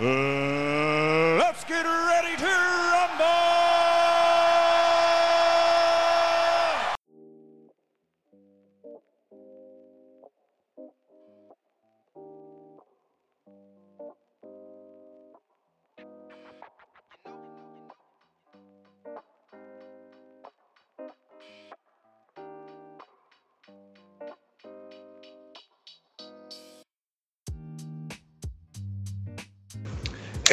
Uh,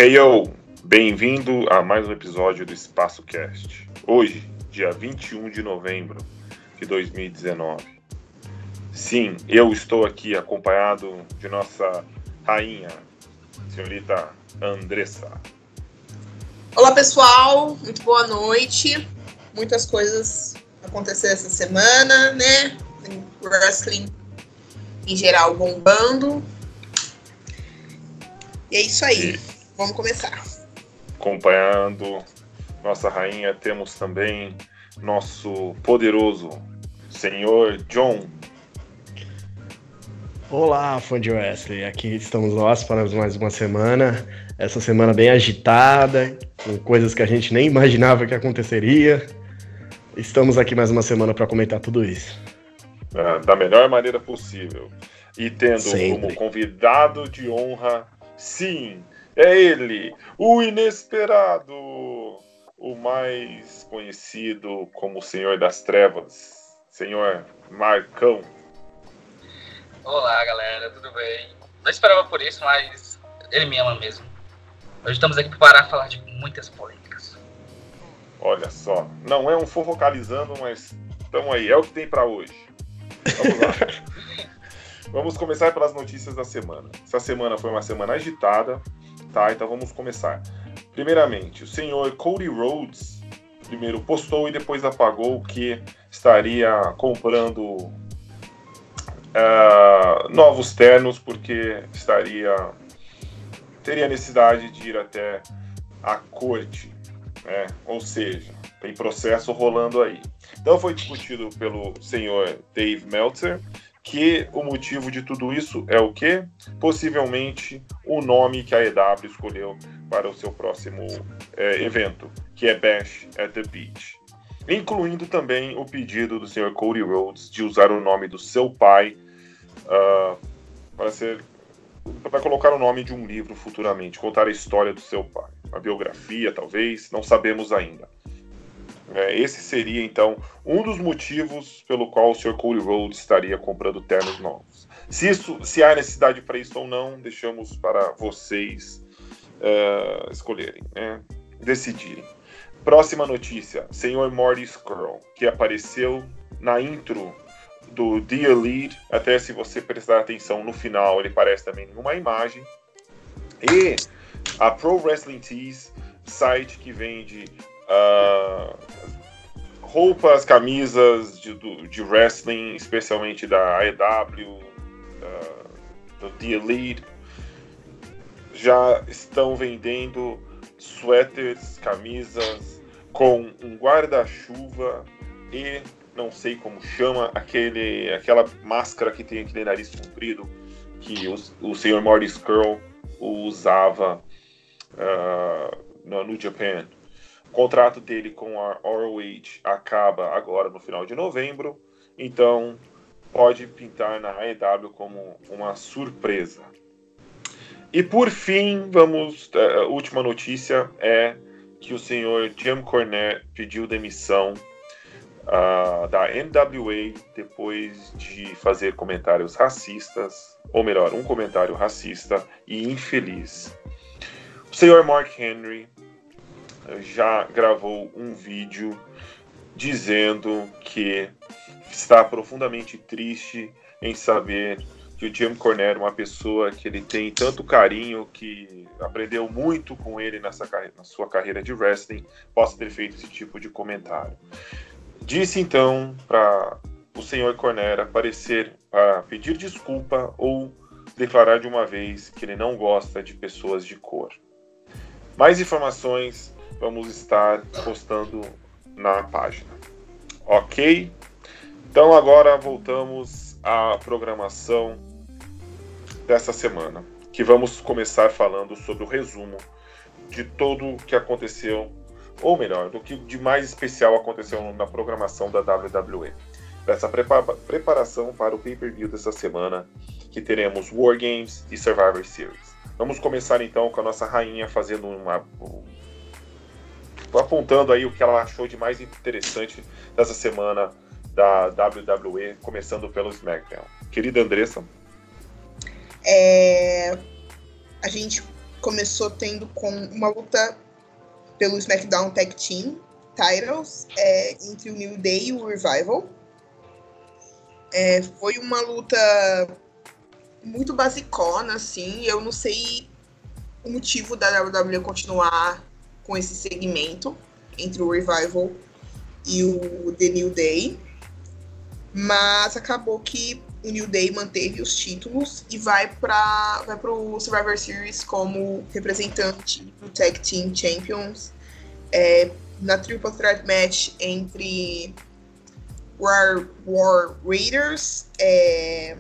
Yo, bem-vindo a mais um episódio do Espaço Cast. Hoje, dia 21 de novembro de 2019. Sim, eu estou aqui acompanhado de nossa rainha, senhorita Andressa. Olá pessoal, muito boa noite. Muitas coisas aconteceram essa semana, né? Wrestling em geral bombando. E é isso aí. E Vamos começar. acompanhando nossa rainha, temos também nosso poderoso senhor John. Olá, fã de wrestling. Aqui estamos nós para mais uma semana. Essa semana bem agitada, com coisas que a gente nem imaginava que aconteceria. Estamos aqui mais uma semana para comentar tudo isso. ah, da melhor maneira possível. E tendo Sempre. como convidado de honra, sim, é ele, o inesperado, o mais conhecido como o Senhor das Trevas, Senhor Marcão. Olá, galera, tudo bem? Não esperava por isso, mas ele me ama mesmo. Hoje estamos aqui para falar de muitas polêmicas. Olha só, não é um fofocalizando, mas estamos aí, é o que tem pra hoje. Vamos lá. vamos começar pelas notícias da semana. Essa semana foi uma semana agitada, tá? Então vamos começar. Primeiramente, o senhor Cody Rhodes primeiro postou e depois apagou que estaria comprando ah, novos ternos porque estaria teria necessidade de ir até a corte, né? Ou seja, tem processo rolando aí. Então foi discutido pelo senhor Dave Meltzer que o motivo de tudo isso é o quê? Possivelmente o nome que a EW escolheu para o seu próximo eh, evento, que é Bash at the Beach. Incluindo também o pedido do senhor Cody Rhodes de usar o nome do seu pai ah, para ser para colocar o nome de um livro futuramente, contar a história do seu pai, uma biografia talvez, não sabemos ainda. É, esse seria então um dos motivos pelo qual o Sr. Cody Rhodes estaria comprando ternos novos. Se isso, se há necessidade para isso ou não, deixamos para vocês eh, escolherem, né? decidirem. Próxima notícia: Senhor Morty Skrull, que apareceu na intro do The Elite. Até se você prestar atenção no final, ele aparece também em uma imagem. E a Pro Wrestling Tees, site que vende ah, roupas, camisas de, de wrestling, especialmente da AEW, do The Elite, já estão vendendo suéteres, camisas com um guarda-chuva e não sei como chama aquele, aquela máscara que tem aquele nariz comprido que o, o Sr. Morty Skrull usava ah, no, no Japan. Contrato dele com a ROH acaba agora no final de novembro, então pode pintar na AEW como uma surpresa. E por fim, vamos. eh, A última notícia é que o senhor Jim Cornette pediu demissão ah, da NWA depois de fazer comentários racistas, ou melhor, um comentário racista e infeliz. O senhor Mark Henry já gravou um vídeo dizendo que está profundamente triste em saber que o Jim Cornette é uma pessoa que ele tem tanto carinho, que aprendeu muito com ele nessa, na sua carreira de wrestling, possa ter feito esse tipo de comentário. Disse então para o senhor Cornette aparecer para pedir desculpa ou declarar de uma vez que ele não gosta de pessoas de cor. Mais informações vamos estar postando na página. Ok? Então agora voltamos à programação dessa semana. que vamos começar falando sobre o resumo de tudo o que aconteceu, ou melhor, do que de mais especial aconteceu na programação da WWE. Dessa preparação para o pay-per-view dessa semana, que teremos War Games e Survivor Series. Vamos começar então com a nossa rainha fazendo uma apontando aí o que ela achou de mais interessante dessa semana da WWE, começando pelo SmackDown. Querida Andressa. É, a gente começou tendo com uma luta pelo SmackDown Tag Team Titles é, entre o New Day e o Revival. É, foi uma luta muito basicona, assim. Eu não sei o motivo da WWE continuar com esse segmento entre o Revival e o The New Day. Mas acabou que o New Day manteve os títulos e vai para vai o Survivor Series como representante do Tag Team Champions é, na Triple Threat Match entre War, War Raiders, é,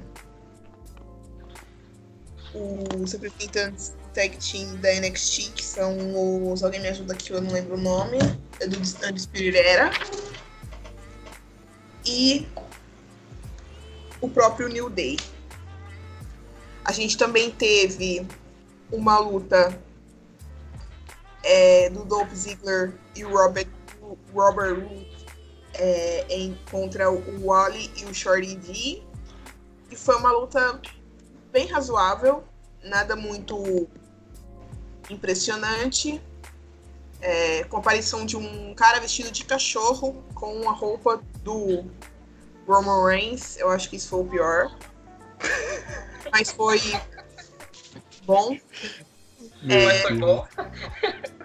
os representantes Tag Team da NXT, que são os. Alguém me ajuda aqui, eu não lembro o nome. É do Undisputed Era. E o próprio New Day. A gente também teve uma luta é, do Dolph Ziggler e o Robert, Robert Roode é, em, contra o Wally e o Shorty D. E foi uma luta bem razoável, nada muito impressionante. É, comparação de um cara vestido de cachorro com a roupa do Roman Reigns, eu acho que isso foi o pior. Mas foi bom. É, foi bom.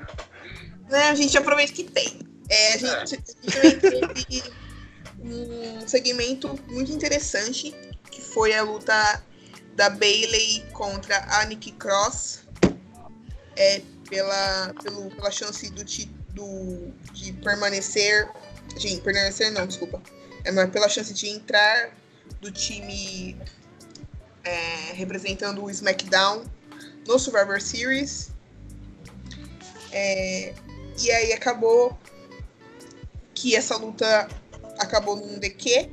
Né, a gente aproveita que tem. É, a, gente, a gente teve um segmento muito interessante, que foi a luta da Bailey contra a Nikki Cross. É, pela, pelo, pela chance do, de permanecer. Gente, permanecer não, desculpa é, mas pela chance de entrar do time é, representando o SmackDown no Survivor Series. É, e aí acabou que essa luta acabou num DQ,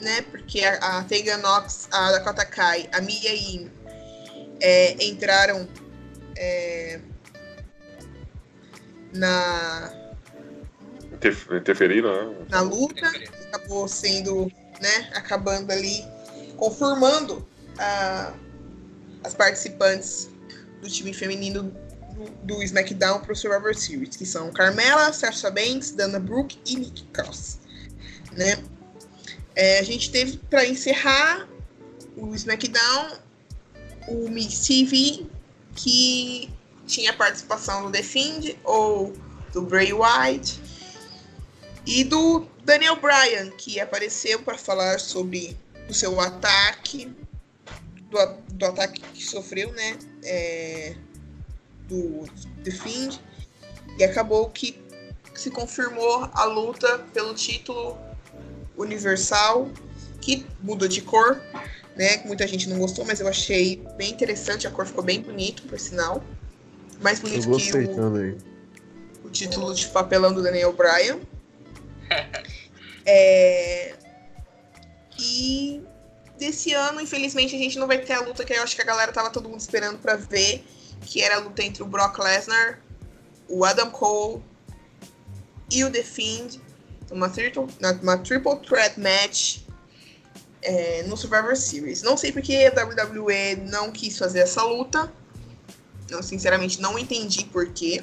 né? Porque a, a Tegan Nox, a Dakota Kai, a Mia Yim é, entraram é, na interferiram, né? Na luta, acabou sendo, né, acabando ali, confirmando a, as participantes do time feminino do, do SmackDown para o Survivor Series, que são Carmela, Sasha Banks, Dana Brooke e Nikki Cross, né? É, a gente teve para encerrar o SmackDown o Miss TV que tinha participação do The Fiend ou do Bray Wyatt e do Daniel Bryan, que apareceu para falar sobre o seu ataque, do, do ataque que sofreu, né? É, do The Fiend, e acabou que se confirmou a luta pelo título universal, que mudou de cor, né? Muita gente não gostou, mas eu achei bem interessante, a cor ficou bem bonito, por sinal. Mais bonito que o, o título de papelão do Daniel Bryan. É... E desse ano, infelizmente, a gente não vai ter a luta que eu acho que a galera tava todo mundo esperando para ver, que era a luta entre o Brock Lesnar, o Adam Cole e o The Fiend, uma triple, uma triple threat match é, no Survivor Series. Não sei porque a WWE não quis fazer essa luta. Eu sinceramente não entendi porquê.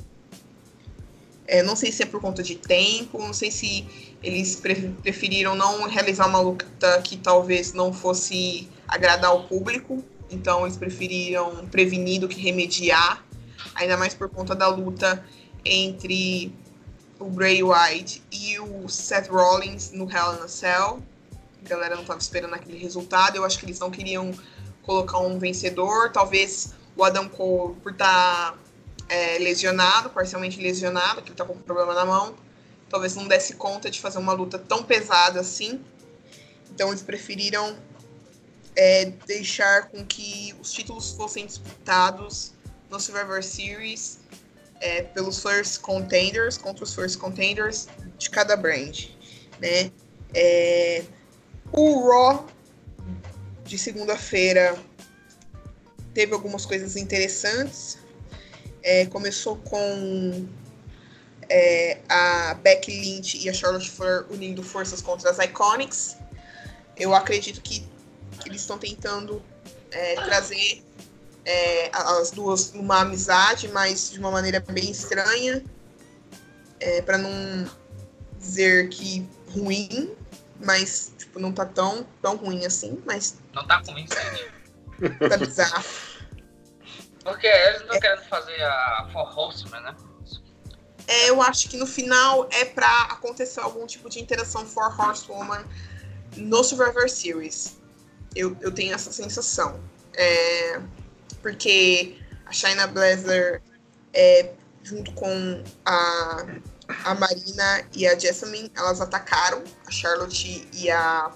É, não sei se é por conta de tempo, não sei se eles preferiram não realizar uma luta que talvez não fosse agradar o público, então eles preferiram prevenir do que remediar, ainda mais por conta da luta entre o Bray Wyatt e o Seth Rollins no Hell in a Cell. A galera não estava esperando aquele resultado, eu acho que eles não queriam colocar um vencedor, talvez o Adam Cole por estar tá é, lesionado, parcialmente lesionado, que ele tá com um problema na mão. Talvez não desse conta de fazer uma luta tão pesada assim. Então eles preferiram é, deixar com que os títulos fossem disputados no Survivor Series é, pelos first contenders contra os first contenders de cada brand, né? É, o Raw de segunda-feira teve algumas coisas interessantes. É, começou com é, a Becky Lynch e a Charlotte Flair unindo forças contra as Iconics. Eu acredito que, eles estão tentando é, trazer é, as duas numa amizade, mas de uma maneira bem estranha, é, para não dizer que ruim, mas tipo, não tá tão, tão ruim assim, mas. Não tá convincente. Tá bizarro. Porque eles não estão querendo fazer a For Horseman, né? É, eu acho que no final é para acontecer algum tipo de interação For Horsewoman no Survivor Series. Eu, eu tenho essa sensação. É, porque a China Blazer, é, junto com a, a Marina e a Jessamine, elas atacaram a Charlotte e a,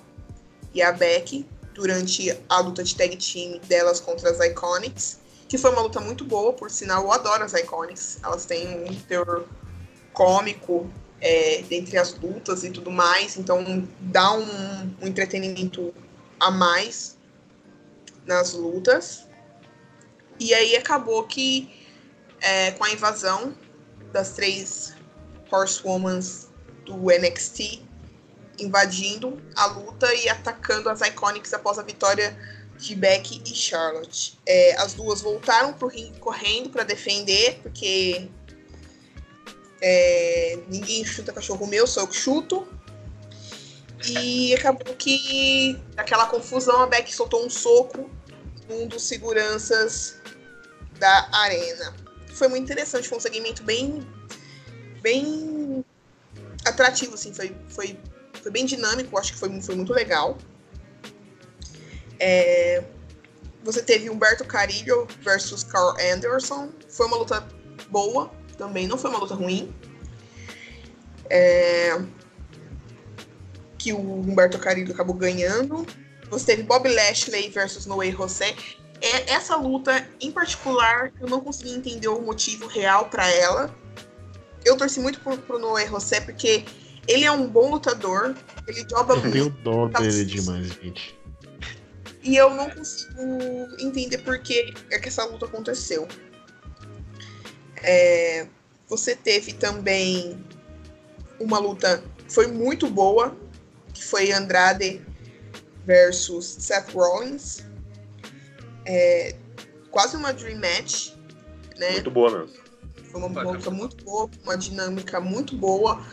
e a Becky durante a luta de tag team delas contra as Iconics, que foi uma luta muito boa, por sinal, eu adoro as Iconics. Elas têm um teor cômico é, dentre as lutas e tudo mais, então dá um, um entretenimento a mais nas lutas. E aí acabou que é, com a invasão das três Horsewomans do NXT invadindo a luta e atacando as Iconics após a vitória de Becky e Charlotte. É, as duas voltaram pro ringue correndo para defender, porque é, ninguém chuta cachorro meu, sou eu que chuto. E acabou que, naquela confusão, a Becky soltou um soco num dos seguranças da arena. Foi muito interessante, foi um segmento bem, bem atrativo, assim, foi, foi, foi bem dinâmico, acho que foi, foi muito legal. É, você teve Humberto Carillo versus Carl Anderson, foi uma luta boa também, não foi uma luta ruim. É, que o Humberto Carillo acabou ganhando. Você teve Bob Lashley versus Noé José é, essa luta, em particular, eu não consegui entender o motivo real para ela. Eu torci muito pro, pro Noé José, porque ele é um bom lutador, ele joga muito. Eu dó dele demais, gente. E eu não consigo entender por que é que essa luta aconteceu. É, você teve também uma luta que foi muito boa, que foi Andrade versus Seth Rollins é, quase uma dream match, né? Muito boa mesmo. Foi uma luta muito boa, uma dinâmica muito boa.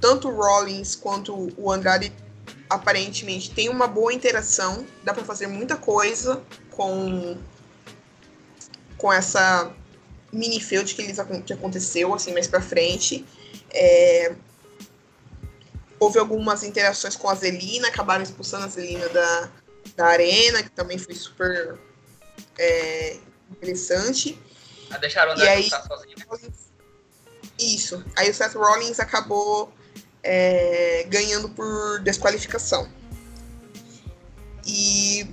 Tanto o Rollins quanto o Andrade aparentemente tem uma boa interação, dá para fazer muita coisa com com essa mini feud que, eles, que aconteceu assim mais para frente. É, houve algumas interações com a Zelina, acabaram expulsando a Zelina da, da arena, que também foi super é, interessante. Ah, deixaram o André aí, sozinho. Né? Isso. Aí o Seth Rollins acabou é, ganhando por desqualificação. E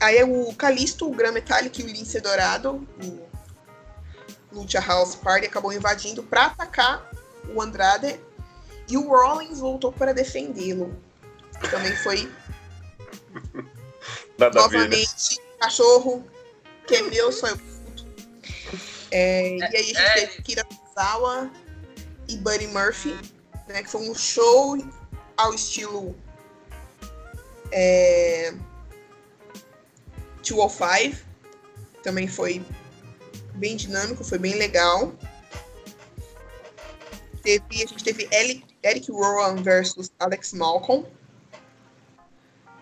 aí o Calisto, o Gran Metallic e o Lince Dourado, o Lucha House Party, acabou invadindo para atacar o Andrade. E o Rollins voltou para defendê-lo. Também foi Nada novamente ver, né? cachorro que é meu, só eu é, e aí a gente é, teve Kira Tozawa e Buddy Murphy, né, que foi um show ao estilo é, 205. Também foi bem dinâmico, foi bem legal. Teve, a gente teve Eric, Eric Rowan versus Alex Malcolm.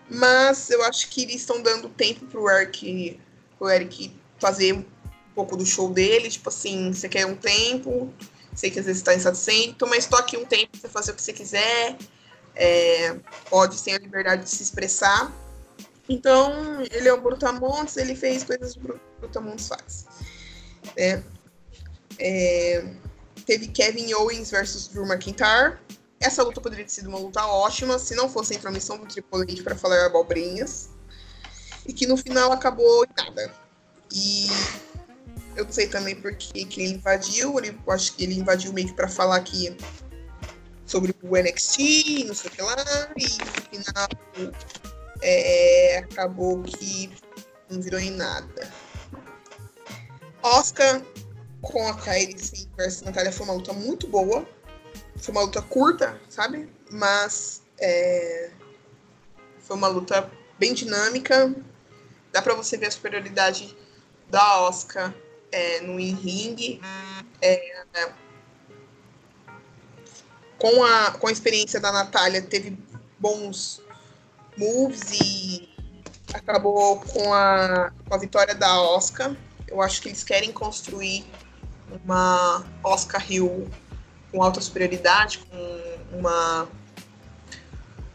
Mas eu acho que eles estão dando tempo pro Eric o Eric fazer pouco do show dele, tipo assim, você quer um tempo, sei que às vezes está insatisfeito, mas tô aqui um tempo para fazer o que você quiser, é, pode ter a liberdade de se expressar. Então, ele é o Brutamontes, ele fez coisas que o Brutamontes faz. Né? É, teve Kevin Owens versus Drew McIntyre. Essa luta poderia ter sido uma luta ótima se não fosse a intromissão do Triple H para falar abobrinhas. e que no final acabou em nada. E eu não sei também porque que ele invadiu, ele, acho que ele invadiu meio que pra falar que sobre o NXT, não sei o que lá, e no final é, acabou que não virou em nada. Oscar com a Kairi Sane versus Natália foi uma luta muito boa. Foi uma luta curta, sabe? Mas é, foi uma luta bem dinâmica. Dá pra você ver a superioridade da Oscar é, no in-ring. É, com, a, com a experiência da Natália, teve bons moves e acabou com a, com a vitória da Oscar. Eu acho que eles querem construir uma Oscar Hill com alta superioridade, com uma.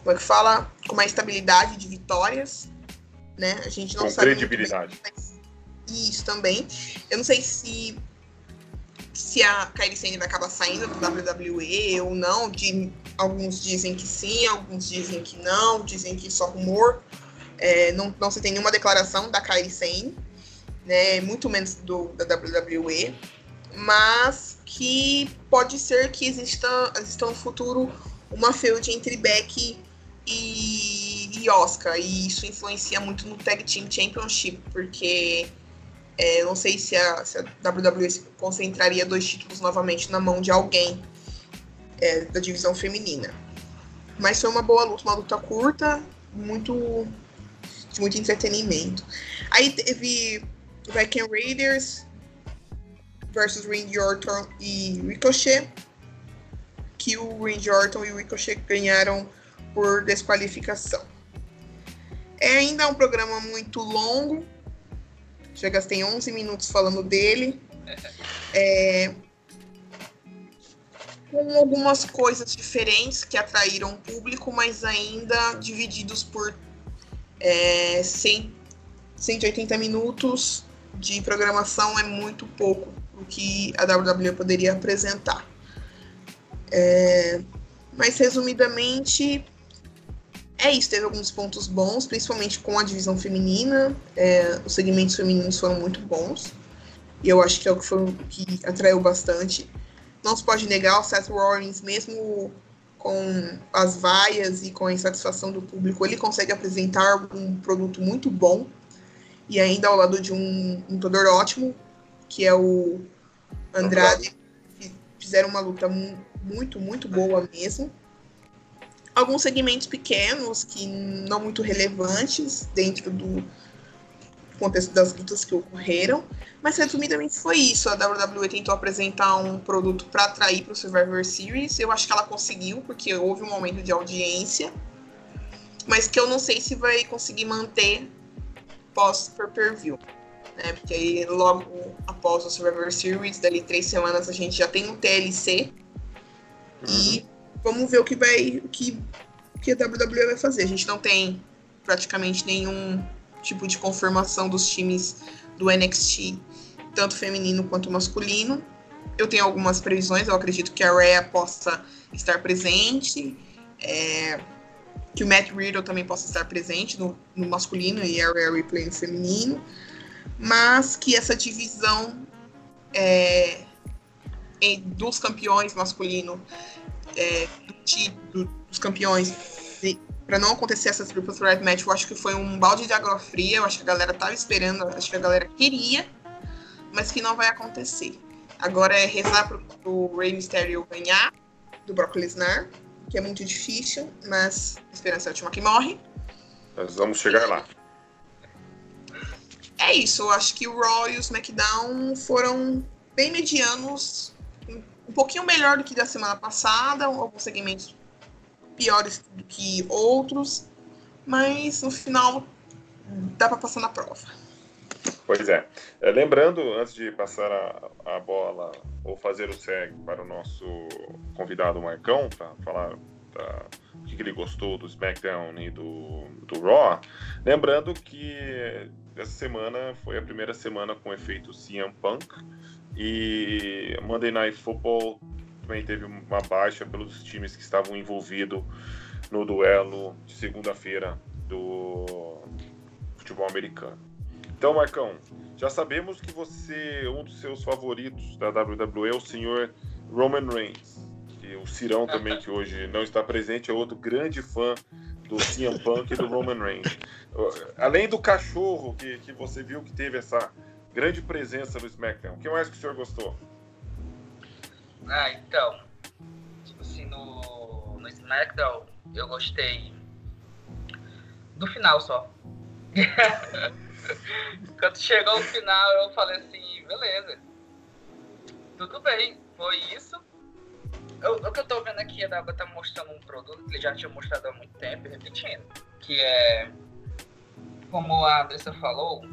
Como é que fala? Com uma estabilidade de vitórias. Né? A gente não com sabe. credibilidade. Bem, isso também. Eu não sei se se a Kairi Sane vai acabar saindo do WWE ou não. De, alguns dizem que sim, alguns dizem que não, dizem que só rumor. É, não, não se tem nenhuma declaração da Kairi Sane, né, muito menos do, da WWE, mas que pode ser que exista, exista no futuro uma feud entre Becky e, e Oscar, e isso influencia muito no Tag Team Championship, porque é, não sei se a, se a, WWE concentraria dois títulos novamente na mão de alguém é, da divisão feminina. Mas foi uma boa luta, uma luta curta, muito de muito entretenimento. Aí teve Viking Raiders versus Randy Orton e Ricochet, que o Randy Orton e o Ricochet ganharam por desqualificação. É ainda um programa muito longo, já gastei 11 minutos falando dele. É, com algumas coisas diferentes que atraíram o público, mas ainda divididos por é, 100, 180 minutos de programação é muito pouco o que a WWE poderia apresentar. É, mas resumidamente é isso, teve alguns pontos bons, principalmente com a divisão feminina. É, os segmentos femininos foram muito bons. E eu acho que é o que, foi, que atraiu bastante. Não se pode negar o Seth Rollins, mesmo com as vaias e com a insatisfação do público, ele consegue apresentar um produto muito bom e ainda ao lado de um lutador ótimo, que é o Andrade, fizeram uma luta muito, muito boa mesmo. Alguns segmentos pequenos que não muito relevantes dentro do contexto das lutas que ocorreram, mas resumidamente foi isso. A WWE tentou apresentar um produto para atrair para o Survivor Series. Eu acho que ela conseguiu, porque houve um aumento de audiência. Mas que eu não sei se vai conseguir manter pós per view. Né? Porque aí logo após o Survivor Series, dali três semanas, a gente já tem um TLC. Uhum. E vamos ver o que vai. O que, o que a WWE vai fazer. A gente não tem praticamente nenhum tipo de confirmação dos times do NXT tanto feminino quanto masculino. Eu tenho algumas previsões, eu acredito que a Rhea possa estar presente, é, que o Matt Riddle também possa estar presente no, no masculino e a Rhea Ripley no feminino, mas que essa divisão é, dos campeões masculino, é, do, dos campeões, para não acontecer essa triple threat match, eu acho que foi um balde de água fria, eu acho que a galera tava esperando, acho que a galera queria, mas que não vai acontecer. Agora é rezar pro, pro Rey Mysterio ganhar do Brock Lesnar, que é muito difícil, mas a esperança é a última que morre. Nós vamos chegar lá. É isso, eu acho que o Raw e o SmackDown foram bem medianos, um pouquinho melhor do que da semana passada, alguns segmentos piores do que outros, mas no final dá para passar na prova. Pois é. é. Lembrando, antes de passar a, a bola ou fazer o segue para o nosso convidado Marcão, para falar da, o que, ele gostou do SmackDown e do, do Raw, lembrando que essa semana foi a primeira semana com efeito CM Punk e Monday Night Football também teve uma baixa pelos times que estavam envolvidos no duelo de segunda-feira do futebol americano. Então, Marcão, já sabemos que você, um dos seus favoritos da WWE é o senhor Roman Reigns. E o Cirão também, que hoje não está presente, é outro grande fã do CM Punk e do Roman Reigns. Além do cachorro que, que você viu que teve essa grande presença no SmackDown, o que mais que o senhor gostou? Ah, então. Tipo assim, no, no SmackDown eu gostei do final só. Quando chegou o final, eu falei assim, beleza. Tudo bem, foi isso. Eu, o que eu tô vendo aqui, a W tá mostrando um produto que ele já tinha mostrado há muito tempo, repetindo. Que é, como a Andressa falou,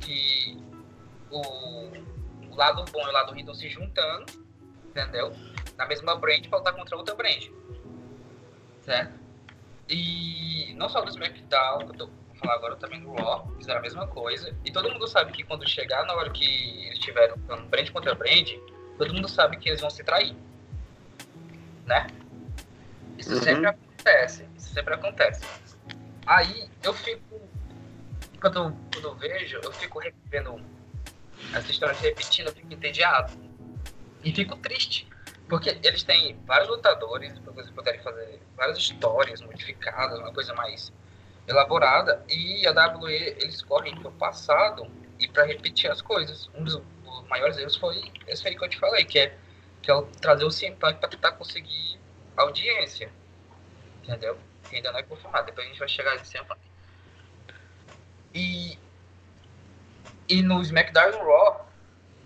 que o, o lado bom e o lado ruim estão se juntando, entendeu? Na mesma brand pra lutar contra outra brand. Certo? E não só do SmackDown, que eu tô falar agora também do Raw, fizeram a mesma coisa. E todo mundo sabe que quando chegar na hora que eles tiveram brand contra brand, todo mundo sabe que eles vão se trair. Né? Isso uhum. sempre acontece. Isso sempre acontece. Aí eu fico. Quando, quando eu vejo, eu fico revendo essa história se repetindo, eu fico entediado. E fico triste. Porque eles têm vários lutadores, para vocês poderem fazer várias histórias modificadas, uma coisa mais elaborada. E a WWE, eles correm para o passado e para repetir as coisas. Um dos, maiores erros foi esse aí que eu te falei, que é, que é trazer o CM Punk para tentar conseguir audiência. Entendeu? Que ainda não é confirmado. Depois a gente vai chegar nesse CM Punk. E, e no SmackDown Raw,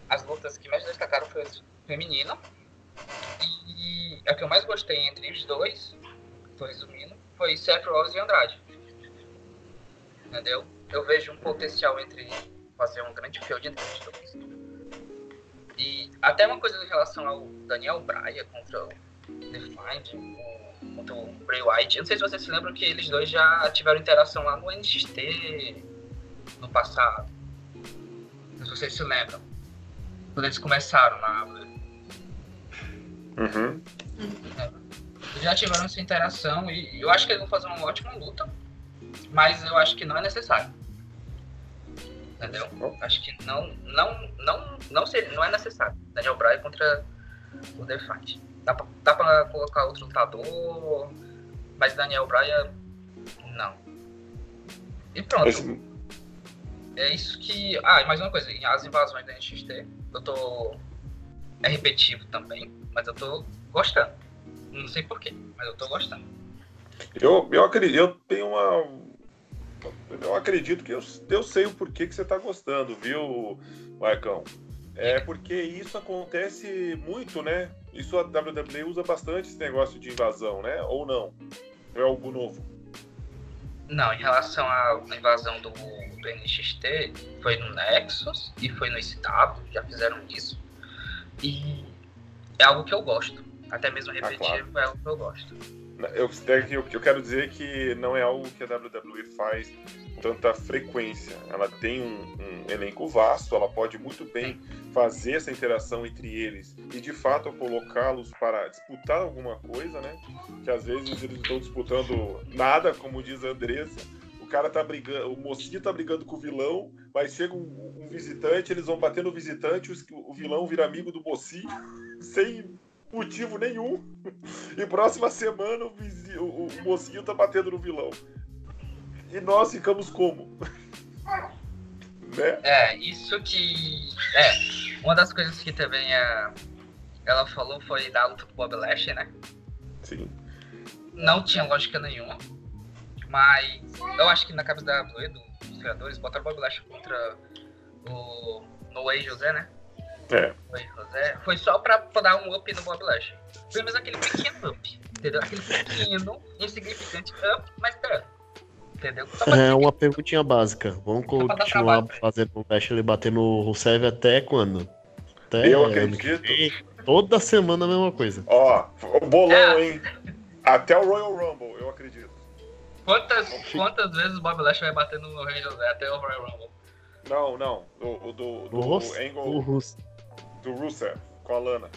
as lutas que mais destacaram foi as femininas. E a que eu mais gostei entre os dois, estou resumindo, foi Seth Rollins e Andrade entendeu? Eu vejo um potencial entre fazer um grande field entre os dois. E até uma coisa em relação ao Daniel Bryan contra o Defind, contra o Bray Wyatt. Eu não sei se vocês se lembram que eles dois já tiveram interação lá no NXT no passado. Não sei se vocês se lembram. Quando eles começaram na Uhum. É. Já tiveram essa interação e eu acho que eles vão fazer uma ótima luta mas eu acho que não é necessário. Entendeu? Acho que não, não, não, não, seria, não é necessário. Daniel Bryan contra o The Fight. Dá pra, dá pra colocar outro lutador, mas Daniel Bryan, não. E pronto. Esse... É isso que. Ah, mais uma coisa, as invasões da NXT, eu tô. É repetitivo também, mas eu tô gostando. Não sei porquê, mas eu tô gostando. Eu, eu acredito, eu tenho uma eu acredito que eu, eu sei o porquê que você está gostando, viu, Marcão? É porque isso acontece muito, né? Isso a WWE usa bastante esse negócio de invasão, né? Ou não? É algo novo? Não, em relação à invasão do, do NXT, foi no Nexus e foi no SW, já fizeram isso. E é algo que eu gosto. Até mesmo repetir ah, claro. é algo que eu gosto. Eu, eu quero dizer que não é algo que a WWE faz com tanta frequência. Ela tem um, um, elenco vasto, ela pode muito bem fazer essa interação entre eles e de fato colocá-los para disputar alguma coisa, né? Que às vezes eles estão disputando nada, como diz a Andressa. O cara tá brigando, o mocinho tá brigando com o vilão, mas chega um, um visitante, eles vão bater no visitante, o, o vilão vira amigo do mocinho, sem motivo nenhum. E próxima semana o, vizinho, o, o mocinho tá batendo no vilão. E nós ficamos como? né? É, isso que. É, uma das coisas que também a, ela falou foi da luta com o Bob Lashley, né? Sim. Não tinha lógica nenhuma. Mas eu acho que na cabeça da Blue, dos criadores, botaram o Bob Lashley contra o Noé José, né? É. Foi, José, foi só pra, dar um up no Bob Lashley. Foi mesmo aquele pequeno up, entendeu? Aquele pequeno, insignificante up, mas tá. Entendeu? É uma perguntinha básica. Vamos continuar fazendo o Lashley bater no Rusev até quando? Até Eu acredito. Toda semana a mesma coisa. Ó, bolão, é. hein? Até o Royal Rumble, eu acredito. Quantas, quantas vezes o Bob Lashley vai bater no Rei José até o Royal Rumble? Não, não. O, do, do, do Angle. Do do Rusev com a Lana.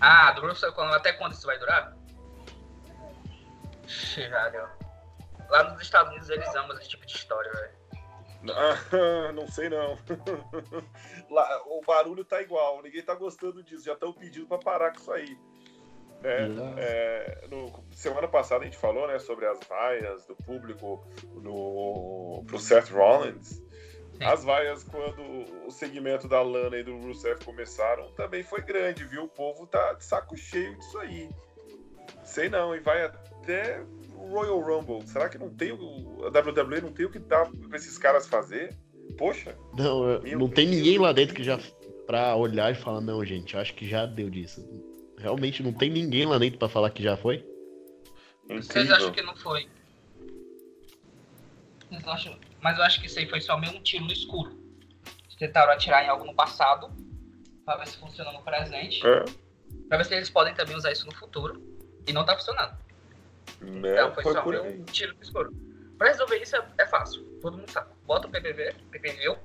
Ah, do Rusev com a Lana. Até quando isso vai durar? Velho. Lá nos Estados Unidos eles amam esse tipo de história, velho. Ah, não sei não. Lá, o barulho tá igual, ninguém tá gostando disso, já estão pedindo para parar com isso aí. É, é, no, semana passada a gente falou né, sobre as vaias do público no, pro Seth Rollins. As vaias, quando o segmento da Lana e do Rusev começaram, também foi grande, viu? O povo tá de saco cheio disso aí. Sei não, e vai até o Royal Rumble. Será que não tem o. A WWE não tem o que dá pra esses caras fazer? Poxa. Não, não tem ninguém lá dentro que já. pra olhar e falar, não, gente, acho que já deu disso. Realmente não tem ninguém lá dentro pra falar que já foi? Vocês acham que não foi? Vocês acham mas eu acho que isso aí foi só meio um tiro no escuro. Eles tentaram atirar em algo no passado, pra ver se funciona no presente, é. pra ver se eles podem também usar isso no futuro. E não tá funcionando. Né? Então foi, foi só meio um tiro no escuro. Pra resolver isso é, é, fácil, todo mundo sabe. Bota o PPV, PPV,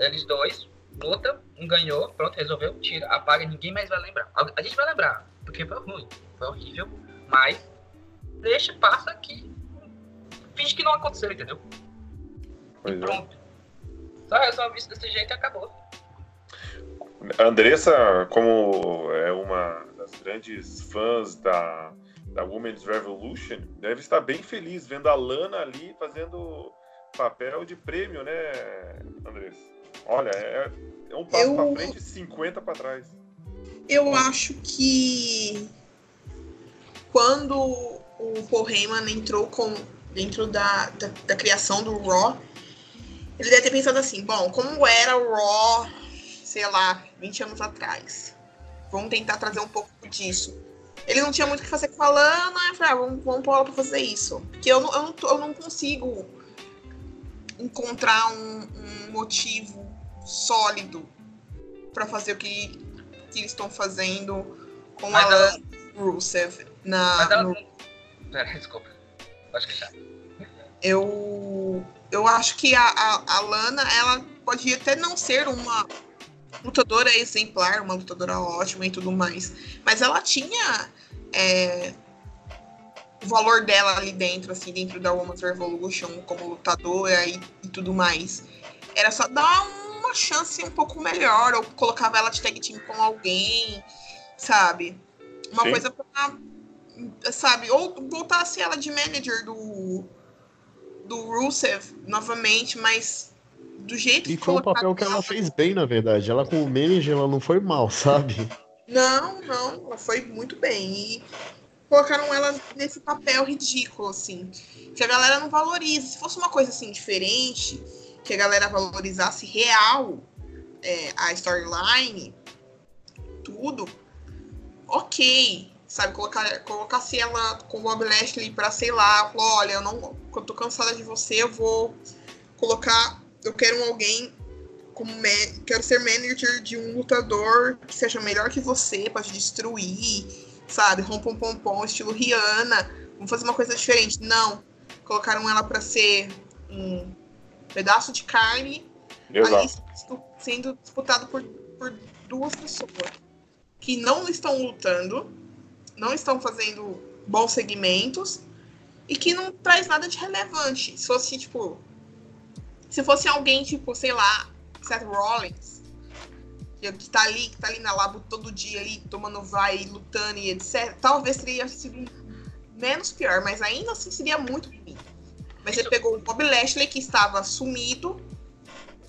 eles dois, luta, um ganhou, pronto, resolveu, tira, apaga, ninguém mais vai lembrar. A gente vai lembrar, porque foi ruim, foi horrível, mas deixa, passa aqui, finge que não aconteceu, entendeu? Pois e é. pronto. É. Só resolve isso desse jeito e acabou. A Andressa, como é uma das grandes fãs da, da Women's Revolution, deve estar bem feliz vendo a Lana ali fazendo papel de prêmio, né, Andressa? Olha, é, é um passo eu... para frente e 50 para trás. Eu acho que quando o Paul Heyman entrou com, dentro da, da, da criação do Raw, ele deve ter pensado assim, bom, como era o Raw, sei lá, 20 anos atrás. Vamos tentar trazer um pouco disso. Ele não tinha muito o que fazer com a Lana, eu falei, ah, vamos, vamos pôr ela pra fazer isso. Porque eu não, eu não, eu não consigo encontrar um, um motivo sólido para fazer o que, que eles estão fazendo com Mas a Lana Rusev na. Mas ela... no... Pera, desculpa. Acho que já. Eu eu acho que a, a, a Lana, ela podia até não ser uma lutadora exemplar, uma lutadora ótima e tudo mais, mas ela tinha é, o valor dela ali dentro, assim, dentro da Women's Revolution, como lutadora e, e tudo mais. Era só dar uma chance um pouco melhor, ou colocava ela de tag team com alguém, sabe? Uma Sim. coisa pra, sabe? Ou voltasse ela de manager do do Rusev novamente, mas do jeito e que foi um papel que ela fez bem, na verdade. Ela com o manager, ela não foi mal, sabe? Não, não, ela foi muito bem. E colocaram ela nesse papel ridículo, assim, que a galera não valoriza. Se fosse uma coisa assim diferente, que a galera valorizasse real é, a storyline, tudo, ok sabe? Colocar, colocasse ela com o Bob Lashley pra, sei lá, falou, olha, eu não. Eu tô cansada de você, eu vou colocar. Eu quero um alguém como quero ser manager de um lutador que seja melhor que você, pode destruir, sabe? Rompom pom pom, estilo Rihanna. Vamos fazer uma coisa diferente. Não. Colocaram ela para ser um pedaço de carne ali sendo disputado por, por duas pessoas que não estão lutando não estão fazendo bons segmentos e que não traz nada de relevante. Se fosse, tipo. Se fosse alguém, tipo, sei lá, Seth Rollins, que tá ali, que tá ali na labo todo dia ali, tomando vai, lutando e etc. Talvez teria sido menos pior, mas ainda assim seria muito ruim. Mas você pegou o Bob Lashley, que estava sumido,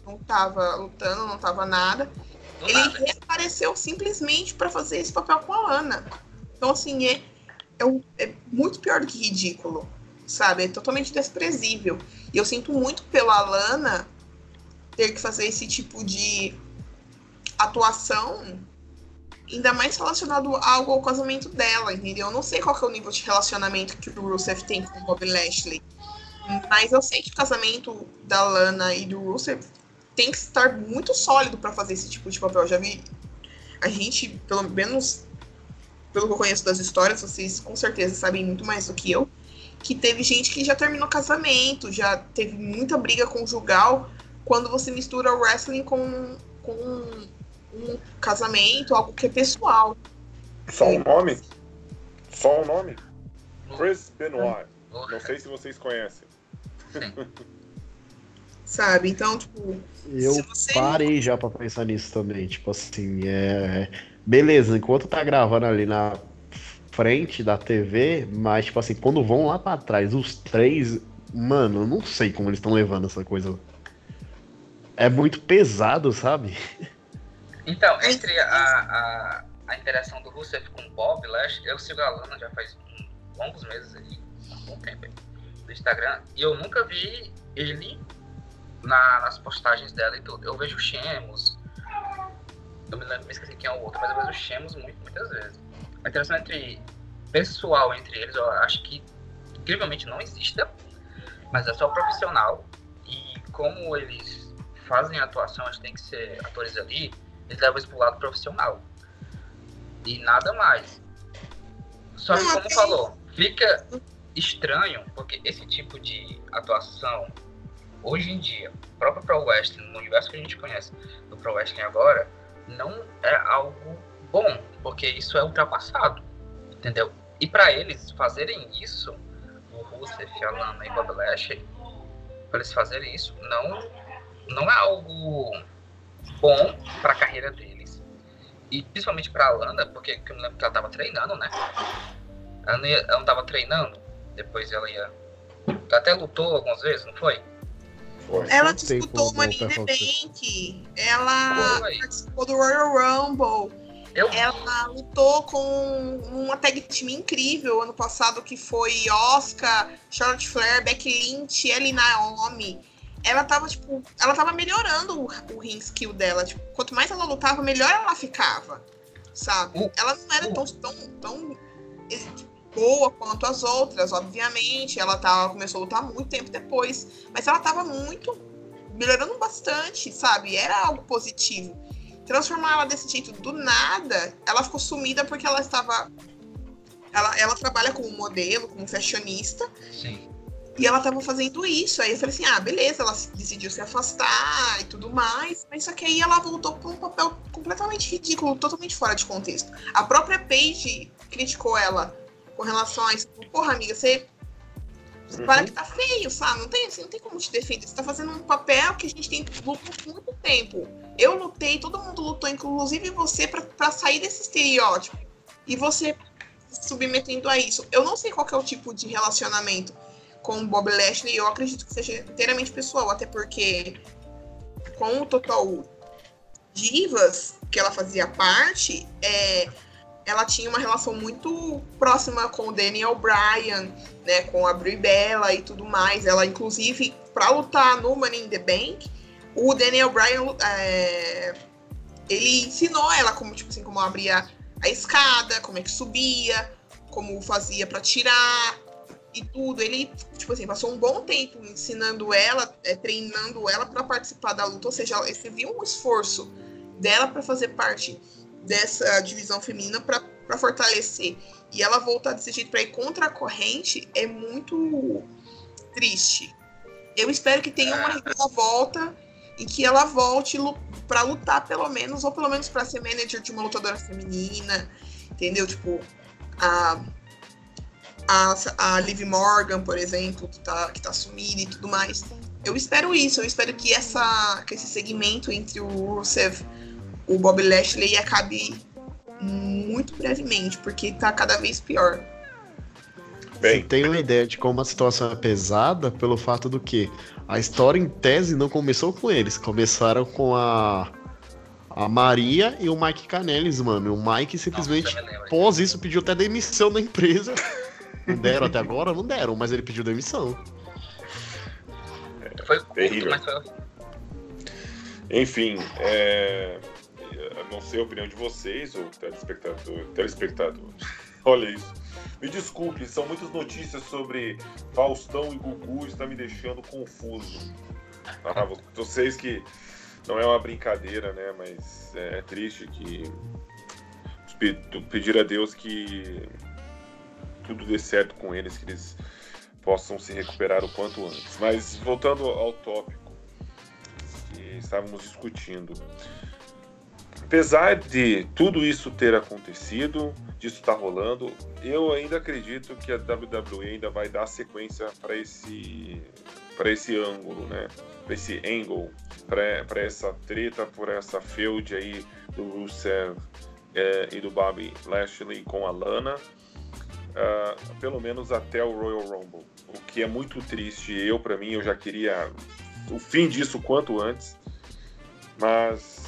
não estava lutando, não estava nada. ele nada. reapareceu simplesmente para fazer esse papel com a Ana. Então, assim, é, é, é, muito pior do que ridículo, sabe? É totalmente desprezível. E eu sinto muito pela Lana ter que fazer esse tipo de atuação, ainda mais relacionado algo ao casamento dela, entendeu? Eu não sei qual é o nível de relacionamento que o Rusev tem com o Bob Lashley. Mas eu sei que o casamento da Lana e do Rusev tem que estar muito sólido para fazer esse tipo de papel. Eu já vi a gente, pelo menos pelo que eu conheço das histórias, vocês com certeza sabem muito mais do que eu, que teve gente que já terminou casamento, já teve muita briga conjugal quando você mistura o wrestling com, com um casamento, algo que é pessoal. Só um nome? Só um nome? Chris Benoit. Não sei se vocês conhecem. Sabe? Então, tipo. Eu você... parei já pra pensar nisso também. Tipo assim, é. Beleza, enquanto tá gravando ali na frente da TV, mas, tipo assim, quando vão lá pra trás, os três. Mano, eu não sei como eles estão levando essa coisa. É muito pesado, sabe? Então, entre a, a, a interação do Rusev com o Bob Lash, eu sigo a Lana já faz longos meses aí, há um bom tempo aí, no Instagram, e eu nunca vi ele na, nas postagens dela e tudo. Eu vejo o Shemos, eu me, lembro, me esqueci quem é o outro, mas eu vejo o Shemos muito, muitas vezes. A interação entre pessoal entre eles, eu acho que incrivelmente não existe, mas é só profissional. E como eles fazem a atuação, eles têm que ser atores ali, eles levam isso pro lado profissional. E nada mais. Só que, como falou, fica estranho, porque esse tipo de atuação, hoje em dia, próprio Pro Wrestling, no universo que a gente conhece do Pro Wrestling agora, não é algo bom, porque isso é ultrapassado, entendeu? E para eles fazerem isso, o Rusev, a Lana e Bob Lashley, para eles fazerem isso, não, não é algo bom para a carreira deles. E principalmente para a Lana, porque eu me lembro que ela estava treinando, né? Ela não, ia, ela não tava treinando, depois ela ia. Ela até lutou algumas vezes, não foi? Foi. Ela disputou o Money in the Bank. Ela participou do Royal Rumble. Eu... Ela lutou com uma tag team incrível ano passado, que foi Oscar, Charlotte Flair, Becky Lynch, Ellie Naomi. Ela tava, tipo, ela tava melhorando o, o ring skill dela. Tipo, quanto mais ela lutava, melhor ela ficava. Sabe? Uh, ela não era uh. tão, tão, tão boa quanto as outras, obviamente. Ela tava, começou a lutar muito tempo depois. Mas ela tava muito melhorando bastante, sabe? Era algo positivo transformar ela desse jeito do nada, ela ficou sumida porque ela estava. Ela, ela trabalha como modelo, como fashionista. Sim. E ela estava fazendo isso. Aí eu falei assim: ah, beleza, ela decidiu se afastar e tudo mais. Mas só que aí ela voltou para um papel completamente ridículo, totalmente fora de contexto. A própria Paige criticou ela com relação a isso. Porra, amiga, você Uhum. Para que tá feio, sabe? Não tem, assim, não tem como te defender. Você tá fazendo um papel que a gente tem luta por muito tempo. Eu lutei, todo mundo lutou, inclusive você, para sair desse estereótipo. E você se submetendo a isso. Eu não sei qual é o tipo de relacionamento com o Bob Lashley. Eu acredito que seja inteiramente pessoal, até porque com o Total Divas, que ela fazia parte, é, ela tinha uma relação muito próxima com o Daniel Bryan, né, com a Brie Bella e tudo mais. Ela, inclusive, para lutar no Money in the Bank, o Daniel Bryan, é, ele ensinou ela como, tipo assim, como abria a escada, como é que subia, como fazia para tirar e tudo. Ele, tipo assim, passou um bom tempo ensinando ela, é, treinando ela para participar da luta. Ou seja, você viu um esforço dela para fazer parte dessa divisão feminina para fortalecer. E ela voltar desse jeito para ir contra a corrente é muito triste. Eu espero que tenha uma volta e que ela volte para lutar pelo menos, ou pelo menos para ser manager de uma lutadora feminina, entendeu? Tipo, a, a, a Liv Morgan, por exemplo, que tá, que tá sumida e tudo mais. Eu espero isso, eu espero que, essa, que esse segmento entre o Rusev o Bob Lashley acabe muito brevemente, porque tá cada vez pior. Bem, Você tem uma ideia de como a situação é pesada pelo fato do que a história em tese não começou com eles, começaram com a a Maria e o Mike Canelis, mano. O Mike simplesmente, Nossa, pós isso, pediu até demissão da empresa. Não deram até agora? Não deram, mas ele pediu demissão. Foi terrível. Mas foi... Enfim, é não sei a opinião de vocês, ou telespectador, telespectador. Olha isso. Me desculpe, são muitas notícias sobre Faustão e Gugu, está me deixando confuso. Ah, vocês que não é uma brincadeira, né? Mas é triste que pedir a Deus que tudo dê certo com eles, que eles possam se recuperar o quanto antes. Mas voltando ao tópico que estávamos discutindo, apesar de tudo isso ter acontecido, disso estar tá rolando, eu ainda acredito que a WWE ainda vai dar sequência para esse para esse ângulo, né? esse angle, para essa treta, por essa feud aí do Rusev é, e do Bobby Lashley com a Lana, uh, pelo menos até o Royal Rumble. O que é muito triste. Eu, para mim, eu já queria o fim disso quanto antes. Mas,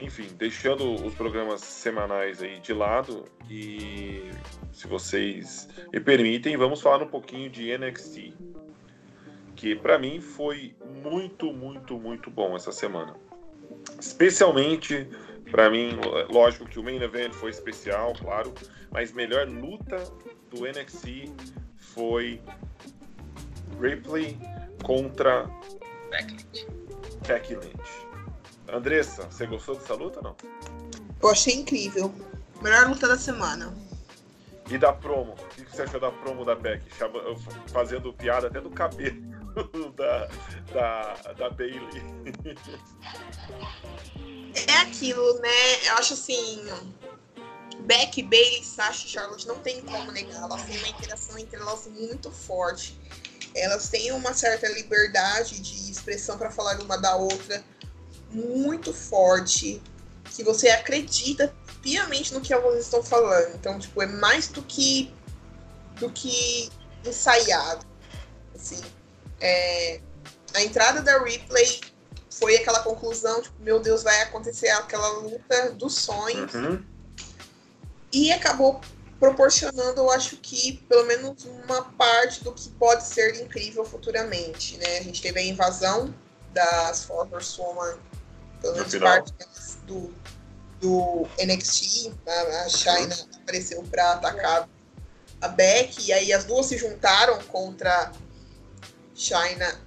enfim, deixando os programas semanais aí de lado e se vocês me permitem, vamos falar um pouquinho de NXT, que para mim foi muito, muito, muito bom essa semana. Especialmente para mim, lógico que o main event foi especial, claro, mas melhor luta do NXT foi Ripley contra Becky Lynch. Andressa, você gostou dessa luta ou não? Eu achei incrível. Melhor luta da semana. E da promo? O que você achou da promo da Becky? Fazendo piada até do cabelo da, da, da Bailey. É aquilo, né? Eu acho assim. Beck, Bailey, Sasha e Charlotte não tem como negar. Elas têm uma interação entre elas muito forte. Elas têm uma certa liberdade de expressão para falar uma da outra muito forte. Que você acredita piamente no que elas estão falando. Então, tipo, é mais do que do que ensaiado. Assim, é, a entrada da replay foi aquela conclusão, tipo, meu Deus, vai acontecer aquela luta dos sonhos. Uhum. E acabou proporcionando, eu acho que, pelo menos uma parte do que pode ser incrível futuramente, né? A gente teve a invasão das Force Woman, pelo menos parte do, do NXT, a, a China apareceu para atacar a Beck, e aí as duas se juntaram contra China,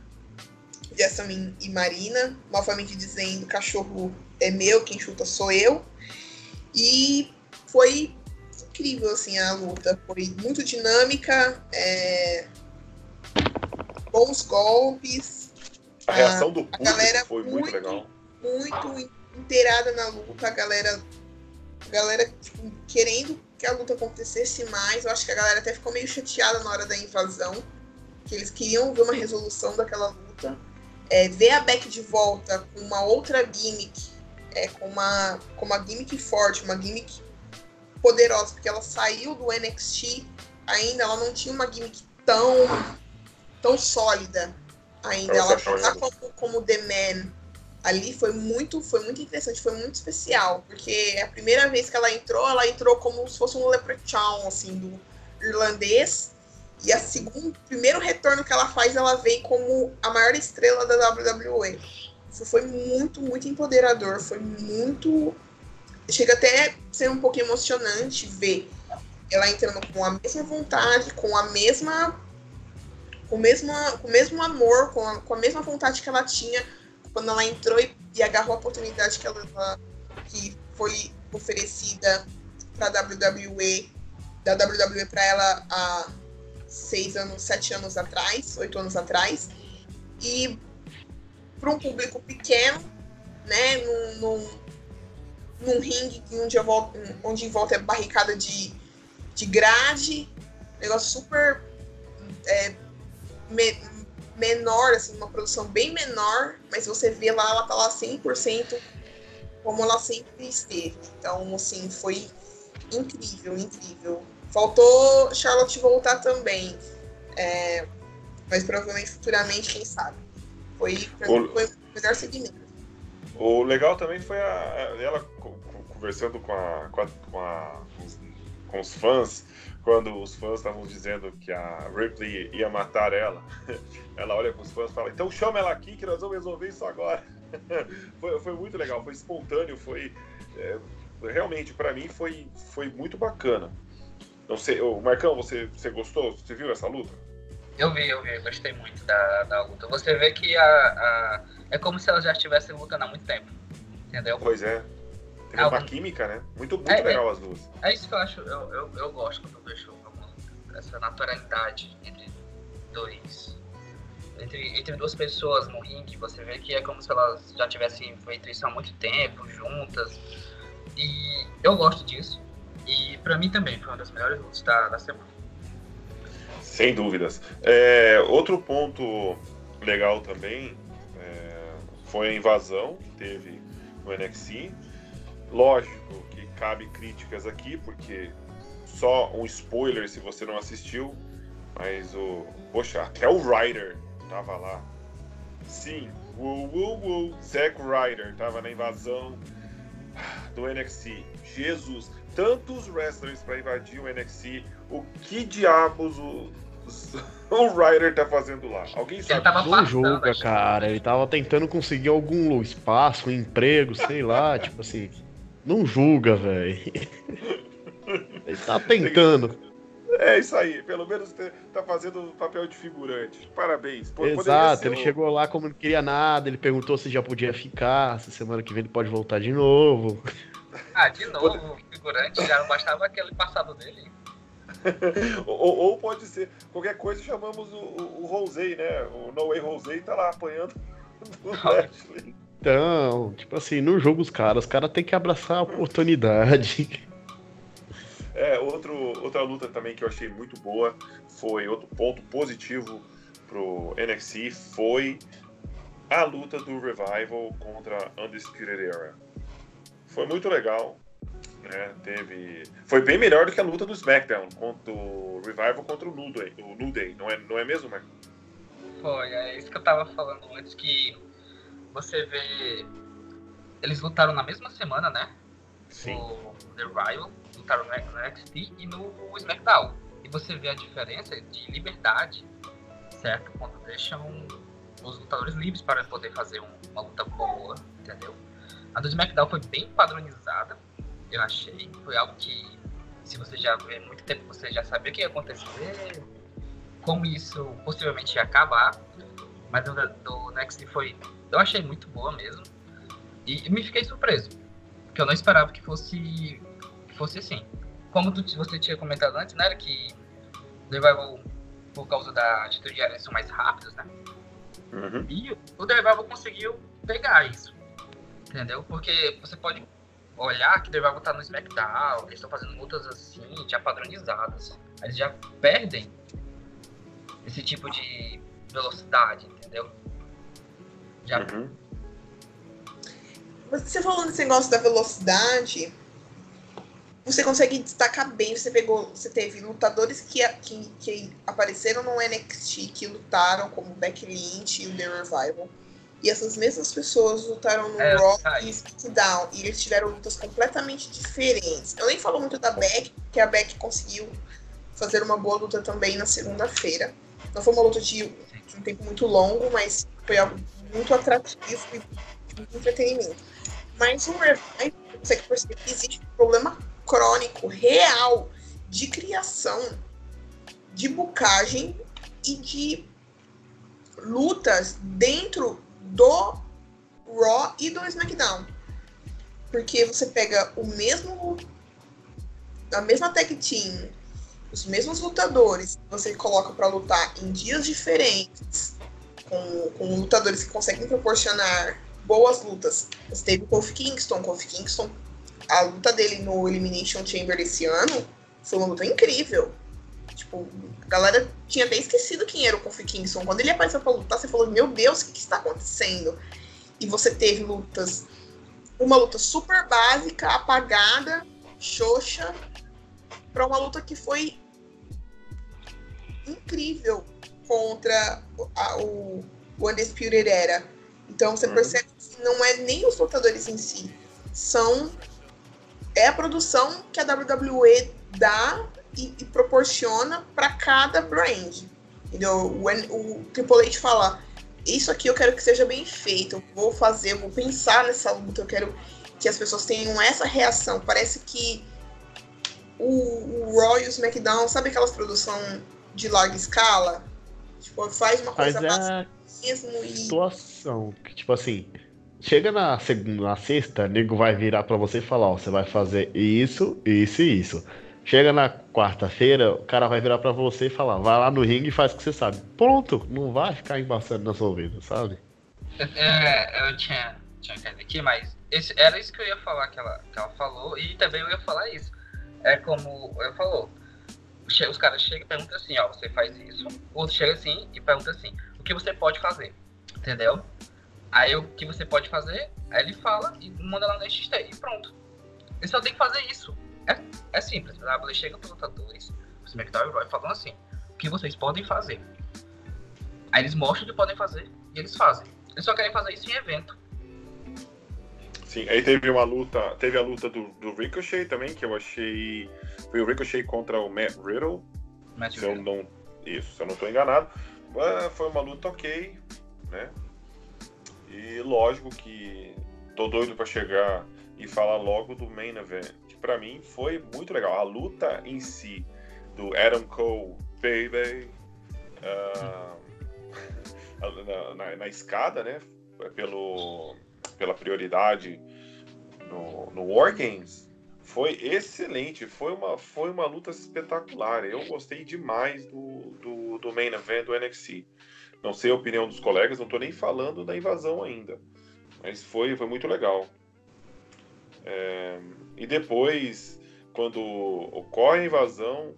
Jasmine e Marina, novamente dizendo cachorro é meu, quem chuta sou eu. E foi incrível assim a luta, foi muito dinâmica, é... bons golpes. A reação do público a foi muito, muito legal. Muito inteirada na luta, a galera, a galera tipo, querendo que a luta acontecesse mais. Eu acho que a galera até ficou meio chateada na hora da invasão, que eles queriam ver uma resolução daquela luta. É, ver a Beck de volta com uma outra gimmick, é, com, uma, com uma gimmick forte, uma gimmick poderosa, porque ela saiu do NXT ainda, ela não tinha uma gimmick tão, tão sólida ainda. Ela tá como, como The Man ali foi muito, foi muito interessante, foi muito especial, porque a primeira vez que ela entrou, ela entrou como se fosse um leprechaun, assim, do irlandês, e a segundo, primeiro retorno que ela faz, ela vem como a maior estrela da WWE. Isso foi muito, muito empoderador, foi muito chega até a ser um pouco emocionante ver ela entrando com a mesma vontade, com a mesma com o mesmo, com o mesmo amor, com a, com a mesma vontade que ela tinha quando ela entrou e, e agarrou a oportunidade que ela que foi oferecida para WWE, da WWE para ela há seis anos, sete anos atrás, oito anos atrás, e para um público pequeno, né, num, num, num ringue onde, volta, onde em volta é barricada de, de grade, negócio super é, me, menor, assim, uma produção bem menor, mas você vê lá, ela tá lá 100% como ela sempre esteve. Então, assim, foi incrível, incrível. Faltou Charlotte voltar também, é, mas provavelmente futuramente, quem sabe. Foi, o, foi o melhor segmento. O legal também foi a, ela conversando com, a, com, a, com, a, com os fãs, quando os fãs estavam dizendo que a Ripley ia matar ela, ela olha para os fãs e fala: então chama ela aqui que nós vamos resolver isso agora. foi, foi muito legal, foi espontâneo, foi. É, realmente, para mim, foi, foi muito bacana. Não sei, o Marcão, você, você gostou? Você viu essa luta? Eu vi, eu vi, gostei muito da, da luta. Você vê que a, a, é como se elas já estivessem lutando há muito tempo. Entendeu? Pois é. É uma química, né? Muito, muito é, é legal é, as duas. É isso que eu acho, eu, eu, eu gosto quando eu vejo essa naturalidade entre dois. Entre, entre duas pessoas no ringue, você vê que é como se elas já tivessem feito isso há muito tempo, juntas. E eu gosto disso. E pra mim também foi uma das melhores lutas da, da semana. Sem dúvidas. É, outro ponto legal também foi a invasão que teve no NXT. Lógico que cabe críticas aqui, porque só um spoiler se você não assistiu, mas o. Poxa, até o Ryder tava lá. Sim, o o Zack Ryder tava na invasão do NXT. Jesus, tantos wrestlers para invadir o NXT. O que diabos o, o Ryder tá fazendo lá? Alguém sabe? Ele tava Não julga, passando, cara. Ele tava tentando conseguir algum espaço, um emprego, sei lá, tipo assim. Não julga, velho. Ele tá tentando. É isso aí, pelo menos tá fazendo o papel de figurante. Parabéns. Pô, Exato, ele o- chegou lá como não queria nada, ele perguntou se já podia ficar, se semana que vem ele pode voltar de novo. Ah, de novo, o figurante, já não bastava aquele passado dele. Ou, ou- ou pode ser, qualquer coisa chamamos o, o, o Rosei, né? O No Way Rosei tá lá apanhando do Lashley. Então, tipo assim, não julga os caras, os caras têm que abraçar a oportunidade. É, outro, outra luta também que eu achei muito boa foi outro ponto positivo pro NXT foi a luta do Revival contra Undisputed Era. Foi muito legal. Né? Teve. Foi bem melhor do que a luta do SmackDown contra o Revival contra o New Day, o New Day não, é, não é mesmo, Marco? Foi, é isso que eu tava falando antes, que você vê. Eles lutaram na mesma semana, né? O The Rival, lutaram no NXT e no SmackDown. E você vê a diferença de liberdade, certo? Quando deixam os lutadores livres para poder fazer um- uma luta boa, entendeu? A do SmackDown foi bem padronizada, eu achei. Foi algo que, se você já vê muito tempo, você já sabia o que ia acontecer, como isso possivelmente ia acabar. Mas do, do NXT foi. Eu achei muito boa mesmo. E me fiquei surpreso. Porque eu não esperava que fosse. Que fosse assim. Como tu, você tinha comentado antes, né? Que o Revival, por causa da atitude, eles são mais rápidos, né? Uhum. E o Revival conseguiu pegar isso. Entendeu? Porque você pode olhar que o Revival tá no SmackDown, eles estão fazendo lutas assim, já padronizadas. Eles já perdem esse tipo de velocidade, entendeu? Já Uhum. Mas Você falando desse negócio da velocidade, você consegue destacar bem. Você pegou, você teve lutadores que, que, que apareceram no NXT que lutaram, como o Becky Lynch e o The Revival. E essas mesmas pessoas lutaram no É, Raw e. SmackDown. E eles tiveram lutas completamente diferentes. Eu nem falo muito da Becky, porque a Becky conseguiu fazer uma boa luta também na segunda-feira. Não foi uma luta de, de um tempo muito longo, mas foi algo muito atrativo e muito entretenimento. Mas o você consegue perceber que existe um problema crônico, real, de criação, de bucagem e de lutas dentro do Raw e do SmackDown. Porque você pega o mesmo. a mesma tag team, os mesmos lutadores, você coloca pra lutar em dias diferentes, com, com lutadores que conseguem proporcionar boas lutas. Você teve o Kofi Kingston, Kofi Kingston, a luta dele no Elimination Chamber esse ano foi uma luta incrível. Tipo, a galera tinha até esquecido quem era o Kofi Kingston. Quando ele apareceu pra lutar, você falou, meu Deus, o que, que está acontecendo? E você teve lutas, uma luta super básica, apagada, xoxa, pra uma luta que foi incrível contra o- a- o, o Undisputed Era. Então você Uhum. percebe que não é nem os lutadores em si, são é a produção que a WWE dá e, e proporciona para cada brand. Entendeu? O, o Triple H fala: Isso aqui eu quero que seja bem feito, eu vou fazer, eu vou pensar nessa luta, eu quero que as pessoas tenham essa reação. Parece que o, o o SmackDown, sabe aquelas produção de larga escala? Tipo, faz uma Mas coisa é básica a mesmo e. situação que, tipo assim, chega na, segunda, na sexta, nego vai virar pra você e falar, ó, você vai fazer isso, isso e isso. Chega na quarta-feira, o cara vai virar pra você e falar, vai lá no ringue e faz o que você sabe. Pronto, não vai ficar embaçando na sua ouvido, sabe? É, eu tinha, tinha caído aqui, mas esse- era isso que eu ia falar que ela, que ela falou, e também eu ia falar isso. É como eu falou, os caras chegam e perguntam assim, ó, você faz isso, o outro chega assim e pergunta assim, o que você pode fazer? Entendeu? Aí o que você pode fazer? Aí ele fala e manda lá no NXT e pronto. Ele só tem que fazer isso. É, é simples. A WWE chega pros lutadores, o SmackDown e o Raw falando assim, o que vocês podem fazer. Aí eles mostram o que podem fazer e eles fazem. Eles só querem fazer isso em evento. Sim, aí teve uma luta, teve a luta do, do Ricochet também, que eu achei. Foi o Ricochet contra o Matt Riddle. Matt se eu Riddle. não. Isso, se eu não estou enganado. Foi uma luta ok, né? E lógico que tô doido para chegar e falar logo do main event, que para mim foi muito legal. A luta em si do Adam Cole, baby, ah, na, na- na escada, né? Pelo, pela prioridade no, no War Games, foi excelente. Foi uma, foi uma luta espetacular. Eu gostei demais do, do, do main event do NXT. Não sei a opinião dos colegas, não tô nem falando da invasão ainda. Mas foi, foi muito legal. É, e depois, quando ocorre a invasão,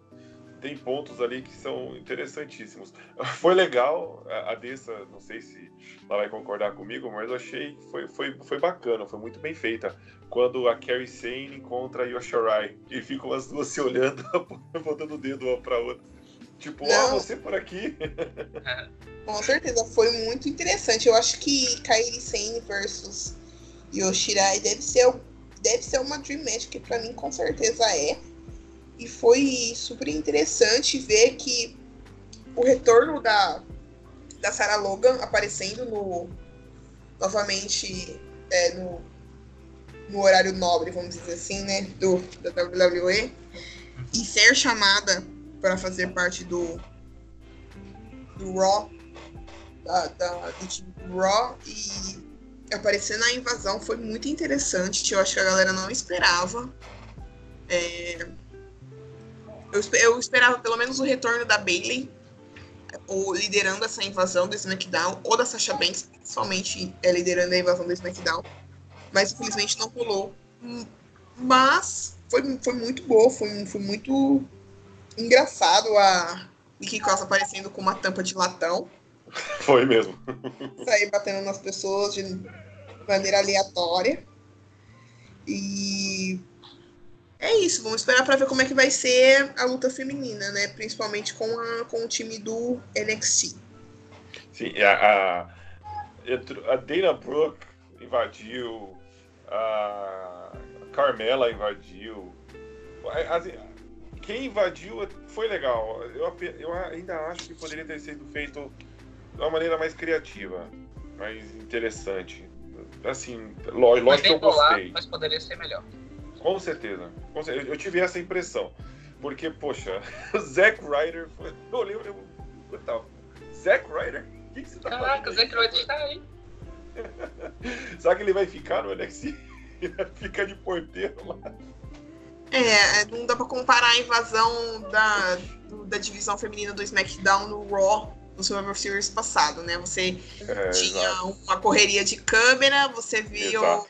tem pontos ali que são interessantíssimos. Foi legal, a Dessa, não sei se ela vai concordar comigo, mas eu achei que foi, foi, foi bacana, foi muito bem feita. Quando a Carrie Sane encontra a Yoshirai e ficam as duas se olhando, apontando o dedo uma pra outra. Tipo, ah, você por aqui. Com certeza, foi muito interessante. Eu acho que Kairi Sane versus Yoshirai deve ser, deve ser uma Dream Match, que pra mim com certeza é. E foi super interessante ver que o retorno da, da Sarah Logan aparecendo no novamente é, no, no horário nobre, vamos dizer assim, né? Do, da WWE. E ser chamada para fazer parte do, do Raw da, da- do time do Raw e aparecer na invasão foi muito interessante. Eu acho que a galera não esperava. É, eu, eu esperava pelo menos o retorno da Bailey, ou liderando essa invasão do SmackDown, ou da Sasha Banks, principalmente é, liderando a invasão do SmackDown. Mas infelizmente não rolou. Mas foi, foi muito boa, foi, foi muito engraçado a Nikki Cross aparecendo com uma tampa de latão Foi mesmo. sair batendo nas pessoas de maneira aleatória. E é isso, vamos esperar para ver como é que vai ser a luta feminina, né? Principalmente com, a, com o time do NXT. Sim, a, a, a Dana Brooke invadiu, a Carmela invadiu. A- assim, quem invadiu foi legal. Eu, eu ainda acho que poderia ter sido feito de uma maneira mais criativa, mais interessante. Assim, lógico que eu gostei. mas poderia ser melhor. Com certeza. Com certeza. Eu, eu tive essa impressão. Porque, poxa, o Zack Ryder foi. Eu olhei, eu olhei, eu Zack Ryder? O que, que você tá Caraca, o fazendo? Zack Ryder está aí. Será que ele vai ficar no NXT? Ele vai ficar de porteiro lá. É, não dá pra comparar a invasão da, do- da divisão feminina do SmackDown no Raw no Survivor Series passado, né? Você É, tinha exato. uma correria de câmera, você viu a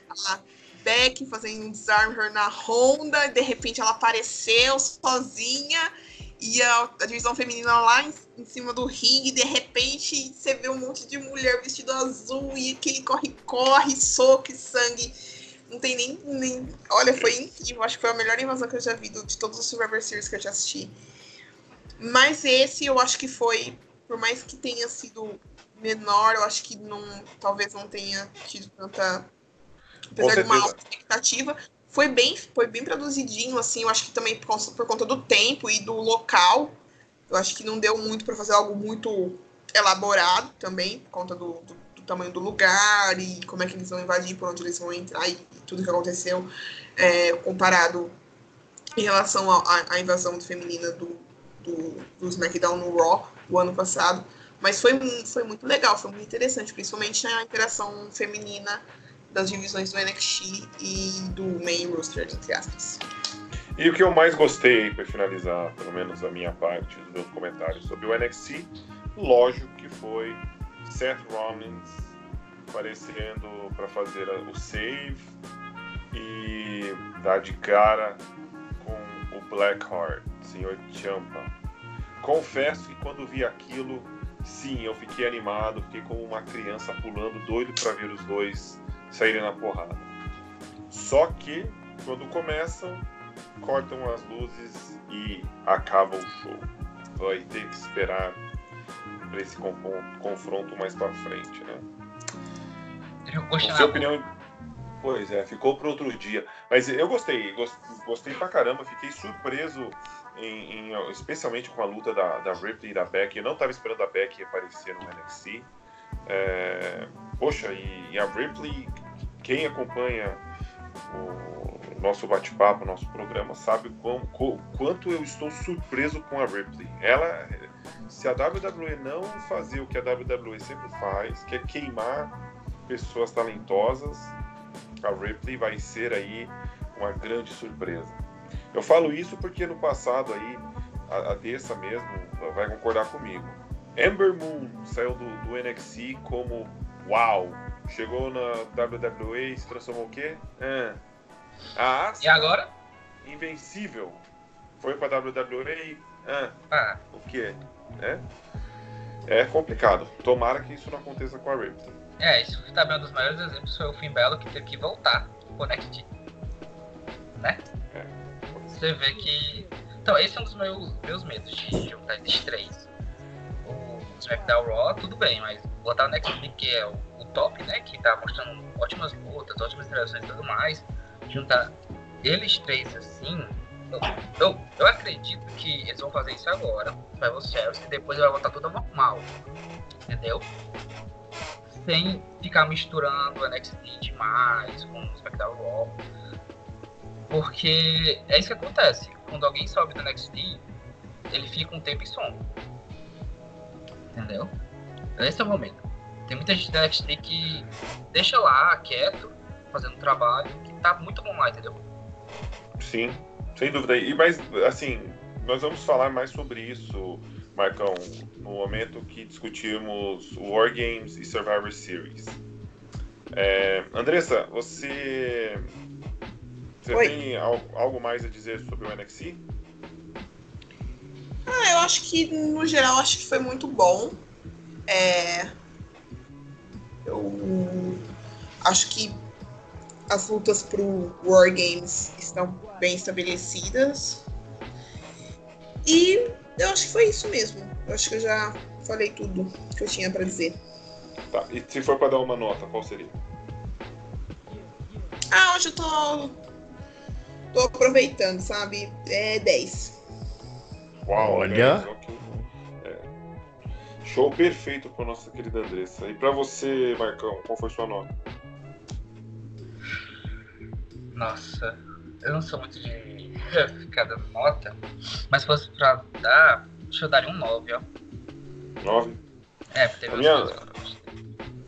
Beck fazendo um disarm her na Honda, de repente ela apareceu sozinha e a, a divisão feminina lá em, em cima do ringue, de repente você vê um monte de mulher vestido azul e aquele corre-corre, soco e sangue. Não tem nem, nem. Olha, foi incrível. Acho que foi a melhor invasão que eu já vi do- de todos os Survivor Series que eu já assisti. Mas esse eu acho que foi, por mais que tenha sido menor, eu acho que não, talvez não tenha tido tanta. Apesar de uma alta expectativa, foi bem, foi bem produzidinho, assim, eu acho que também por, conta- por conta do tempo e do local, eu acho que não deu muito para fazer algo muito elaborado também, por conta do, do- do tamanho do lugar e como é que eles vão invadir, por onde eles vão entrar e, e tudo que aconteceu, é, comparado em relação à- invasão feminina do, do, do SmackDown no Raw do ano passado. Mas foi, foi muito legal, foi muito interessante, principalmente a interação feminina das divisões do NXT e do main roster, entre aspas. E o que eu mais gostei, para finalizar, pelo menos a minha parte dos meus comentários sobre o NXT, lógico que foi Seth Rollins aparecendo para fazer o save e dar de cara com o Blackheart, Sr. Champa. Confesso que quando vi aquilo sim, eu fiquei animado, fiquei como uma criança pulando, doido para ver os dois saírem na porrada. Só que, quando começam, cortam as luzes e acaba o show. Vai ter que esperar para esse confronto mais para frente, né? A sua opinião, Pois é, ficou para outro dia. Mas eu gostei, gostei pra caramba, fiquei surpreso, em, em, especialmente com a luta da, da Ripley e da Becky. Eu não estava esperando a Becky aparecer no NXT. É, poxa, e, e, a Ripley, quem acompanha o nosso bate-papo, o nosso programa, sabe quão, quanto eu estou surpreso com a Ripley. Ela, se a WWE não fazer o que a WWE sempre faz, que é queimar pessoas talentosas, a Ripley vai ser aí uma grande surpresa. Eu falo isso porque no passado aí, a, a Dessa mesmo vai concordar comigo. Ember Moon saiu do, do NXT como uau, chegou na WWE e se transformou o quê? É. A Asuka, e agora? Invencível. Foi pra WWE ah, ah. o quê? É? é complicado. Tomara que isso não aconteça com a Ripley. É, isso também é um dos maiores exemplos foi o Finn Belo que teve que voltar pro NXT. Né? É. Você vê que. Então, esse é um dos meus, meus medos de juntar esses três. O SmackDown Raw, tudo bem, mas botar o NXT, que é o, o top, né? Que tá mostrando ótimas lutas, ótimas interações e tudo mais. Juntar eles três assim. Eu, eu, acredito que eles vão fazer isso agora, vai você e depois vai voltar tudo normal. Entendeu? sem ficar misturando NXT demais com o SmackDown Raw. Porque é isso que acontece. Quando alguém sobe do NXT, ele fica um tempo e some. Entendeu? Esse é o momento. Tem muita gente do NXT que deixa lá, quieto, fazendo trabalho, que tá muito bom lá, entendeu? Sim, sem dúvida. E mais, assim, nós vamos falar mais sobre isso Marcão, no momento que discutimos War Games e Survivor Series. É, Andressa, você, você tem algo mais a dizer sobre o NXT? Ah, eu acho que, no geral, acho que foi muito bom. É... Eu acho que as lutas pro War Games estão bem estabelecidas. E eu acho que foi isso mesmo. Eu acho que eu já falei tudo que eu tinha para dizer. Tá, e se for para dar uma nota, qual seria? Ah, hoje eu tô. tô aproveitando, sabe? É 10. Uau, olha. É. Show perfeito para nossa querida Andressa. E para você, Marcão, qual foi sua nota? Nossa, eu não sou muito de ficar dando nota, mas se fosse pra dar, deixa eu dar um 9, ó. 9? É, teve a minha,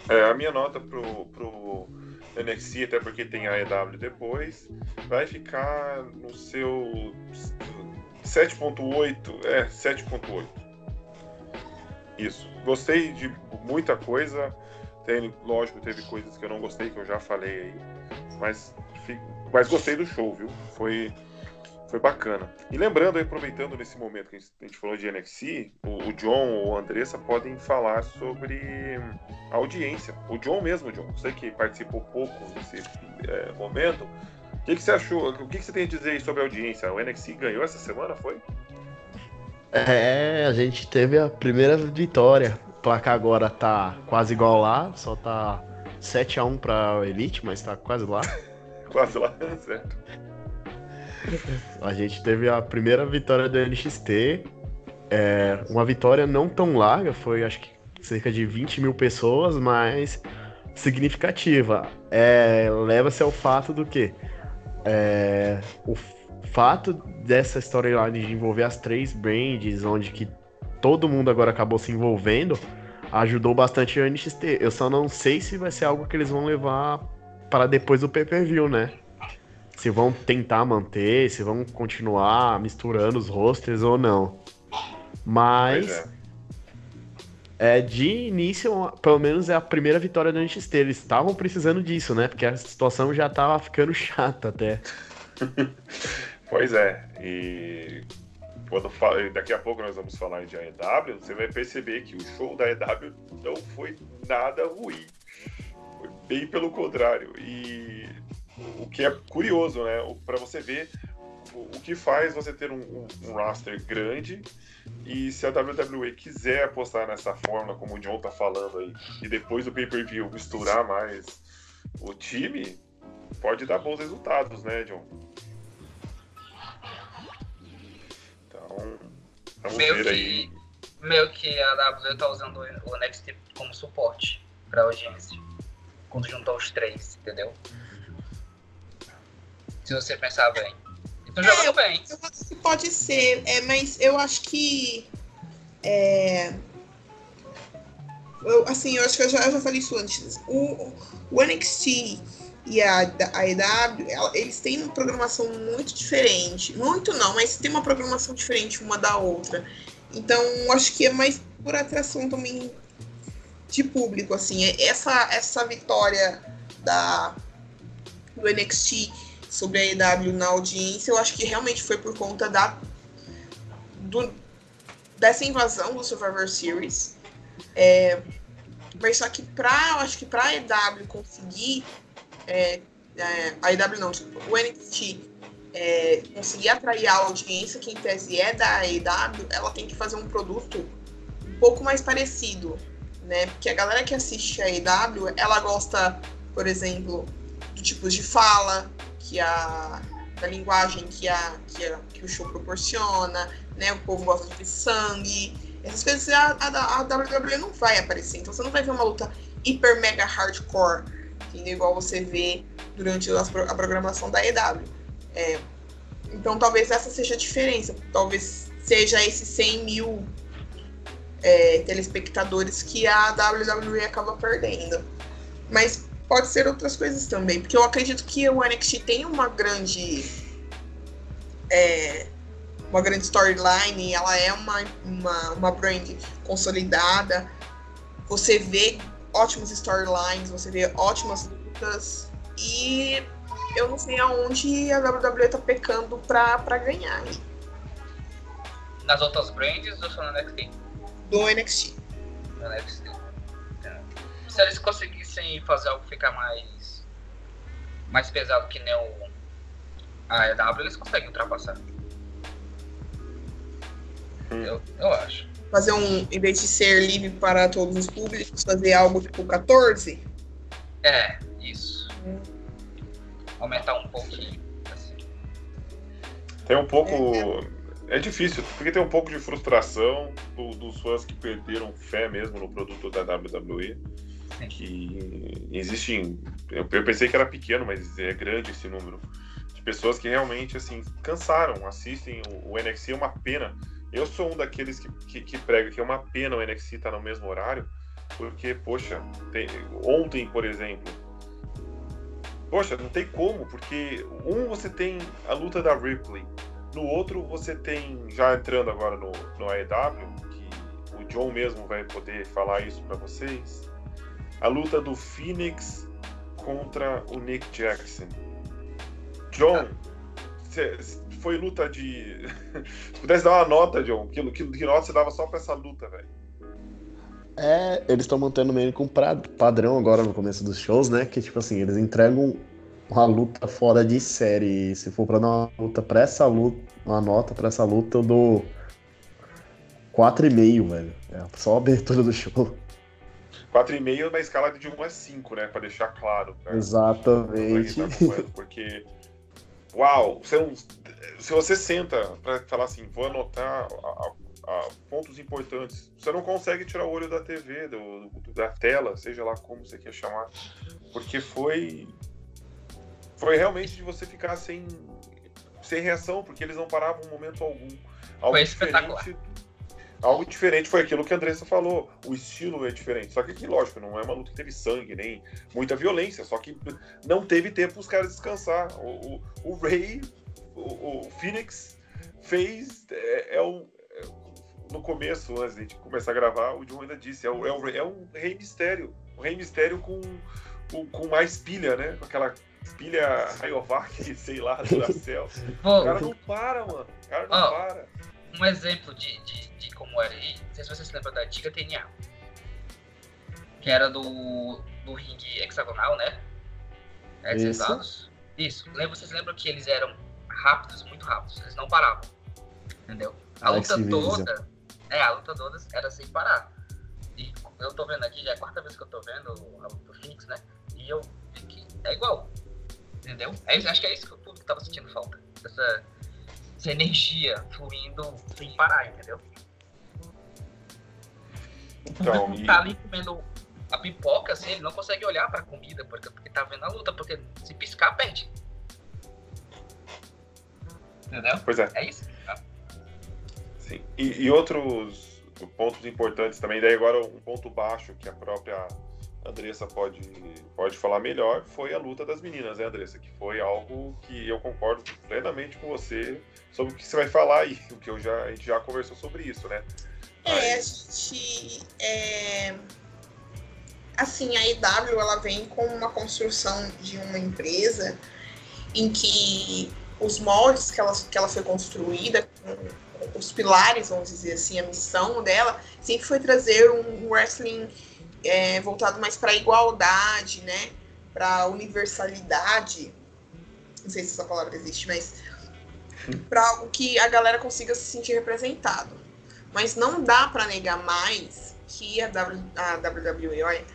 é, a minha nota pro, pro NXT, até porque tem a EW depois, vai ficar no seu 7.8, é, 7.8. Isso. Gostei de muita coisa. Tem, lógico, teve coisas que eu não gostei, que eu já falei aí. Mas mas gostei do show, viu? Foi, foi bacana. E lembrando, aproveitando nesse momento que a gente falou de NXT, o, o John ou a Andressa podem falar sobre a audiência. O John mesmo, John, você que participou pouco nesse é, momento, que, que, você achou? O que, que, você tem a dizer sobre a audiência? O NXT ganhou essa semana, foi? É, a gente teve a primeira vitória. O placar agora tá quase igual lá, só tá 7 a 1 para Elite, mas tá quase lá. Quase lá, certo. A gente teve a primeira vitória do NXT. É, uma vitória não tão larga, foi acho que cerca de 20 mil pessoas, mas significativa. É, Leva-se ao fato do que é, o fato dessa storyline de envolver as três brands, onde que todo mundo agora acabou se envolvendo, ajudou bastante o NXT. Eu só não sei se vai ser algo que eles vão levar para depois do pay-per-view, né? Se vão tentar manter, se vão continuar misturando os rosters ou não. Mas é. de início, pelo menos é a primeira vitória do NXT. Eles estavam precisando disso, né? Porque a situação já tava ficando chata até. pois é. E quando fala, daqui a pouco nós vamos falar de AEW, você vai perceber que o show da AEW não foi nada ruim. Foi bem pelo contrário. E o que é curioso, né? Para você ver o que faz você ter um, um, um, roster grande e se a WWE quiser apostar nessa forma, como o John tá falando aí, e depois do pay-per-view misturar mais o time, pode dar bons resultados, né, John? Então, vamos meio ver que, aí. Meio que a WWE tá usando o NXT como suporte pra audiência. Quando juntou os três, entendeu? Se você pensar bem. Então É, jogando bem. Eu acho que pode ser, é, mas eu acho que. É, eu, assim, eu acho que eu já, eu já falei isso antes. O, o NXT e a, a EW, ela- eles têm uma programação muito diferente. Muito não, mas tem uma programação diferente uma da outra. Então, eu acho que é mais por atração também de público, assim. Essa, essa vitória da, do NXT sobre a EW na audiência, eu acho que realmente foi por conta da do- dessa invasão do Survivor Series. É, mas só que pra, eu acho que pra EW conseguir é, é, a EW não, desculpa, o NXT é, conseguir atrair a audiência, que em tese é da EW, ela tem que fazer um produto um pouco mais parecido, né? Porque a galera que assiste a EW, ela gosta, por exemplo, do tipo de fala, que a da linguagem que, a, que, a, que o show proporciona, né? O povo gosta de sangue. Essas coisas a, a, a WWE não vai aparecer. Então você não vai ver uma luta hiper mega hardcore, entendeu? igual você vê durante pro- a programação da EW. É, então talvez essa seja a diferença. Talvez seja esses 100 mil é, telespectadores que a WWE acaba perdendo. Mas pode ser outras coisas também, porque eu acredito que o NXT tem uma grande é, uma grande storyline, ela é uma, uma, uma brand consolidada. Você vê ótimos storylines, você vê ótimas lutas e eu não sei aonde a WWE tá pecando pra, pra ganhar Nas outras brands ou só no NXT? do NXT. No NXT. É. Se eles conseguissem fazer algo ficar mais. mais pesado que nem o. A EW, eles conseguem ultrapassar. Hum. Eu, eu acho. Fazer um, em vez de ser livre para todos os públicos, fazer algo tipo 14. É, isso. Aumentar um pouquinho. Assim. Tem um pouco. É difícil, porque tem um pouco de frustração do- dos fãs que perderam fé mesmo no produto da WWE. Que existem. Eu eu pensei que era pequeno, mas é grande esse número. De pessoas que realmente assim, cansaram, assistem o, o NXT, é uma pena. Eu sou um daqueles que, que, que prega que é uma pena o NXT estar no mesmo horário, porque, poxa, tem- ontem, por exemplo, Poxa, não tem como, porque um você tem a luta da Ripley, no outro você tem, já entrando agora no, no AEW, que o John mesmo vai poder falar isso pra vocês, a luta do Phoenix contra o Nick Jackson. John, cê- foi luta de. Se pudesse dar uma nota, John, que, que, que nota você dava só pra essa luta, velho? É, eles estão mantendo meio que um padrão agora no começo dos shows, né? Que tipo assim, eles entregam uma luta fora de série. Se for pra dar uma luta pra essa luta, uma nota pra essa luta, eu dou 4,5, velho. É só a abertura do show. 4,5 na escala de 1 a 5, né? Pra deixar claro. Pra... Exatamente. pra tá porque uau, não- se você senta para falar assim, vou anotar a- a- pontos importantes, você não consegue tirar o olho da TV, do, do- da tela, seja lá como você quer chamar, porque foi foi realmente de você ficar sem sem reação, porque eles não paravam um momento algum. Algo Foi espetacular. Algo diferente foi aquilo que a Andressa falou. O estilo é diferente. Só que aqui, lógico, não é uma luta que teve sangue, nem muita violência. Só que não teve tempo os caras descansar. O, o, o Ray, o, o Phoenix fez. É, é um. é- no começo, antes de começar a gravar, o John ainda disse: é, o- é, o- é um Rei Mistério. Um Rei Mistério com, com, com mais pilha, né? Com aquela pilha Rayovac, sei lá, Duracell. O Pô, cara não para, mano. O cara não Ó. para. Um exemplo de, de, de como era aí, não sei se você se lembra da antiga TNA. Que era do, do ringue hexagonal, né? Isso. Isso. Lembra, vocês lembram que eles eram rápidos, muito rápidos. Eles não paravam. Entendeu? A Alex luta toda. É, a luta toda era sem parar. E eu tô vendo aqui, já é a quarta vez que eu tô vendo a luta do Phoenix, né? E eu vi que é igual. Entendeu? É acho que é isso que o público tava sentindo falta. Essa, essa energia fluindo sem parar, entendeu? Então, público e- tá ali comendo a pipoca, assim, ele não consegue olhar pra comida porque, porque tá vendo a luta, porque se piscar, perde. Entendeu? Pois é. É isso. Sim. E, e outros pontos importantes também, daí agora um ponto baixo que a própria Andressa pode, pode falar melhor foi a luta das meninas, né, Andressa? Que foi algo que eu concordo plenamente com você sobre o que você vai falar aí, o que eu já, a gente já conversou sobre isso, né? É, a gente. é, Assim, a EW ela vem com uma construção de uma empresa em que os moldes que ela, que ela foi construída, os pilares, vamos dizer assim, a missão dela, sempre foi trazer um wrestling é, voltado mais para a igualdade, né? Para a universalidade. Não sei se essa palavra existe, mas para algo que a galera consiga se sentir representado. Mas não dá para negar mais que a, w, a WWE, olha,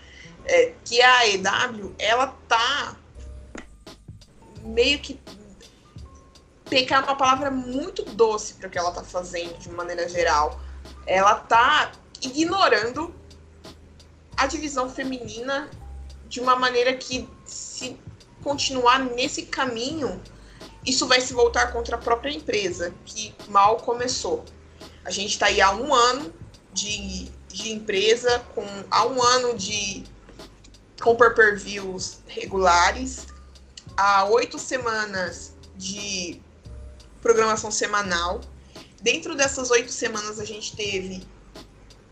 é, que a EW, ela tá meio que pecar é uma palavra muito doce para o que ela tá fazendo de maneira geral. Ela tá ignorando a divisão feminina de uma maneira que se continuar nesse caminho, isso vai se voltar contra a própria empresa, que mal começou. A gente está aí há um ano de, de empresa, com há um ano de com pay-per-views regulares, há oito semanas de programação semanal. Dentro dessas oito semanas a gente teve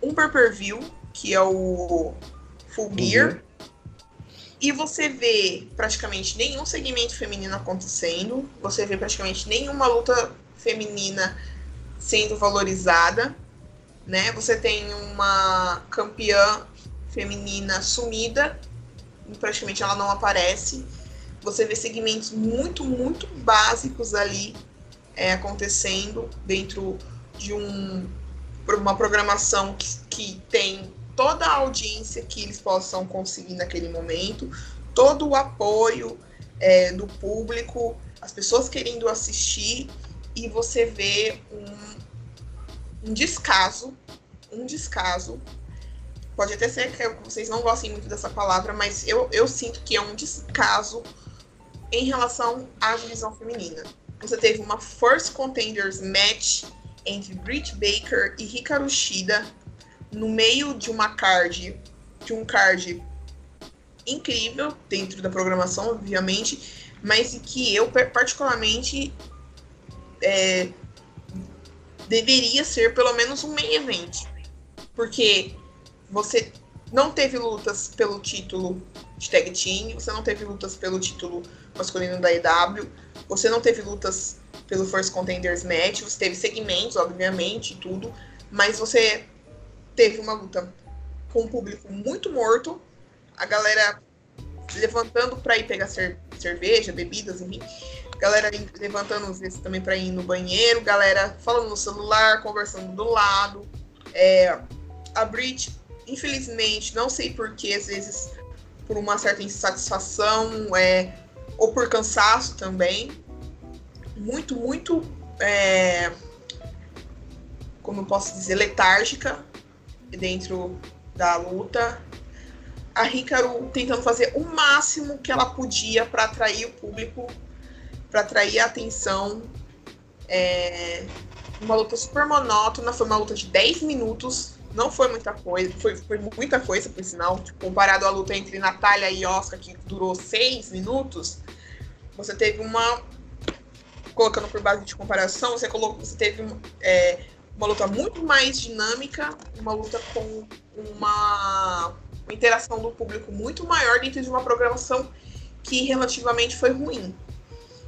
um pay-per-view, que é o Full Gear, e você vê praticamente nenhum segmento feminino acontecendo, você vê praticamente nenhuma luta feminina sendo valorizada, né? Você tem uma campeã feminina sumida, praticamente ela não aparece. Você vê segmentos muito, muito básicos ali é, acontecendo dentro de um, uma programação que, que tem toda a audiência que eles possam conseguir naquele momento, todo o apoio é, do público, as pessoas querendo assistir, e você vê um, um descaso, um descaso. Pode até ser que vocês não gostem muito dessa palavra, mas eu, eu sinto que é um descaso em relação à divisão feminina. Você teve uma First Contenders Match entre Britt Baker e Hikaru Shida no meio de uma card, de um card incrível dentro da programação, obviamente, mas que eu particularmente é, deveria ser pelo menos um main event, porque você não teve lutas pelo título de tag team, você não teve lutas pelo título masculino da EW, você não teve lutas pelo First Contenders Match, você teve segmentos, obviamente, tudo, mas você teve uma luta com um público muito morto, a galera levantando para ir pegar cer cerveja, bebidas, enfim, galera levantando às vezes também para ir no banheiro, galera falando no celular, conversando do lado, é, a Brit, infelizmente, não sei porquê, às vezes por uma certa insatisfação, é, ou por cansaço também, muito, muito, é, como eu posso dizer, letárgica dentro da luta. A Hikaru tentando fazer o máximo que ela podia para atrair o público, para atrair a atenção. É, uma luta super monótona, foi uma luta de 10 minutos, não foi muita coisa, foi, foi muita coisa, por sinal, tipo, comparado à luta entre Natália e Oscar, que durou 6 minutos, você teve uma. Colocando por base de comparação, você, colocou, você teve é, uma luta muito mais dinâmica, uma luta com uma, uma interação do público muito maior dentro de uma programação que relativamente foi ruim.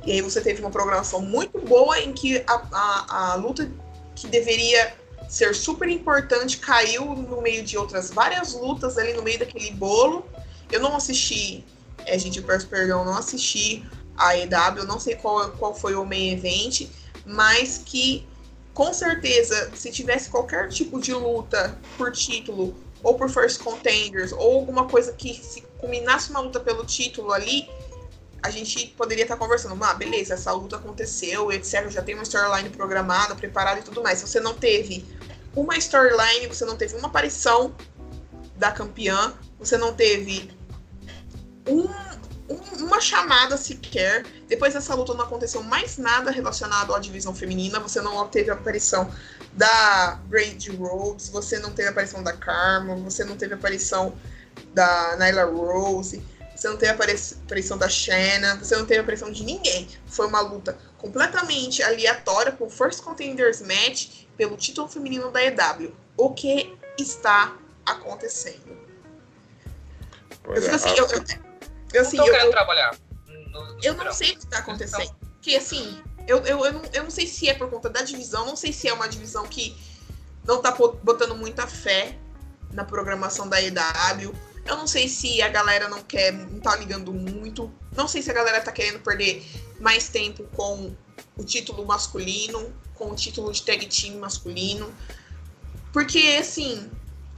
E aí você teve uma programação muito boa em que a, a, a luta que deveria ser super importante caiu no meio de outras várias lutas ali no meio daquele bolo. Eu não assisti, é, gente, eu peço perdão, não assisti a EW, não sei qual, qual foi o main event, mas que com certeza, se tivesse qualquer tipo de luta por título, ou por first contenders, ou alguma coisa que se culminasse uma luta pelo título ali, a gente poderia estar conversando, ah, beleza, essa luta aconteceu, etc. Já tem uma storyline programada, preparada e tudo mais. Se você não teve uma storyline, você não teve uma aparição da campeã, você não teve um, uma chamada sequer. Depois dessa luta não aconteceu mais nada relacionado à divisão feminina. Você não teve a aparição da Brady Rhodes, você não teve a aparição da Karma, você não teve a aparição da Nyla Rose você não teve a aparição da Shanna, você não teve a aparição de ninguém. Foi uma luta completamente aleatória com o First Contenders Match pelo título feminino da EW. O que está acontecendo? Pois eu fico é, assim, eu, eu, assim, não eu, querendo eu, trabalhar. no- no eu não sei o que está acontecendo. Porque assim, eu, eu, eu, não, eu não sei se é por conta da divisão, não sei se é uma divisão que não tá po- botando muita fé na programação da EW. Eu não sei se a galera não quer, não tá ligando muito. Não sei se a galera tá querendo perder mais tempo com o título masculino, com o título de tag team masculino. Porque, assim,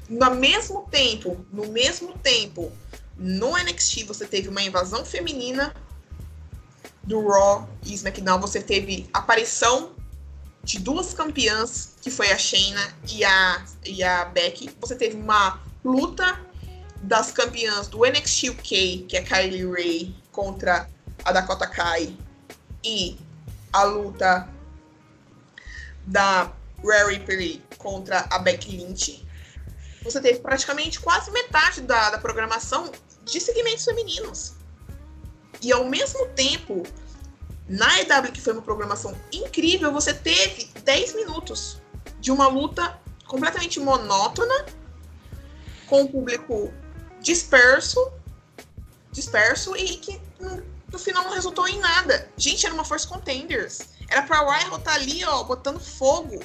no mesmo tempo, no mesmo tempo, no NXT você teve uma invasão feminina do Raw e SmackDown, você teve aparição de duas campeãs, que foi a Shayna e a, e a Becky. Você teve uma luta das campeãs do NXT UK, que é Kylie Ray, contra a Dakota Kai. E a luta da Rhea Ripley contra a Becky Lynch. Você teve praticamente quase metade da, da programação de segmentos femininos. E ao mesmo tempo, na EW, que foi uma programação incrível, você teve 10 minutos de uma luta completamente monótona, com o público disperso, disperso e que no, final não resultou em nada. Gente, era uma Force Contenders. Era pra Riot estar ali, ó, botando fogo,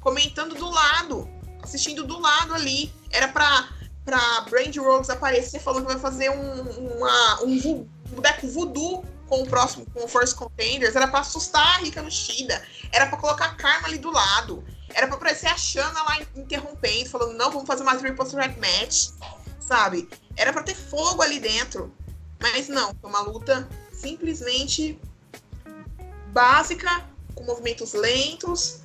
comentando do lado, assistindo do lado ali. Era pra, pra Brand Rhodes aparecer falando que vai fazer um, uma, um, um boneco voodoo com o próximo, com o Force Contenders. Era pra assustar a Rika no Shida. Era pra colocar a Karma ali do lado. Era pra aparecer a Shana lá interrompendo, falando, não, vamos fazer uma Triple Threat Match, sabe? Era pra ter fogo ali dentro. Mas não, foi uma luta simplesmente básica, com movimentos lentos,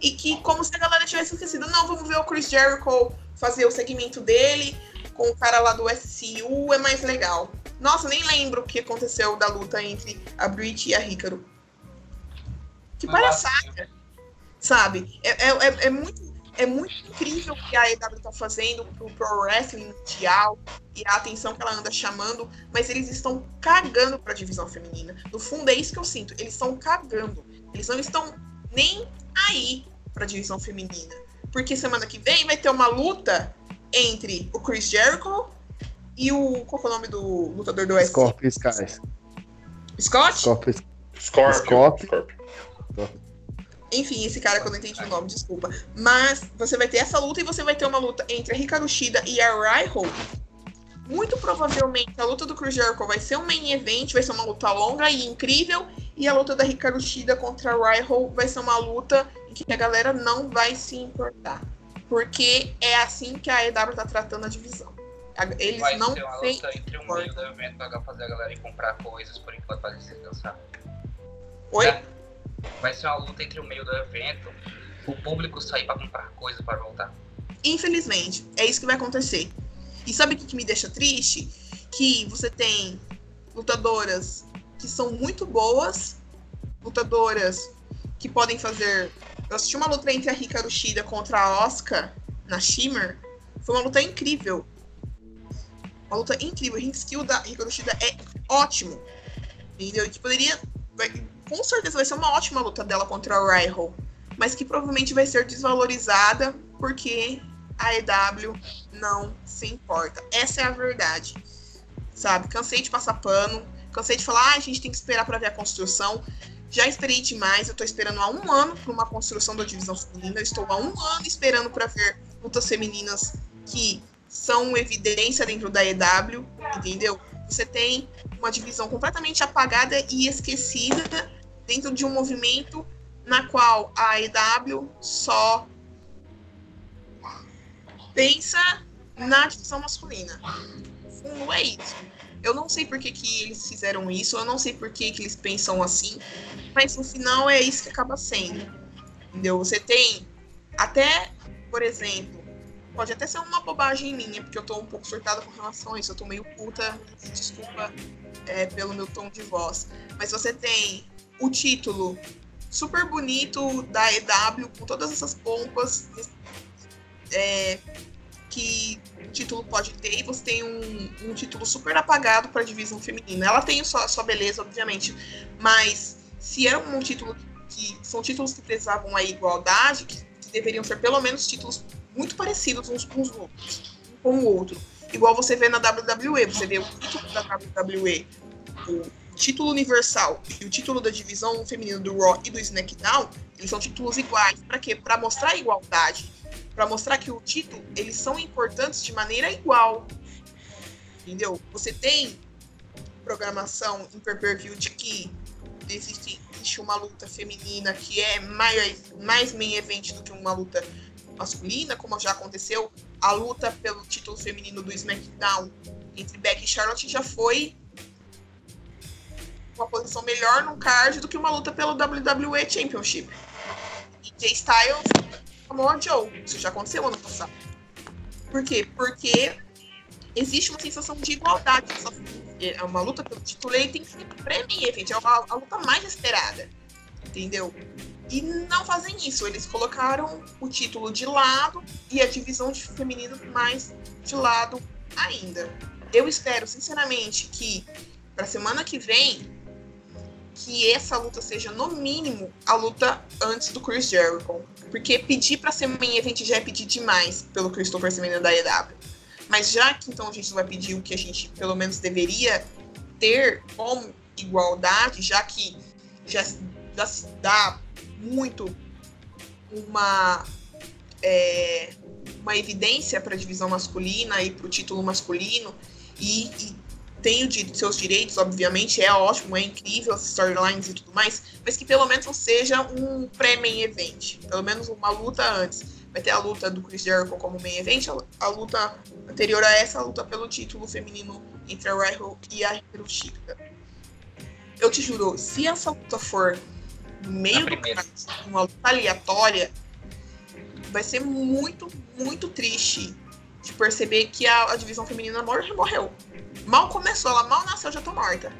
e que como se a galera tivesse esquecido, não, vamos ver o Chris Jericho fazer o segmento dele com o cara lá do SCU, é mais legal. Nossa, nem lembro o que aconteceu da luta entre a Brit e a Hikaru. Que palhaçada, sabe? É, é, é, é muito, é muito incrível o que a EW tá fazendo pro Pro Wrestling mundial e a atenção que ela anda chamando, mas eles estão cagando pra divisão feminina. No fundo, é isso que eu sinto. Eles estão cagando. Eles não estão nem aí pra divisão feminina. Porque semana que vem vai ter uma luta entre o Chris Jericho e o. Qual é o nome do lutador do Oeste? Scorpio Skies. Scott? Scorpio Scorpio. Scorpio. Scorpio. Enfim, esse cara que eu não entendi o nome, desculpa. Mas você vai ter essa luta e você vai ter uma luta entre a Hikaru Shida e a Raiho. Muito provavelmente a luta do Chris Jericho vai ser um main event, vai ser uma luta longa e incrível. E a luta da Hikaru Shida contra a Raiho vai ser uma luta em que a galera não vai se importar. Porque é assim que a EW tá tratando a divisão. Eles Vai não ser uma luta entre um meio do evento pra fazer a galera ir comprar coisas por enquanto pra descansar. Oi? É. Vai ser uma luta entre o meio do evento, o público sair pra comprar coisa pra voltar. Infelizmente, é isso que vai acontecer. E sabe o que, que me deixa triste? Que você tem lutadoras que são muito boas, lutadoras que podem fazer. Eu assisti uma luta entre a Hikaru Shida contra a Oscar na Shimmer. Foi uma luta incrível. Uma luta incrível. O skill da Hikaru Shida é ótimo. Entendeu? Que poderia. vai- com certeza vai ser uma ótima luta dela contra a Raiho. Mas que provavelmente vai ser desvalorizada porque a EW não se importa. Essa é a verdade. Sabe? Cansei de passar pano. Cansei de falar, ah, a gente tem que esperar pra ver a construção. Já esperei demais, eu tô esperando há um ano por uma construção da divisão feminina, eu estou há um ano esperando para ver lutas femininas que são evidência dentro da EW, entendeu? Você tem uma divisão completamente apagada e esquecida dentro de um movimento na qual a EW só pensa na divisão masculina. Não é isso. Eu não sei por que, que eles fizeram isso, eu não sei por que, que eles pensam assim, mas no final é isso que acaba sendo. Entendeu? Você tem até, por exemplo, pode até ser uma bobagem minha, porque eu tô um pouco surtada com relação a isso, eu tô meio puta, desculpa é, pelo meu tom de voz. Mas você tem o título super bonito da EW, com todas essas pompas é, título pode ter, e você tem um, um título super apagado para a divisão feminina. Ela tem sua, sua beleza, obviamente, mas se é um título que são títulos que precisavam a igualdade, que, que deveriam ser pelo menos títulos muito parecidos uns com os outros, um com o outro. Igual você vê na WWE, você vê o título da WWE, o título universal e o título da divisão feminina do Raw e do SmackDown, eles são títulos iguais. Para quê? Para mostrar a igualdade, para mostrar que o título eles são importantes de maneira igual. Entendeu? Você tem programação em pay-per-view de que existe, existe uma luta feminina que é mais, mais main event do que uma luta masculina, como já aconteceu, a luta pelo título feminino do SmackDown entre Becky e Charlotte já foi uma posição melhor no card do que uma luta pelo WWE Championship. E Jay Styles Samoa Joe. Isso já aconteceu ano passado. Por quê? Porque existe uma sensação de igualdade. É uma luta pelo título, ele tem que ser prêmio, gente. É a, a luta mais esperada. Entendeu? E não fazem isso. Eles colocaram o título de lado e a divisão de feminino mais de lado ainda. Eu espero, sinceramente, que para semana que vem que essa luta seja, no mínimo, a luta antes do Chris Jericho. Porque pedir para ser main event já é pedir demais pelo Christopher Semenya da EW. Mas já que então a gente vai pedir o que a gente pelo menos deveria ter como igualdade, já que já, se dá muito uma, é, uma evidência para a divisão masculina e para o título masculino, e, e tem o seus direitos, obviamente, é ótimo, é incrível as storylines e tudo mais, mas que pelo menos seja um pré-main event, pelo menos uma luta antes. Vai ter a luta do Chris Jericho como main event, a, luta anterior a essa, a luta pelo título feminino entre a Riho e a Hikaru Shida. Eu te juro, se essa luta for no meio do caso, uma luta aleatória, vai ser muito, muito triste de perceber que a, a divisão feminina morreu. Mal começou, ela mal nasceu, já tô morta.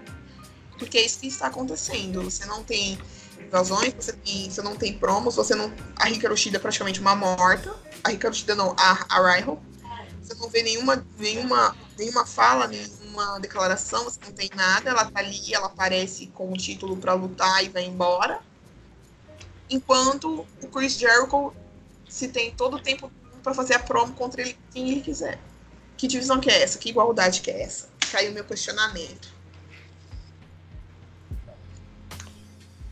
Porque é isso que está acontecendo. Você não tem invasões, você, tem, você não tem promos, você não. A Hikaru Shida é praticamente uma morta. A Hikaru Shida não, a, a Raiho. Você não vê nenhuma, nenhuma, nenhuma fala, nenhuma declaração, você não tem nada. Ela tá ali, ela aparece com o título para lutar e vai embora. Enquanto o Chris Jericho se tem todo o tempo para fazer a promo contra ele quem ele quiser. Que divisão que é essa? Que igualdade que é essa? Caiu meu questionamento.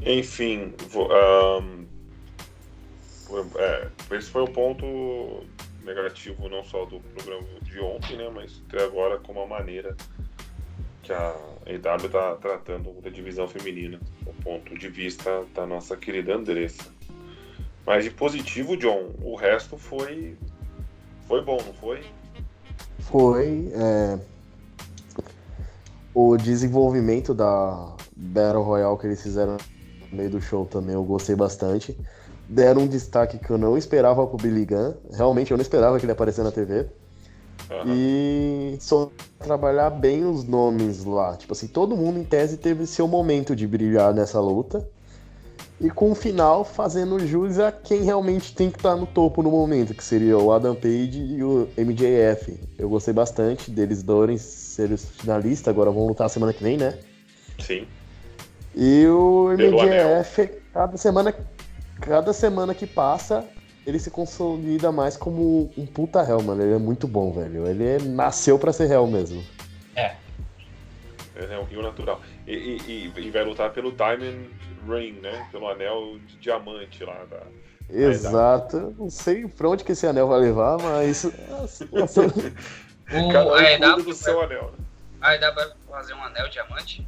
Enfim, um, é, esse foi o ponto negativo não só do programa de ontem, né, mas até agora como a maneira que a EW está tratando da divisão feminina, do ponto de vista da nossa querida Andressa. Mas de positivo, John, o resto foi foi bom, não foi? Foi. É... O desenvolvimento da Battle Royale que eles fizeram no meio do show também eu gostei bastante. Deram um destaque que eu não esperava pro Billy Gunn. Realmente eu não esperava que ele aparecesse na TV. Uhum. E só trabalhar bem os nomes lá. Tipo assim, todo mundo em tese teve seu momento de brilhar nessa luta e com o final fazendo jus a quem realmente tem que estar no topo no momento, que seria o Adam Page e o MJF. Eu gostei bastante deles dois serem os finalistas, agora vão lutar semana que vem, né? Sim. E o MJF, cada semana, cada semana que passa, ele se consolida mais como um puta réu, mano. Ele é muito bom, velho. Ele nasceu para ser réu mesmo. É. Ele é um rio natural. E, e, e, vai lutar pelo Diamond Ring, né? Pelo anel de diamante lá da. Exato. Não sei pra onde que esse anel vai levar, mas. o, Cada um a cuida do seu anel. Né? A EW vai fazer um anel diamante?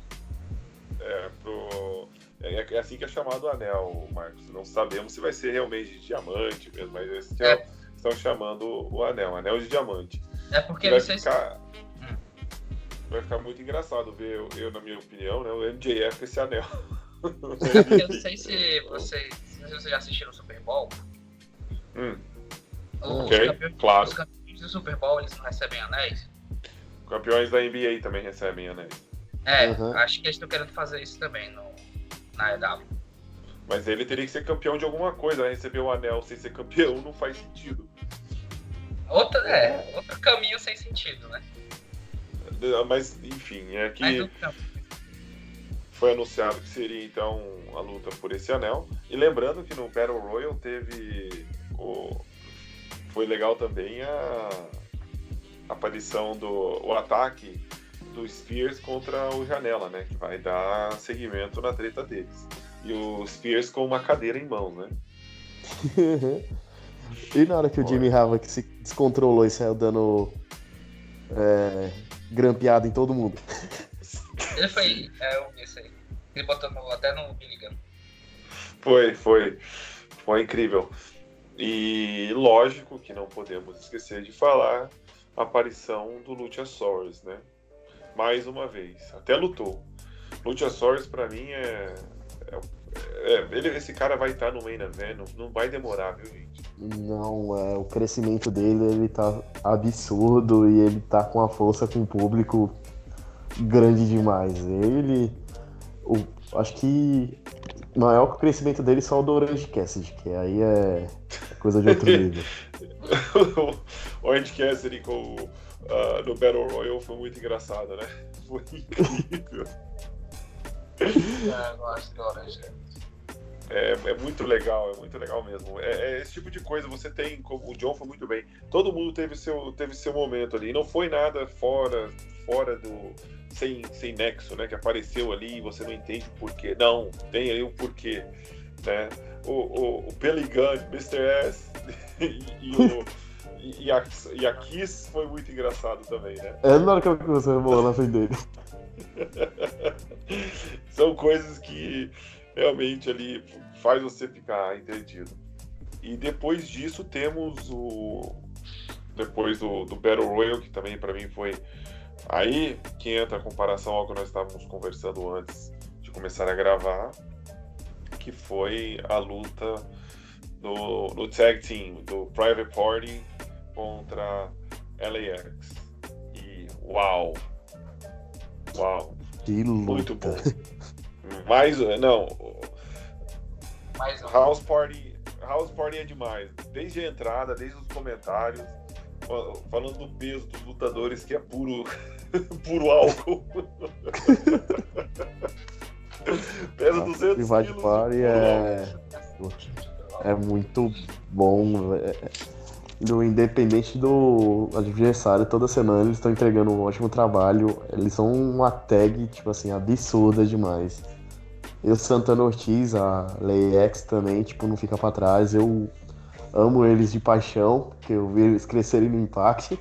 É, pro. É, é, assim que é chamado o anel, Marcos. Não sabemos se vai ser realmente de diamante mesmo, mas eles é. estão chamando o anel, anel de diamante. É porque vai ficar, hum. Vai ficar muito engraçado ver eu, eu, na minha opinião, né, o MJF com esse anel. Eu não sei se vocês, se vocês já assistiram o Super Bowl. Hum. Os ok, campeões, claro. Os campeões do Super Bowl, eles não recebem anéis? Campeões da NBA também recebem anéis. É, uhum. acho que eles estão querendo fazer isso também no, na EW. Mas ele teria que ser campeão de alguma coisa, né? Receber o anel sem ser campeão não faz sentido. Outra, é, outro caminho sem sentido, né? Mas, enfim, é que foi anunciado que seria então a luta por esse anel. E lembrando que no Battle Royal teve o foi legal também a aparição do o ataque do Spears contra o Janela, né, que vai dar seguimento na treta deles. E o Spears com uma cadeira em mãos, né? e na hora que o Jimmy Havoc se descontrolou e saiu dando é, grampeado em todo mundo. Ele foi, é, eu vi isso aí. Ele botou no, até no Billy Gunn. Foi, foi. Foi incrível. E lógico que não podemos esquecer de falar a aparição do Luchasaurus, né? Mais uma vez. Até lutou. Luchasaurus para mim é, é, é, ele, esse cara vai estar no main event, não, não vai demorar, viu, gente? Não, é, o crescimento dele ele tá absurdo e ele tá com a força com o público grande demais. Ele. O, acho que maior que o crescimento dele só o do Orange Cassidy, que aí é coisa de outro nível. o Orange Cassidy com, uh, no Battle Royale foi muito engraçado, né? Foi incrível. é, eu gosto do Orange Cassidy. É, é, muito legal, é muito legal mesmo. É, é, esse tipo de coisa você tem, como o John foi muito bem. Todo mundo teve seu, teve seu momento ali. Não foi nada fora, fora do sem, sem nexo, né? Que apareceu ali e você não entende o porquê. Não, tem aí o porquê, né? O, o, o Peligan, Mr. S e, e o e, a, e a Kiss foi muito engraçado também, né? É na hora que você bola na frente dele. São coisas que realmente ali faz você ficar entendido. E depois disso temos o. Depois do, do Battle Royale, que também para mim foi. Aí que entra a comparação ao que nós estávamos conversando antes de começar a gravar, que foi a luta do, do tag team, do Private Party contra LAX. E uau! Uau! Que luta. Muito bom. Mais, não, mais House Party, House Party é demais. Desde a entrada, desde os comentários, falando do peso dos lutadores, que é puro, puro álcool. Pesa 200 Private quilos. Party é... é muito bom. É... Do, independente do adversário, toda semana eles estão entregando um ótimo trabalho. Eles são uma tag, tipo assim, absurda demais. E o Santana Ortiz, a Lex também, tipo, não fica para trás. Eu amo eles de paixão, porque eu vi eles crescerem no Impact.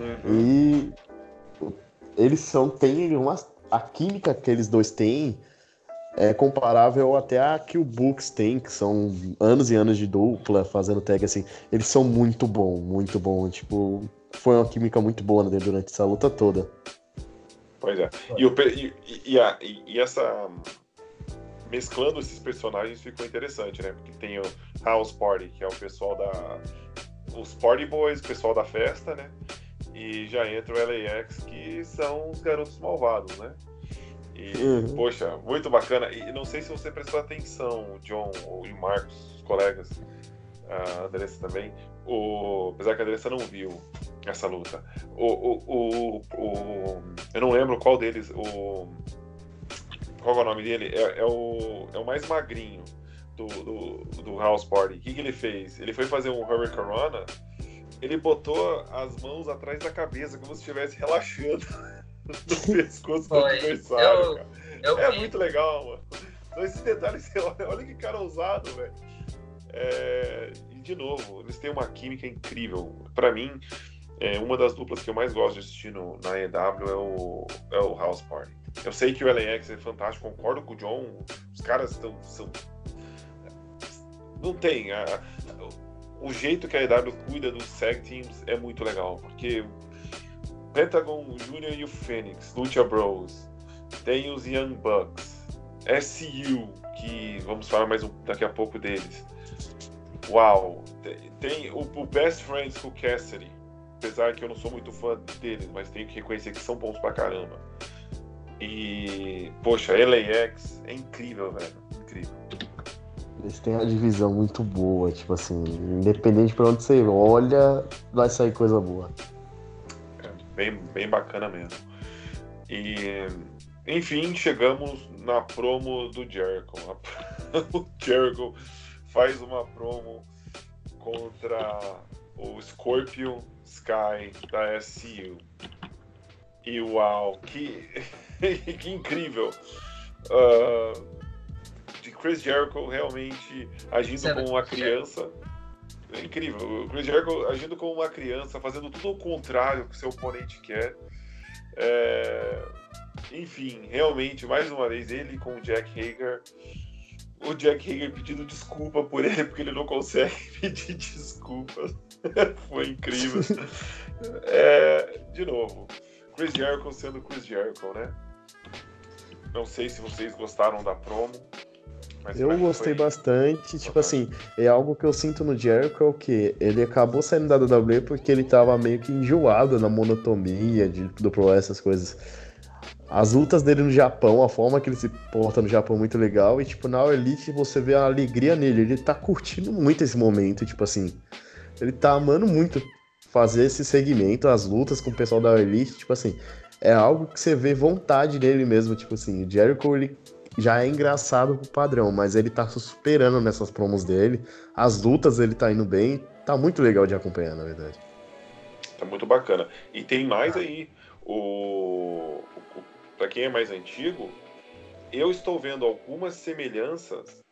Uhum. E eles são, tem uma. A química que eles dois têm é comparável até a que o Books tem, que são anos e anos de dupla fazendo tag assim. Eles são muito bom, muito bom. Tipo, foi uma química muito boa né, durante essa luta toda. Pois é. E, o, e, e, a, e essa mesclando esses personagens ficou interessante, né? Porque tem o House Party, que é o pessoal da. Os Party Boys, o pessoal da festa, né? E já entra o LAX, que são os garotos malvados, né? E, uhum. poxa, muito bacana. E não sei se você prestou atenção, John e Marcos, os colegas, a Andressa também. O, apesar que a Andressa não viu essa luta. O, o, o, o, eu não lembro qual deles. O, qual é o nome dele? É, é, o, é o mais magrinho do, do, do House Party. O que, que ele fez? Ele foi fazer um Hurricane ele botou as mãos atrás da cabeça, como se estivesse relaxando. no pescoço do adversário, Eu- cara. Eu É vi- muito legal, mano. Então esses detalhes, olha, olha que cara ousado, velho. É, e de novo, eles têm uma química incrível. Pra mim, é, uma das duplas que eu mais gosto de assistir no, na EW é o, é o House Party. Eu sei que o LAX é fantástico, concordo com o John. Os caras estão. São... Não tem. a- o jeito que a EW cuida dos SAG teams é muito legal, porque Pentagon Jr. e o Phoenix, Lucha Bros, tem os Young Bucks, SU, que vamos falar mais um, daqui a pouco deles. Uau! Tem, tem o, o Best Friends com o Cassidy, apesar que eu não sou muito fã deles, mas tenho que reconhecer que são bons pra caramba. E, poxa, LAX é incrível, velho. Incrível. Eles têm uma divisão muito boa, tipo assim, independente pra onde você olha, vai sair coisa boa. bem, bem bacana mesmo. E, enfim, chegamos na promo do Jericho. O Jericho faz uma promo contra o Scorpio Sky da SCU. E uau, que, que incrível! Ah, de Chris Jericho realmente agindo como uma criança. É incrível. O Chris Jericho agindo como uma criança, fazendo tudo ao contrário que seu oponente quer. É, Enfim, realmente, mais uma vez, ele com o Jack Hager. O Jack Hager pedindo desculpa por ele, porque ele não consegue pedir desculpas. Foi incrível. É, De novo, Chris Jericho sendo Chris Jericho, né? Não sei se vocês gostaram da promo. Eu gostei foi- bastante, tipo assim, é algo que eu sinto no Jericho é o que ele acabou saindo da WWE porque ele tava meio que enjoado na monotonia de, do pro essas coisas. As lutas dele no Japão, a forma que ele se porta no Japão é muito legal e tipo na Elite você vê a alegria nele, ele tá curtindo muito esse momento, tipo assim, ele tá amando muito fazer esse segmento, as lutas com o pessoal da Elite, tipo assim, é algo que você vê vontade nele mesmo, tipo assim, o Jericho ele já é engraçado pro padrão, mas ele tá superando nessas promos dele. As lutas ele tá indo bem. Tá muito legal de acompanhar, na verdade. Tá muito bacana. E tem mais aí. O, o, para quem é mais antigo, eu estou vendo algumas semelhanças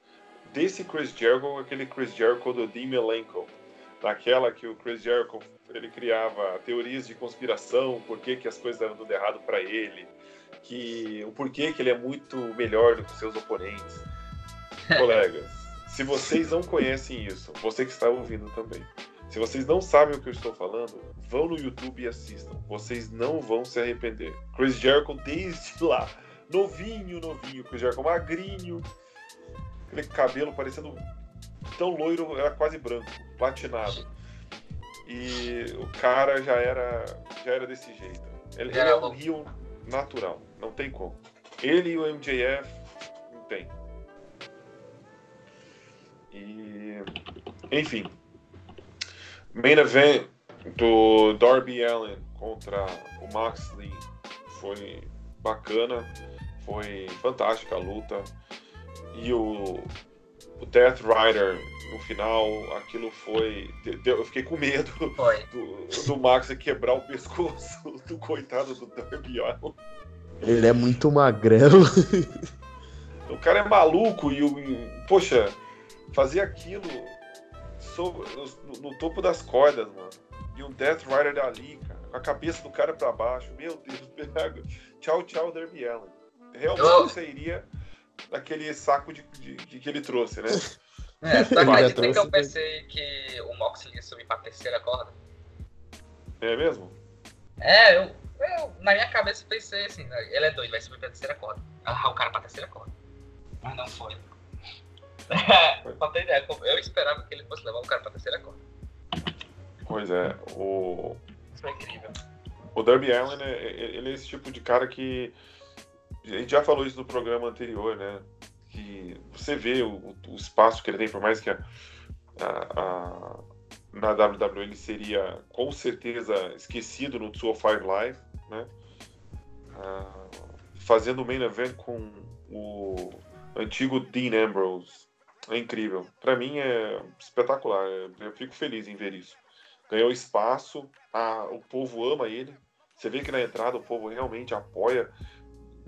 desse Chris Jericho com aquele Chris Jericho do Dean Malenko. Naquela que o Chris Jericho ele criava teorias de conspiração, por que, que as coisas estavam dando errado para ele, que o porquê que ele é muito melhor do que seus oponentes. Colegas, se vocês não conhecem isso, você que está ouvindo também, se vocês não sabem o que eu estou falando, vão no YouTube e assistam. Vocês não vão se arrepender. Chris Jericho desde lá, novinho, novinho, Chris Jericho magrinho, aquele cabelo parecendo tão loiro, era quase branco, platinado. E o cara já era, já era desse jeito. Ele, é um rio natural, não tem como. Ele e o MJF, não tem. E, enfim, main event do Darby Allen contra o Moxley foi bacana, foi fantástica a luta. E o, o Death Rider no final, aquilo foi. Eu fiquei com medo Foi. do, do Max quebrar o pescoço do coitado do Darby Allen. Ele é muito magrelo. O cara é maluco e o. Poxa, fazer aquilo sobre- no, no topo das cordas, mano. E um Death Rider dali, cara, com a cabeça do cara pra baixo. Meu Deus. Tchau, tchau, Darby Allen. Realmente Eu- sairia daquele saco de, de- de que ele trouxe, né? É, já acredita que eu pensei que o Moxley ia subir pra terceira corda? É mesmo? É, eu, eu na minha cabeça pensei assim, né, ele é doido, vai subir pra terceira corda. Ah, o cara pra terceira corda. Mas não foi. pra ter ideia, eu esperava que ele fosse levar o cara pra terceira corda. Pois é. O, Isso foi incrível. O Darby Allen, é, é- ele é esse tipo de cara que. A gente já falou isso no programa anterior, né? Que você vê o, o espaço que ele tem, por mais que a, a- na WWE ele seria com certeza esquecido no 205 Live, né? Ah, fazendo o main event com o antigo Dean Ambrose. É incrível. Pra mim é espetacular. Eu fico feliz em ver isso. Ganhou espaço, a- o povo ama ele. Você vê que na entrada o povo realmente apoia.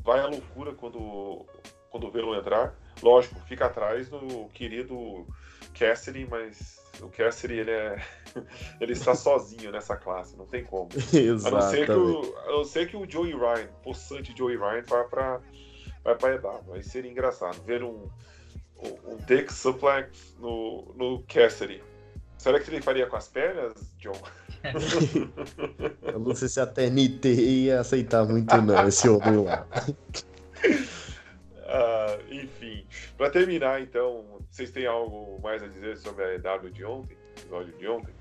Vai à loucura quando, quando vê-lo entrar. Lógico, fica atrás do querido Cassidy, mas o Cassidy ele é. ele está sozinho nessa classe, não tem como. A não ser que o, a não ser que o Joey Ryan, possante Joey Ryan, vá para vai para EW. Aí seria engraçado ver um, um, um Dick Suplex no, no Cassidy. Será que ele faria com as pernas, John? Eu não sei se a TNT ia aceitar muito não, esse homem lá. Uh, enfim, para terminar, então, vocês têm algo mais a dizer sobre a EW de ontem? Episódio de ontem?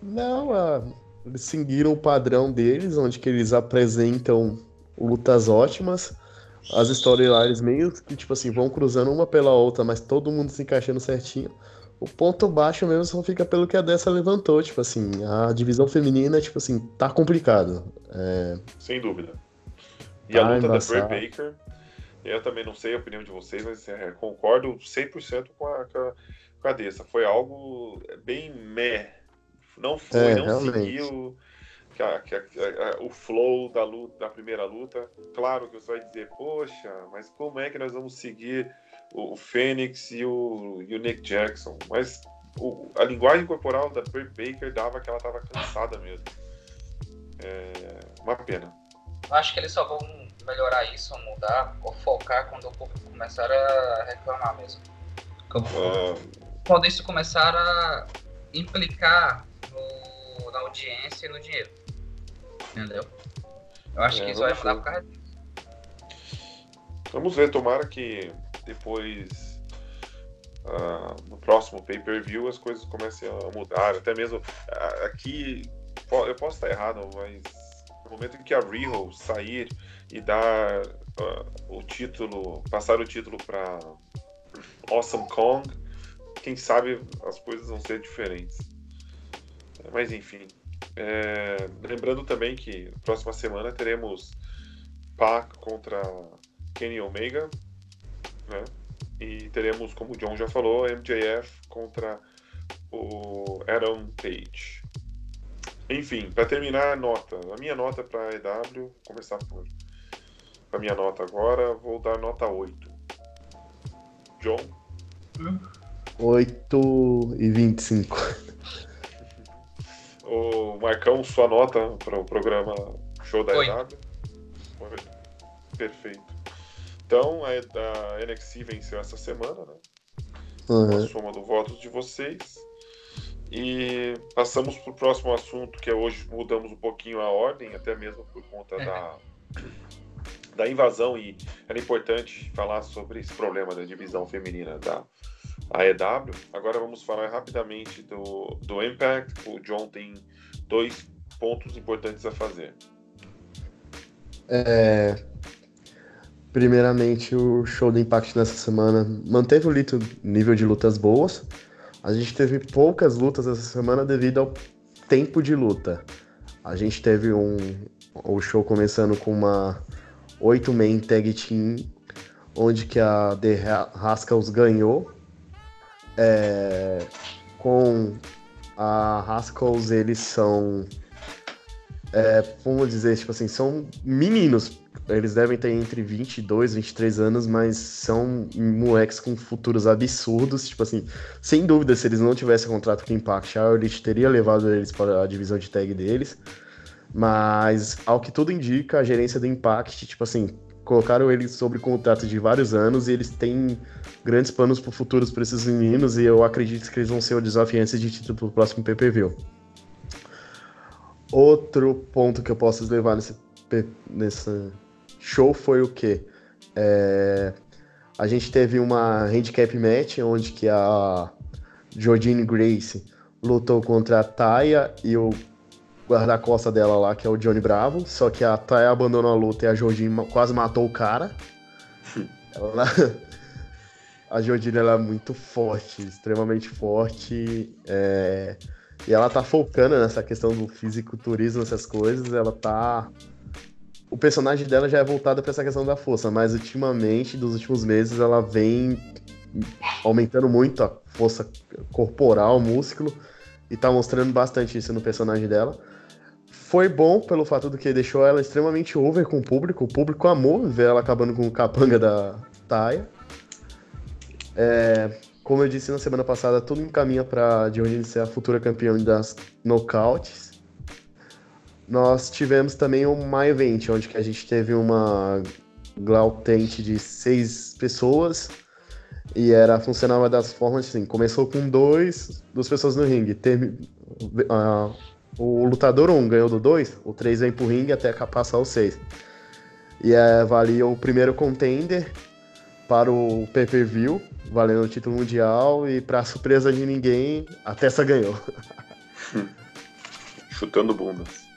Não, uh, eles seguiram o padrão deles, onde que eles apresentam lutas ótimas. As storylines meio que, tipo assim, vão cruzando uma pela outra, mas todo mundo se encaixando certinho. O ponto baixo mesmo só fica pelo que a dessa levantou, tipo assim, a divisão feminina, tipo assim, tá complicado. É... Sem dúvida. E tá a luta embaçado. da Bray Baker, eu também não sei a opinião de vocês, mas é, concordo 100% com a, com a dessa. Foi algo bem meh. Não foi, é, não realmente. seguiu o flow da, luta, da primeira luta. Claro que você vai dizer, poxa, mas como é que nós vamos seguir o, o Fênix e o, e o Nick Jackson? Mas o, a linguagem corporal da Britt Baker dava que ela estava cansada mesmo. É uma pena. Acho que eles só vão melhorar isso, mudar, ou focar quando o público começar a reclamar mesmo. Uh... Quando isso começar a implicar no, na audiência e no dinheiro. Entendeu? Eu acho é, que isso vai mudar por causa disso. Vamos ver, tomara que depois uh, no próximo pay-per-view as coisas comecem a mudar. Até mesmo uh, aqui, eu posso estar errado, mas no momento em que a Riho sair e dar uh, o título, passar o título para Awesome Kong, quem sabe as coisas vão ser diferentes. Mas enfim, é, lembrando também que próxima semana teremos Pac contra Kenny Omega, né? E teremos, como o John já falou, MJF contra o Adam Page. Enfim, para terminar a nota, a minha nota para EW, começar por a minha nota agora, vou dar nota 8. John? 8 e 25. O Marcão, sua nota para o programa Show da EW? Perfeito. Então, a, a NXT venceu essa semana, né? Uhum. A soma do voto de vocês. E passamos para o próximo assunto, que é hoje mudamos um pouquinho a ordem, até mesmo por conta é. da, da invasão. E era importante falar sobre esse problema da divisão feminina da AEW. Agora vamos falar rapidamente do, do Impact. O John tem dois pontos importantes a fazer. É, primeiramente, o show do Impact nessa semana manteve o nível de lutas boas. A gente teve poucas lutas essa semana devido ao tempo de luta. A gente teve um o show começando com uma 8 man tag team onde que a The Rascals ganhou é, com a Rascals eles são é, vamos dizer, tipo assim, são meninos eles devem ter entre 22 e 23 anos, mas são moleques com futuros absurdos. Tipo assim, sem dúvida, se eles não tivessem contrato com o Impact, a Elite teria levado eles para a divisão de tag deles. Mas, ao que tudo indica, a gerência do Impact, tipo assim, colocaram eles sobre contrato de vários anos e eles têm grandes planos para futuros para esses meninos. E eu acredito que eles vão ser o desafiantes de título para o próximo PPV. Outro ponto que eu posso levar nesse, nessa, show foi o quê? É, a gente teve uma handicap match onde que a Jordine Grace lutou contra a Taya e o guarda-costa dela lá, que é o Johnny Bravo. Só que a Taya abandonou a luta e a Jordine quase matou o cara. ela, a Jordine ela é muito forte, extremamente forte. É, e ela tá focando nessa questão do fisiculturismo, essas coisas. Ela tá o personagem dela já é voltado para essa questão da força, mas ultimamente, dos últimos meses, ela vem aumentando muito a força corporal, músculo, e tá mostrando bastante isso no personagem dela. foi bom pelo fato do que deixou ela extremamente over com o público. O público amou ver ela acabando com o capanga da Taya. É, como eu disse na semana passada, tudo encaminha para Johnny ser a futura campeã das nocautes. Nós tivemos também o My Event, onde que a gente teve uma glautente de seis pessoas e era funcionava das formas assim, começou com dois, duas pessoas no ringue, teve, uh, o lutador 1 um ganhou do 2, o 3 vem pro ringue até passar o 6. E é, valia o primeiro contender para o pay-per-view, valendo o título mundial, e para surpresa de ninguém, a Tessa ganhou. Chutando bundas.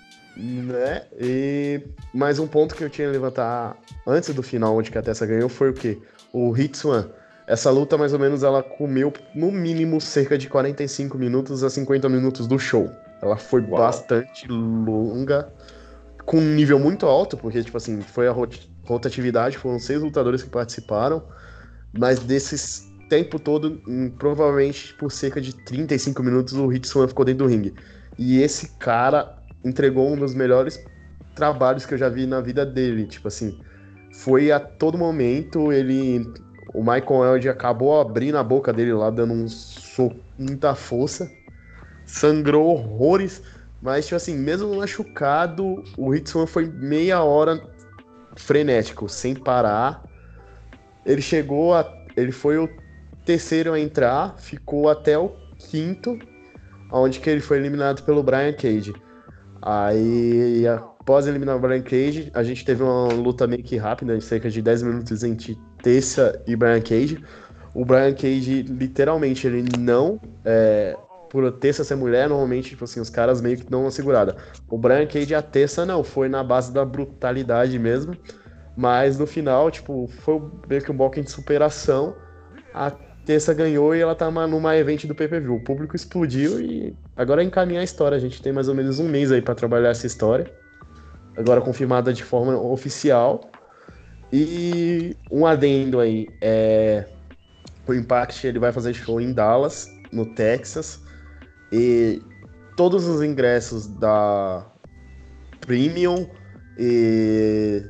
Né? E mais um ponto que eu tinha que levantar antes do final, onde a Tessa ganhou, foi o que? O Hitsuan. Essa luta, mais ou menos, ela comeu no mínimo cerca de 45 minutos a 50 minutos do show. Ela foi Uau. bastante longa, com um nível muito alto, porque, tipo assim, foi a rotatividade, foram seis lutadores que participaram, mas desses tempo todo, em, provavelmente por cerca de 35 minutos, o Hitsuan ficou dentro do ringue. E esse cara entregou um dos melhores trabalhos que eu já vi na vida dele. Tipo assim, foi a todo momento ele. O Michael Eld acabou abrindo a boca dele lá, dando um soco, muita força sangrou horrores, mas, tipo assim, mesmo machucado, o Hitson foi meia hora frenético, sem parar. Ele chegou a. Ele foi o terceiro a entrar, ficou até o quinto, onde que ele foi eliminado pelo Brian Cage. Aí, após eliminar o Brian Cage, a gente teve uma luta meio que rápida, de cerca de 10 minutos entre Tessa e Brian Cage. O Brian Cage, literalmente, ele não é, por terça ser mulher, normalmente, tipo assim, os caras meio que dão uma segurada. O Brian Cage, a terça não, foi na base da brutalidade mesmo. Mas no final, tipo, foi meio que um bloco de superação. A terça ganhou e ela tá numa evento do PPV. O público explodiu e agora é encaminhar a história. A gente tem mais ou menos um mês aí para trabalhar essa história. Agora confirmada de forma oficial. E um adendo aí, é... o Impact ele vai fazer show em Dallas, no Texas. E todos os ingressos da Premium e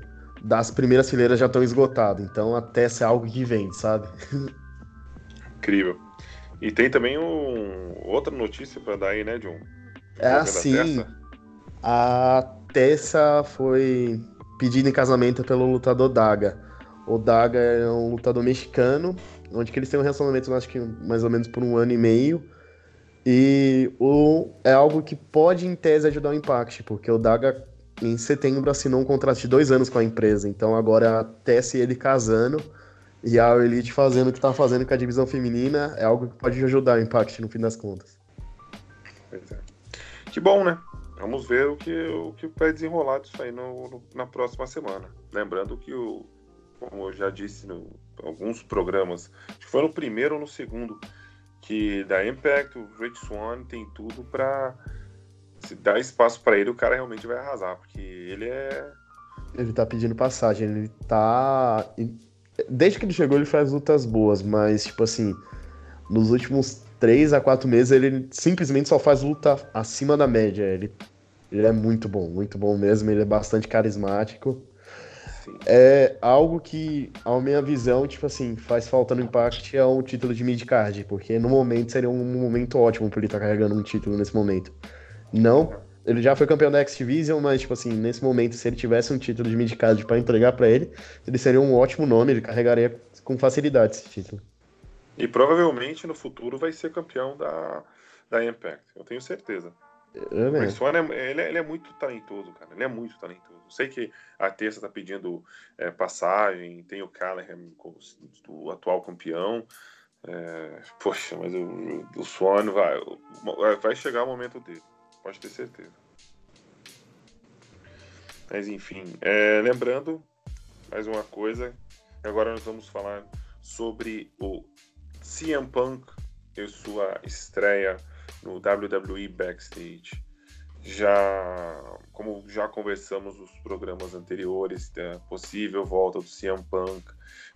das primeiras fileiras já estão esgotados. Então até ser algo que vende, sabe? Incrível. E tem também um, outra notícia para dar aí, né, John? É assim. A Tessa foi pedida em casamento pelo lutador Daga. O Daga é um lutador mexicano, onde que eles têm um relacionamento, acho que mais ou menos por um ano e meio. E o, é algo que pode, em tese, ajudar o Impact, porque o Daga, em setembro, assinou um contrato de dois anos com a empresa. Então, agora, até se ele casando e a Elite fazendo o que está fazendo com a divisão feminina, é algo que pode ajudar o Impact, no fim das contas. Pois é. Que bom, né? Vamos ver o que, o que vai desenrolar disso aí no, no, na próxima semana. Lembrando que, o, como eu já disse em alguns programas, acho que foi no primeiro ou no segundo, que da Impact, o Rich Swan tem tudo para se dar espaço para ele, o cara realmente vai arrasar, porque ele é ele tá pedindo passagem, ele tá desde que ele chegou ele faz lutas boas, mas tipo assim, nos últimos 3 a 4 meses ele simplesmente só faz luta acima da média, ele ele é muito bom, muito bom mesmo, ele é bastante carismático. É algo que, a minha visão, tipo assim, faz falta no Impact é um título de mid-card, porque no momento seria um momento ótimo pra ele estar tá carregando um título nesse momento. Não, ele já foi campeão da X-Division, mas, tipo assim, nesse momento, se ele tivesse um título de mid-card pra entregar para ele, ele seria um ótimo nome, ele carregaria com facilidade esse título. E provavelmente no futuro vai ser campeão da, da Impact, eu tenho certeza. É, o Persona, é, ele, é, ele, é muito talentoso, cara. Ele é muito talentoso. Sei que a Terça tá pedindo é, passagem, tem o Callahan, o atual campeão. É, poxa, mas o, o Swan vai, vai chegar o momento dele, pode ter certeza. Mas enfim, é, lembrando mais uma coisa, agora nós vamos falar sobre o CM Punk e sua estreia no WWE Backstage. Já, como já conversamos nos programas anteriores, da possível volta do CM Punk.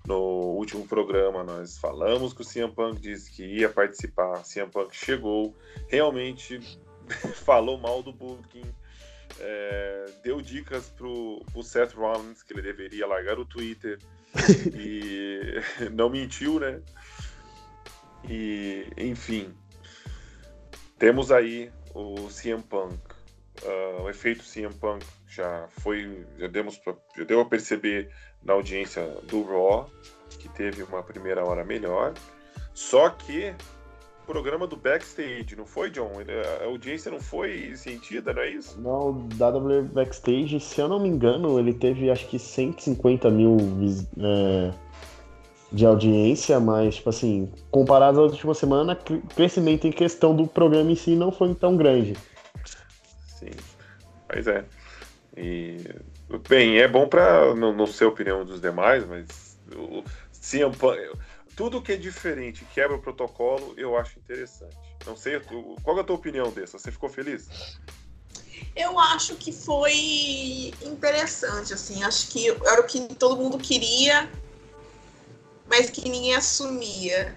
No último programa nós falamos que o CM Punk disse que ia participar. CM Punk chegou, realmente falou mal do booking, é, deu dicas pro, pro Seth Rollins que ele deveria largar o Twitter e não mentiu, né? E, enfim, temos aí o CM Punk. Uh, o efeito CM Punk já foi, já, demos pra, já deu a perceber na audiência do Raw, que teve uma primeira hora melhor. Só que programa do backstage, não foi, John? A audiência não foi sentida, não é isso? Não, o WWE Backstage, se eu não me engano, ele teve acho que 150 mil é, de audiência, mas, tipo assim, comparado à última semana, o crescimento em questão do programa em si não foi tão grande. Sim, mas é. E, bem, é bom para não, não ser a opinião dos demais, mas o CM Punk, tudo que é diferente, quebra o protocolo, eu acho interessante. Não sei, qual é a tua opinião dessa? Você ficou feliz? Eu acho que foi interessante, assim, acho que era o que todo mundo queria, mas que ninguém assumia.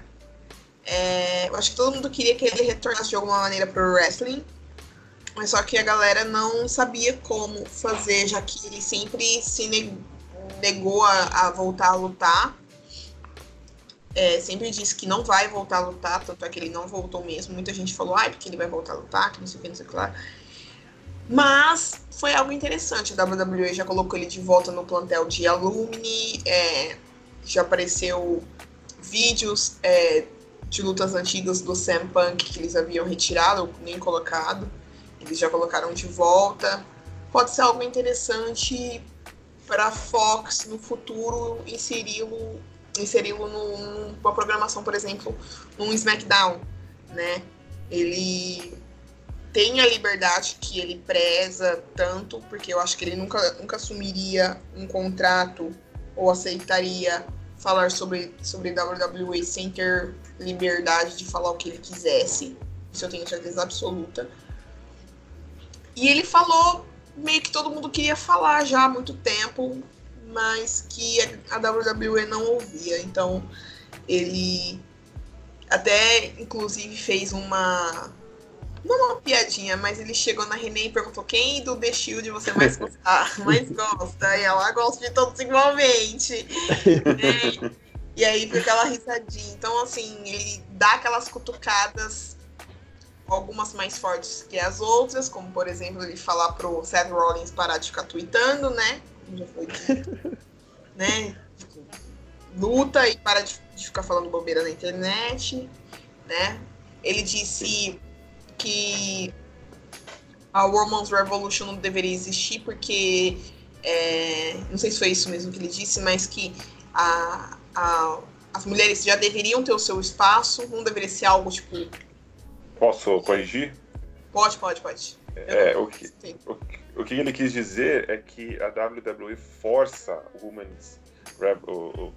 É, eu acho que todo mundo queria que ele retornasse de alguma maneira para o wrestling, mas só que a galera não sabia como fazer, já que ele sempre se negou a, a voltar a lutar. É, sempre disse que não vai voltar a lutar, tanto é que ele não voltou mesmo. Muita gente falou, ai, porque ele vai voltar a lutar, que não sei o que, não sei o que lá. Mas foi algo interessante. A WWE já colocou ele de volta no plantel de Alumni, é, já apareceu vídeos é, de lutas antigas do Sam Punk que eles haviam retirado, nem colocado. Eles já colocaram de volta. Pode ser algo interessante para Fox no futuro inseri-lo inseri-lo numa programação, por exemplo, num SmackDown, né? Ele tem a liberdade que ele preza tanto, porque eu acho que ele nunca, nunca assumiria um contrato ou aceitaria falar sobre, sobre WWE sem ter liberdade de falar o que ele quisesse. Isso eu tenho certeza absoluta. E ele falou meio que todo mundo queria falar já há muito tempo, mas que a WWE não ouvia. Então ele até inclusive fez uma não uma piadinha, mas ele chegou na Renée e perguntou quem do The Shield você mais gosta, mais gosta. E ela gosta de todos igualmente. é, e aí fica aquela risadinha. Então, assim, ele dá aquelas cutucadas algumas mais fortes que as outras, como por exemplo ele falar pro Seth Rollins parar de ficar tweetando, né? Já foi dito, né? Luta e para de, de, ficar falando bobeira na internet, né? Ele disse que a Women's Revolution não deveria existir porque é, não sei se foi isso mesmo que ele disse, mas que a, a, as mulheres já deveriam ter o seu espaço, não deveria ser algo tipo Posso corrigir? Pode, pode, pode. É, o, que, o, o, que ele quis dizer é que a WWE força o Women's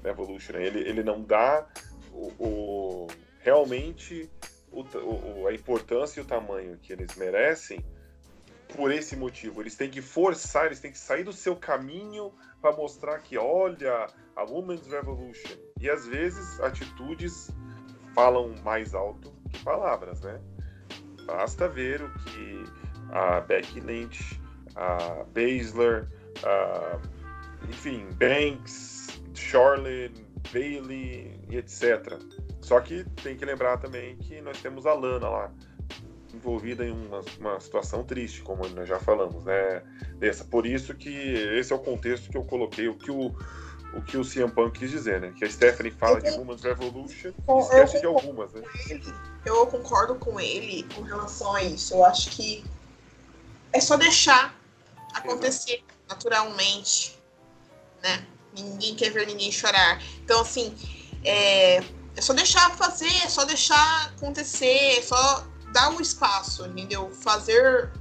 Revolution. Ele, ele não dá o, o realmente o, a importância e o tamanho que eles merecem por esse motivo. Eles têm que forçar, eles têm que sair do seu caminho para mostrar que, olha, a Women's Revolution. E às vezes atitudes falam mais alto que palavras, né? Basta ver o que a Becky Lynch, a Baszler, a, enfim, Banks, Charlotte, Bailey e etc. Só que tem que lembrar também que nós temos a Lana lá, envolvida em uma, uma, situação triste, como nós já falamos, né? Dessa. Por isso que esse é o contexto que eu coloquei, o que o, o que o CM Punk quis dizer, né? Que a Stephanie fala eu, de Women's Revolution e esquece de algumas, né? Eu concordo com ele com relação a isso. Eu acho que é só deixar acontecer Exato. naturalmente, né? Ninguém quer ver ninguém chorar. Então, assim, é, é só deixar fazer, é só deixar acontecer, é só dar o um espaço, entendeu? Fazer.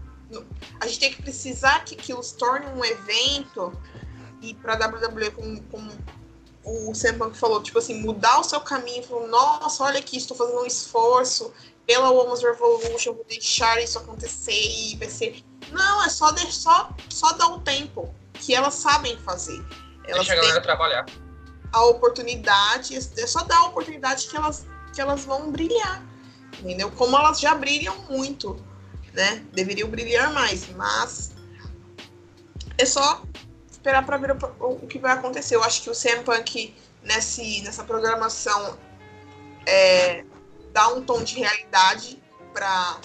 A gente tem que precisar que aquilo se torne um evento e para a WWE, como, como o Sam Punk falou, tipo assim, mudar o seu caminho, falou, nossa, olha aqui, estou fazendo um esforço pela Women's Revolution, vou deixar isso acontecer e vai ser. Não, é só, deixar, só, só dar um tempo que elas sabem fazer. Elas Deixa a galera trabalhar. A oportunidade, é só dar a oportunidade que elas, que elas vão brilhar. Entendeu? Como elas já brilham muito, né? Deveriam brilhar mais, mas é só esperar para ver o, o, que vai acontecer. Eu acho que o CM Punk nesse, nessa programação é, dá um tom de realidade para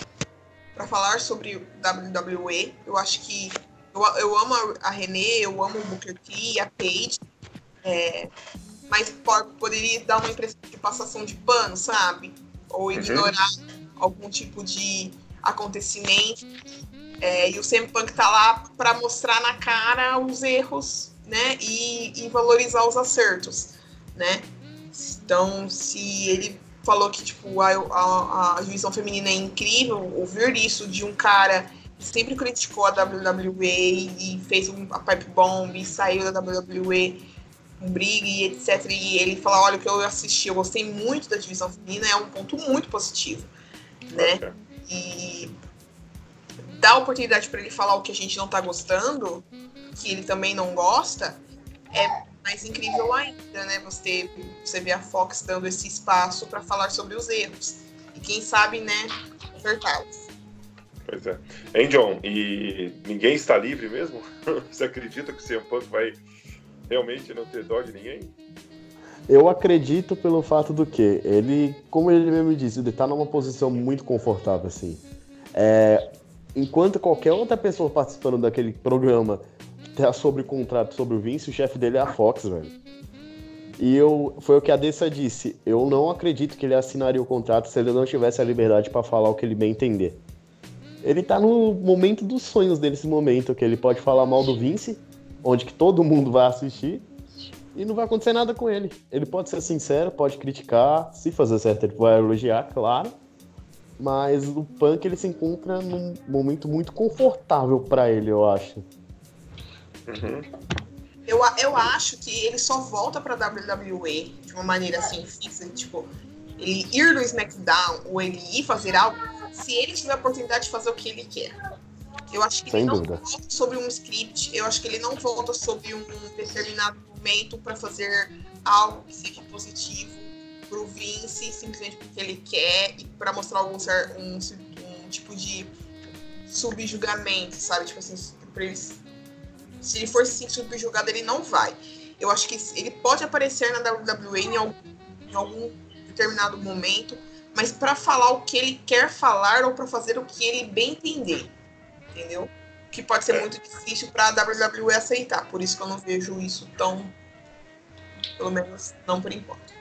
para falar sobre WWE. Eu acho que eu, eu amo a Renee, eu amo o Booker T, a Paige, é, mas pode, poderia dar uma impressão de passação de pano, sabe? Ou uhum. ignorar uhum. algum tipo de acontecimento. É, e o CM Punk tá lá para mostrar na cara os erros, né? E, e valorizar os acertos, né? Então, se ele falou que tipo a, a, a divisão feminina é incrível, ouvir isso de um cara que sempre criticou a WWE e fez um, a pipe bomb e saiu da WWE um briga e etc. E ele falar, olha, o que eu assisti, eu gostei muito da divisão feminina, é um ponto muito positivo, né? E dar oportunidade para ele falar o que a gente não tá gostando, que ele também não gosta, é mais incrível ainda, né? Você, você vê a Fox dando esse espaço para falar sobre os erros. E quem sabe, né, acertá-los. Pois é. Hein, John? E ninguém está livre mesmo? Você acredita que o CM Punk vai realmente não ter dó de ninguém? Eu acredito pelo fato do que ele, como ele mesmo disse, ele está numa posição muito confortável assim. É, enquanto qualquer outra pessoa participando daquele programa tá sobre contrato sobre o Vince, o chefe dele é a Fox, velho. E eu, foi o que a Dessa disse. Eu não acredito que ele assinaria o contrato se ele não tivesse a liberdade para falar o que ele bem entender. Ele tá no momento dos sonhos dele, esse momento, que ele pode falar mal do Vince, onde que todo mundo vai assistir, e não vai acontecer nada com ele. Ele pode ser sincero, pode criticar, se fazer certo ele vai elogiar, claro. Mas o Punk ele se encontra num momento muito confortável para ele, eu acho. Uhum. Eu, eu acho que ele só volta pra WWE de uma maneira assim fixa, tipo, ele ir no SmackDown ou ele ir fazer algo, se ele tiver a oportunidade de fazer o que ele quer. Eu acho que Sem ele não dúvida. volta sobre um script, eu acho que ele não volta sobre um determinado momento para fazer algo que seja positivo pro Vince, simplesmente porque ele quer e para mostrar algum um, um tipo de subjugamento, sabe? Tipo assim, pra eles se ele for se sentir subjugado, ele não vai. Eu acho que ele pode aparecer na WWE em algum, em algum determinado momento, mas para falar o que ele quer falar ou para fazer o que ele bem entender. Entendeu? Que pode ser muito difícil para a WWE aceitar. Por isso que eu não vejo isso tão. Pelo menos não por enquanto.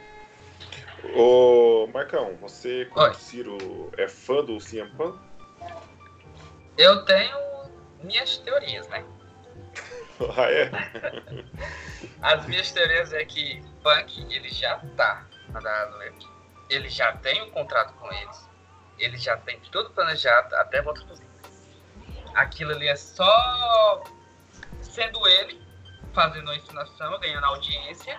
Ô, Marcão, você, como Oi. Ciro, é fã do CM Punk? Eu tenho minhas teorias, né? Ah, é? As minhas teorias é que Punk, ele já tá na WWE. Ele já tem um contrato com eles. Ele já tem tudo planejado até volta pro Aquilo ali é só sendo ele fazendo a ensinação, ganhando audiência,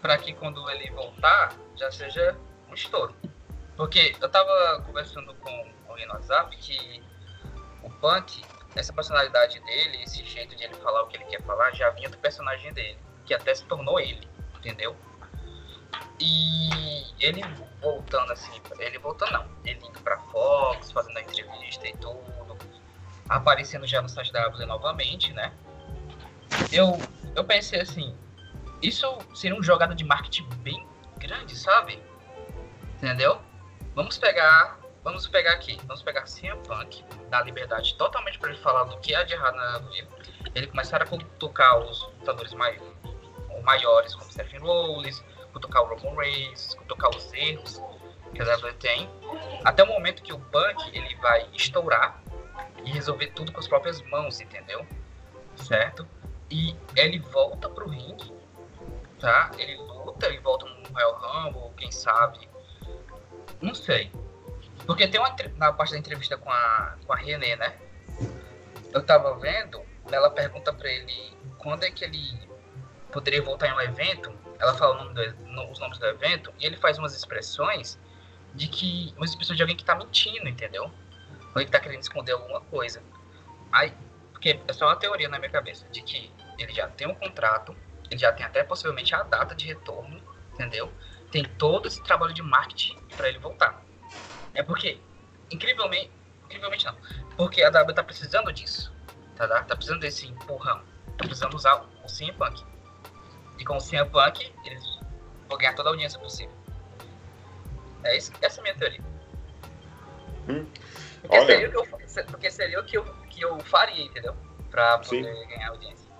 para que quando ele voltar já seja um estouro. Porque eu tava conversando com alguém no WhatsApp que o Punk, essa personalidade dele, esse jeito de ele falar o que ele quer falar, já vinha do personagem dele, que até se tornou ele, entendeu? E ele voltando assim, ele voltando não, ele indo pra Fox, fazendo a entrevista e tudo, aparecendo já no site da Abel novamente, né? Eu, eu pensei assim, isso seria uma jogada de marketing bem grande, sabe? Entendeu? Vamos pegar Vamos pegar aqui, vamos pegar CM Punk, dar liberdade totalmente para ele falar do que há de errado na vida. Ele começar a tocar os lutadores mais, maiores, como Stephen Rollins, tocar o Roman Reigns, tocar os erros que a WWE tem, até o momento que o Punk ele vai estourar e resolver tudo com as próprias mãos, entendeu? Certo? E ele volta pro ringue, tá? Ele luta, ele volta no Royal Rumble, quem sabe, não sei porque tem uma na parte da entrevista com a, com a René, né? Eu tava vendo, ela pergunta pra ele quando é que ele poderia voltar em um evento. Ela fala nome do, no, os nomes do evento e ele faz umas expressões de que. umas expressões de alguém que tá mentindo, entendeu? Ou ele tá querendo esconder alguma coisa. Aí, porque é só uma teoria na minha cabeça, de que ele já tem um contrato, ele já tem até possivelmente a data de retorno, entendeu? Tem todo esse trabalho de marketing para ele voltar. É porque, incrivelmente, incrivelmente não, porque a W tá precisando disso, Tá, tá precisando desse empurrão. Tá precisando usar o CM Punk. E com o CM Punk, eles vão ganhar toda a audiência possível. É isso, essa é a minha teoria. Hum. Porque, Olha. seria o que eu, porque seria o que eu, que eu faria, entendeu? Pra poder Sim. ganhar audiência.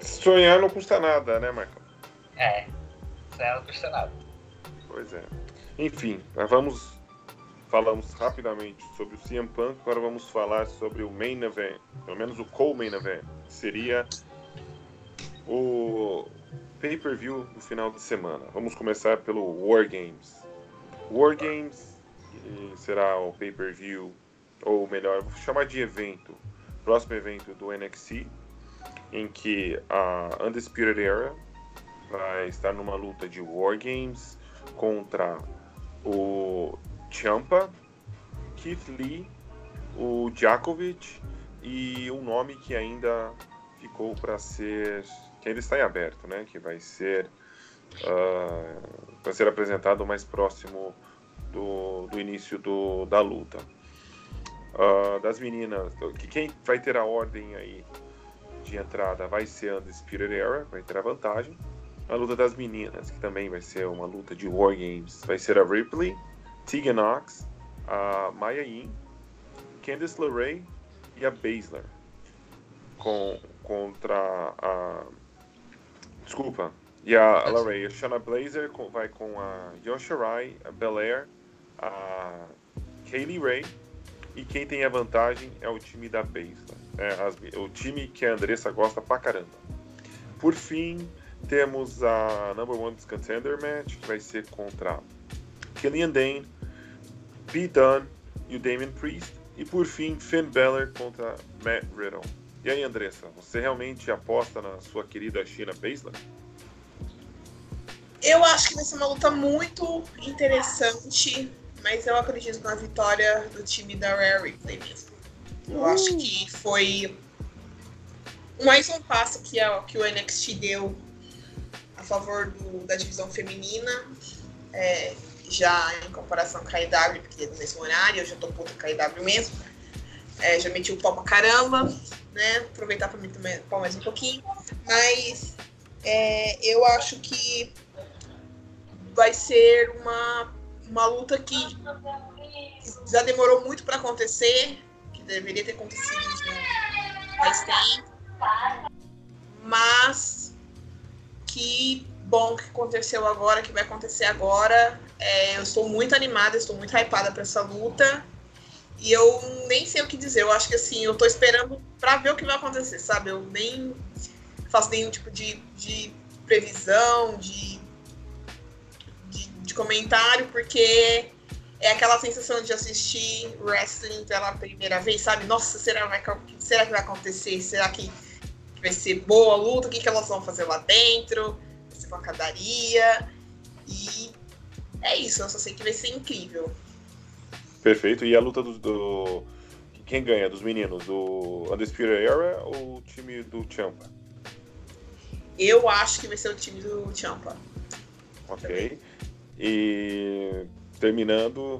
Sonhar não custa nada, né, Marcão? É, aí não custa nada. Pois é. Enfim, nós vamos. Falamos rapidamente sobre o CM Punk, agora vamos falar sobre o main event, pelo menos o co-main event, que seria o pay-per-view do final de semana. Vamos começar pelo War Games. War Games será o pay-per-view, ou melhor, vou chamar de evento, próximo evento do NXT, em que a Undisputed Era vai estar numa luta de War Games contra o Champa, Keith Lee, o Djokovic e um nome que ainda ficou para ser, que ainda está em aberto, né? Que vai ser ah, vai ser apresentado mais próximo do, do início do, da luta. Ah, das meninas, que quem vai ter a ordem aí de entrada vai ser a Undisputed Era, vai ter a vantagem. A luta das meninas, que também vai ser uma luta de War Games, vai ser a Ripley, Tegan Knox, a Maya Yim, Candice LeRae e a Baszler. Com, contra a. Desculpa. E a LeRae, a Shana Blazer vai com a Yoshirai, a Belair, a Kaylee Ray. E quem tem a vantagem é o time da Baszler. É, as- o time que a Andressa gosta pra caramba. Por fim, temos a Number One Contender Match, que vai ser contra Killian Dane, Pete Dunne e o Damien Priest. E por fim, Finn Balor contra Matt Riddle. E aí, Andressa, você realmente aposta na sua querida China Baszler? Eu acho que vai ser uma luta muito interessante, mas eu acredito na vitória do time da Rare Ripley mesmo. Eu acho que foi mais um passo que, a, que o NXT deu a favor do- da divisão feminina, é, já em comparação com a IW, porque do mesmo horário, eu já tô puta com a IW mesmo. É, já meti o pau pra caramba, né? Aproveitar pra meter mais- pau mais um pouquinho. Mas é, eu acho que vai ser uma, uma luta que já demorou muito para acontecer, que deveria ter acontecido já faz tempo, mas que bom que aconteceu agora, que vai acontecer agora. É, eu estou muito animada, estou muito hypada para essa luta. E eu nem sei o que dizer. Eu acho que assim, eu tô esperando para ver o que vai acontecer, sabe? Eu nem faço nenhum tipo de, de previsão, de de, de comentário, porque é aquela sensação de assistir wrestling pela primeira vez, sabe? Nossa, será, vai, será que vai acontecer? Será que, que vai ser boa a luta? O que, que elas vão fazer lá dentro? Vai ser pancadaria? E é isso, eu só sei que vai ser incrível. Perfeito. E a luta do. do- Quem ganha? Dos meninos? Do Undisputed Era ou o time do Champa? Eu acho que vai ser o time do Champa. Ok. E terminando.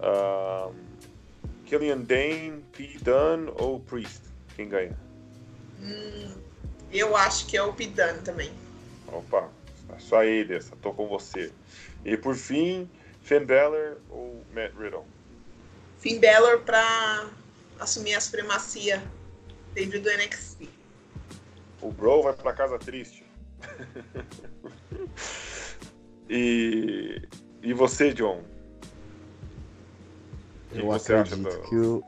ah, Killian Dane, P. Dunne ou Priest? Quem ganha? Hum, eu acho que é o Pidan também. Opa, só aí, dessa, tô com você. E por fim, Finn Balor ou Matt Riddle? Finn Balor pra assumir a supremacia dentro do NXT. O Bro vai pra casa triste. e, e você, John? Eu você acha acredito do- que o.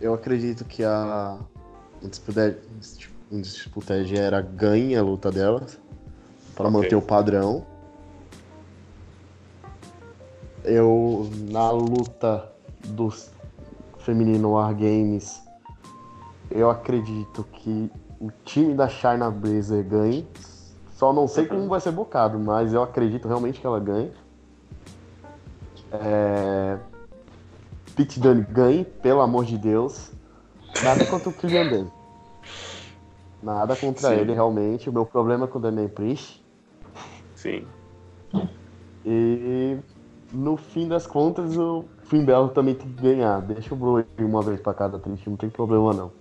Eu acredito que a Undisputed Undisputed era ganha a luta delas para Ok. manter o padrão. Eu na luta do feminino War Games eu acredito que o time da China Blazer ganhe. Só não sei como vai ser bocado, mas eu acredito realmente que ela ganhe. É... Pete Dunne ganhe, pelo amor de Deus. Nada contra o Killian. Nada contra Sim. ele, realmente. O meu problema é com o Damian Priest. Sim. E no fim das contas, o Finn Balor também tem que ganhar. Deixa o Bro ir uma vez pra cada triste, não tem problema não.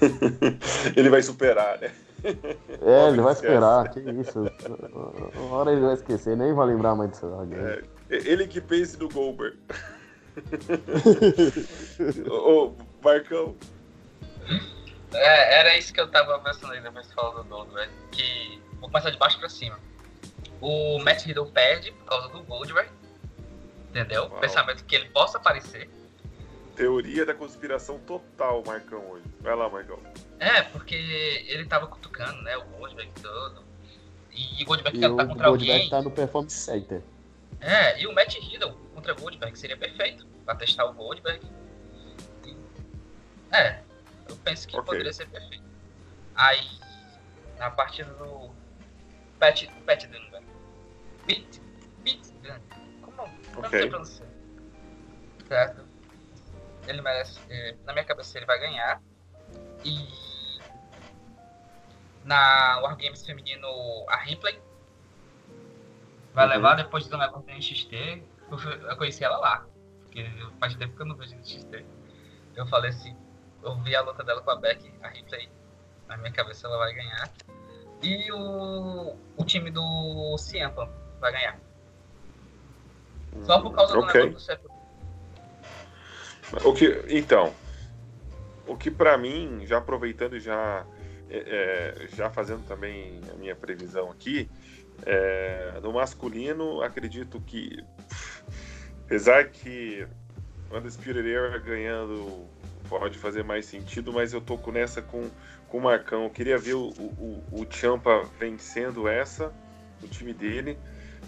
ele vai superar, né? É, ele vai esperar, que isso. Uma hora ele vai esquecer, nem vai lembrar mais disso. É, ele que pense no Goldberg. Ô, Marcão. É, era isso que eu tava pensando aí depois de falar do Goldberg. Que. Vou começar de baixo pra cima. O Matt Riddle perde por causa do Goldberg. Entendeu? Uau. Pensamento que ele possa aparecer. Teoria da conspiração total, Marcão, hoje. Vai lá, Marcão. É, porque ele tava cutucando, né? O Goldberg todo. E o Goldberg quer lutar contra o Goldberg alguém. tá no Performance Center. É, e o Matt Riddle contra Goldberg seria perfeito pra testar o Goldberg. E... É, eu penso que okay. poderia ser perfeito. Aí, na partida do Pat, Pat Dunn, Pete Dunn. Como, okay. Certo? Ele merece. Eh, na minha cabeça, ele vai ganhar. E na Wargames feminino, a Ripley vai uhum. levar depois de Dona Corte em XT. Eu conheci ela lá, porque faz tempo que eu não vejo no XT. Eu falei assim, eu vi a luta dela com a Beck, a Ripley, na minha cabeça ela vai ganhar. E o, o time do Ciampa vai ganhar. Só por causa do okay. negócio do o que, então, o que para mim, já aproveitando e já, é, é, já fazendo também a minha previsão aqui, é, no masculino, acredito que, apesar que o Undisputed Era ganhando pode fazer mais sentido, mas eu tô com nessa com, com o Marcão. Eu queria ver o, o, o Champa vencendo essa, o time dele,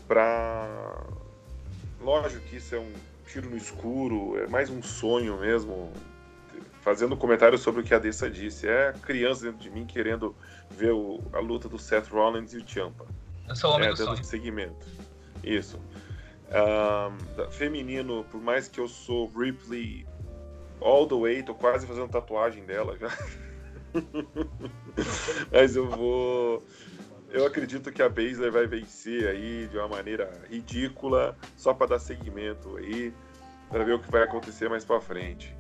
para Lógico que isso é um tiro no escuro, é mais um sonho mesmo. Fazendo um comentário sobre o que a Dessa disse. É criança dentro de mim querendo ver o, a luta do Seth Rollins e o Ciampa. Eu sou o homem é, do dando sonho. segmento. Isso. Um, feminino, por mais que eu sou Ripley all the way, tô quase fazendo tatuagem dela já. Mas eu vou eu acredito que a Baszler vai vencer aí de uma maneira ridícula, só para dar seguimento aí, para ver o que vai acontecer mais para frente.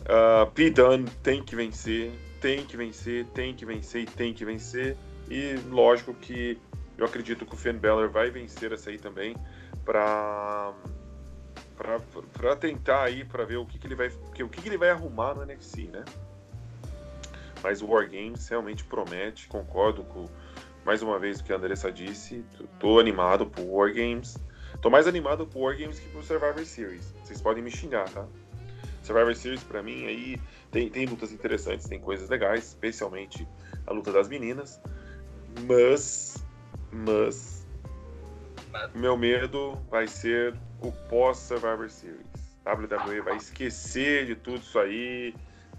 Uh, P. Dunn tem que vencer, tem que vencer, tem que vencer e tem que vencer. E lógico que eu acredito que o Finn Balor vai vencer essa aí também, para para tentar aí para ver o que, que ele vai o que, que ele vai arrumar no NFC, né? Mas o War Games realmente promete, concordo com mais uma vez o que a Andressa disse, tô animado pro War Games. Tô mais animado pro War Games que pro Survivor Series. Vocês podem me xingar, tá? Survivor Series para mim aí tem, tem lutas interessantes, tem coisas legais, especialmente a luta das meninas. Mas, mas, meu medo vai ser o pós Survivor Series. WWE vai esquecer de tudo isso aí,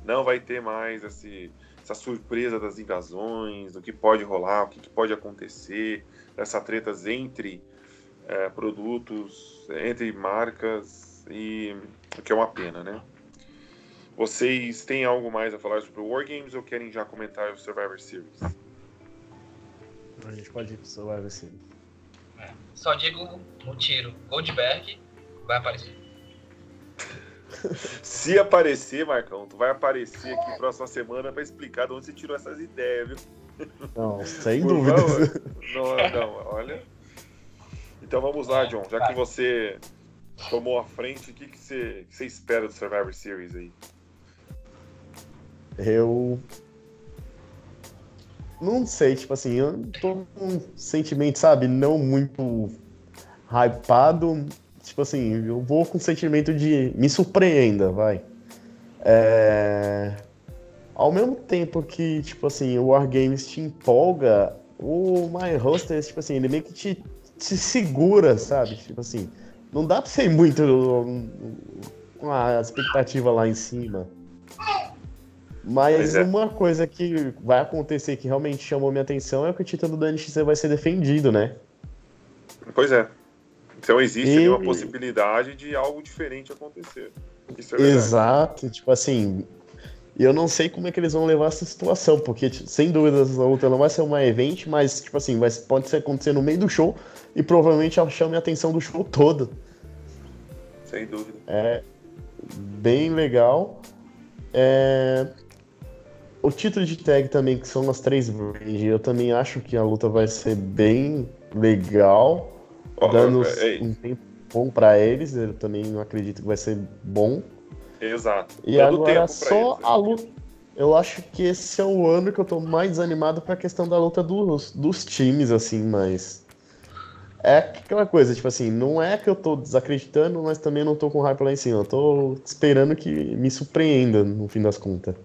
não vai ter mais esse essa surpresa das invasões, do que pode rolar, o que, que pode acontecer, essas tretas entre é, produtos, entre marcas, e o que é uma pena, né? Vocês têm algo mais a falar sobre o Wargames ou querem já comentar o Survivor Series? A gente pode ir pro Survivor Series. É. Só digo um tiro. Goldberg vai aparecer. Se aparecer, Marcão, tu vai aparecer aqui próxima semana para explicar de onde você tirou essas ideias, viu? Não, sem dúvida. Não, não, olha. Então vamos lá, John. Já que você tomou a frente, o que, que, você, que você espera do Survivor Series aí? Eu. Não sei, tipo assim, eu tô com um sentimento, sabe, não muito hypado, tipo assim, eu vou com o sentimento de me surpreenda, vai. É... Ao mesmo tempo que, tipo assim, o Wargames te empolga, o My Hostess, tipo assim, ele meio que te, te segura, sabe? Tipo assim, não dá pra ser muito com a expectativa lá em cima. Mas é. uma coisa que vai acontecer que realmente chamou minha atenção é que o título do NXT vai ser defendido, né? Pois é. Então existe e... uma possibilidade de algo diferente acontecer. É Exato, tipo assim, eu não sei como é que eles vão levar essa situação, porque tipo, sem dúvidas a luta não vai ser uma event, mas tipo assim, vai, pode ser acontecer no meio do show, e provavelmente ela chame a atenção do show todo. Sem dúvida. É bem legal. É... O título de tag também, que são as três range, eu também acho que a luta vai ser bem legal, dando ei, um tempo bom pra eles. Eu também não acredito que vai ser bom. Exato. E Dando agora só eles, né? a luta. Eu acho que esse é o ano que eu tô mais desanimado pra questão da luta dos, dos times, assim, mas. É aquela coisa, tipo assim, não é que eu tô desacreditando, mas também não tô com hype lá em cima. Eu tô esperando que me surpreenda no fim das contas.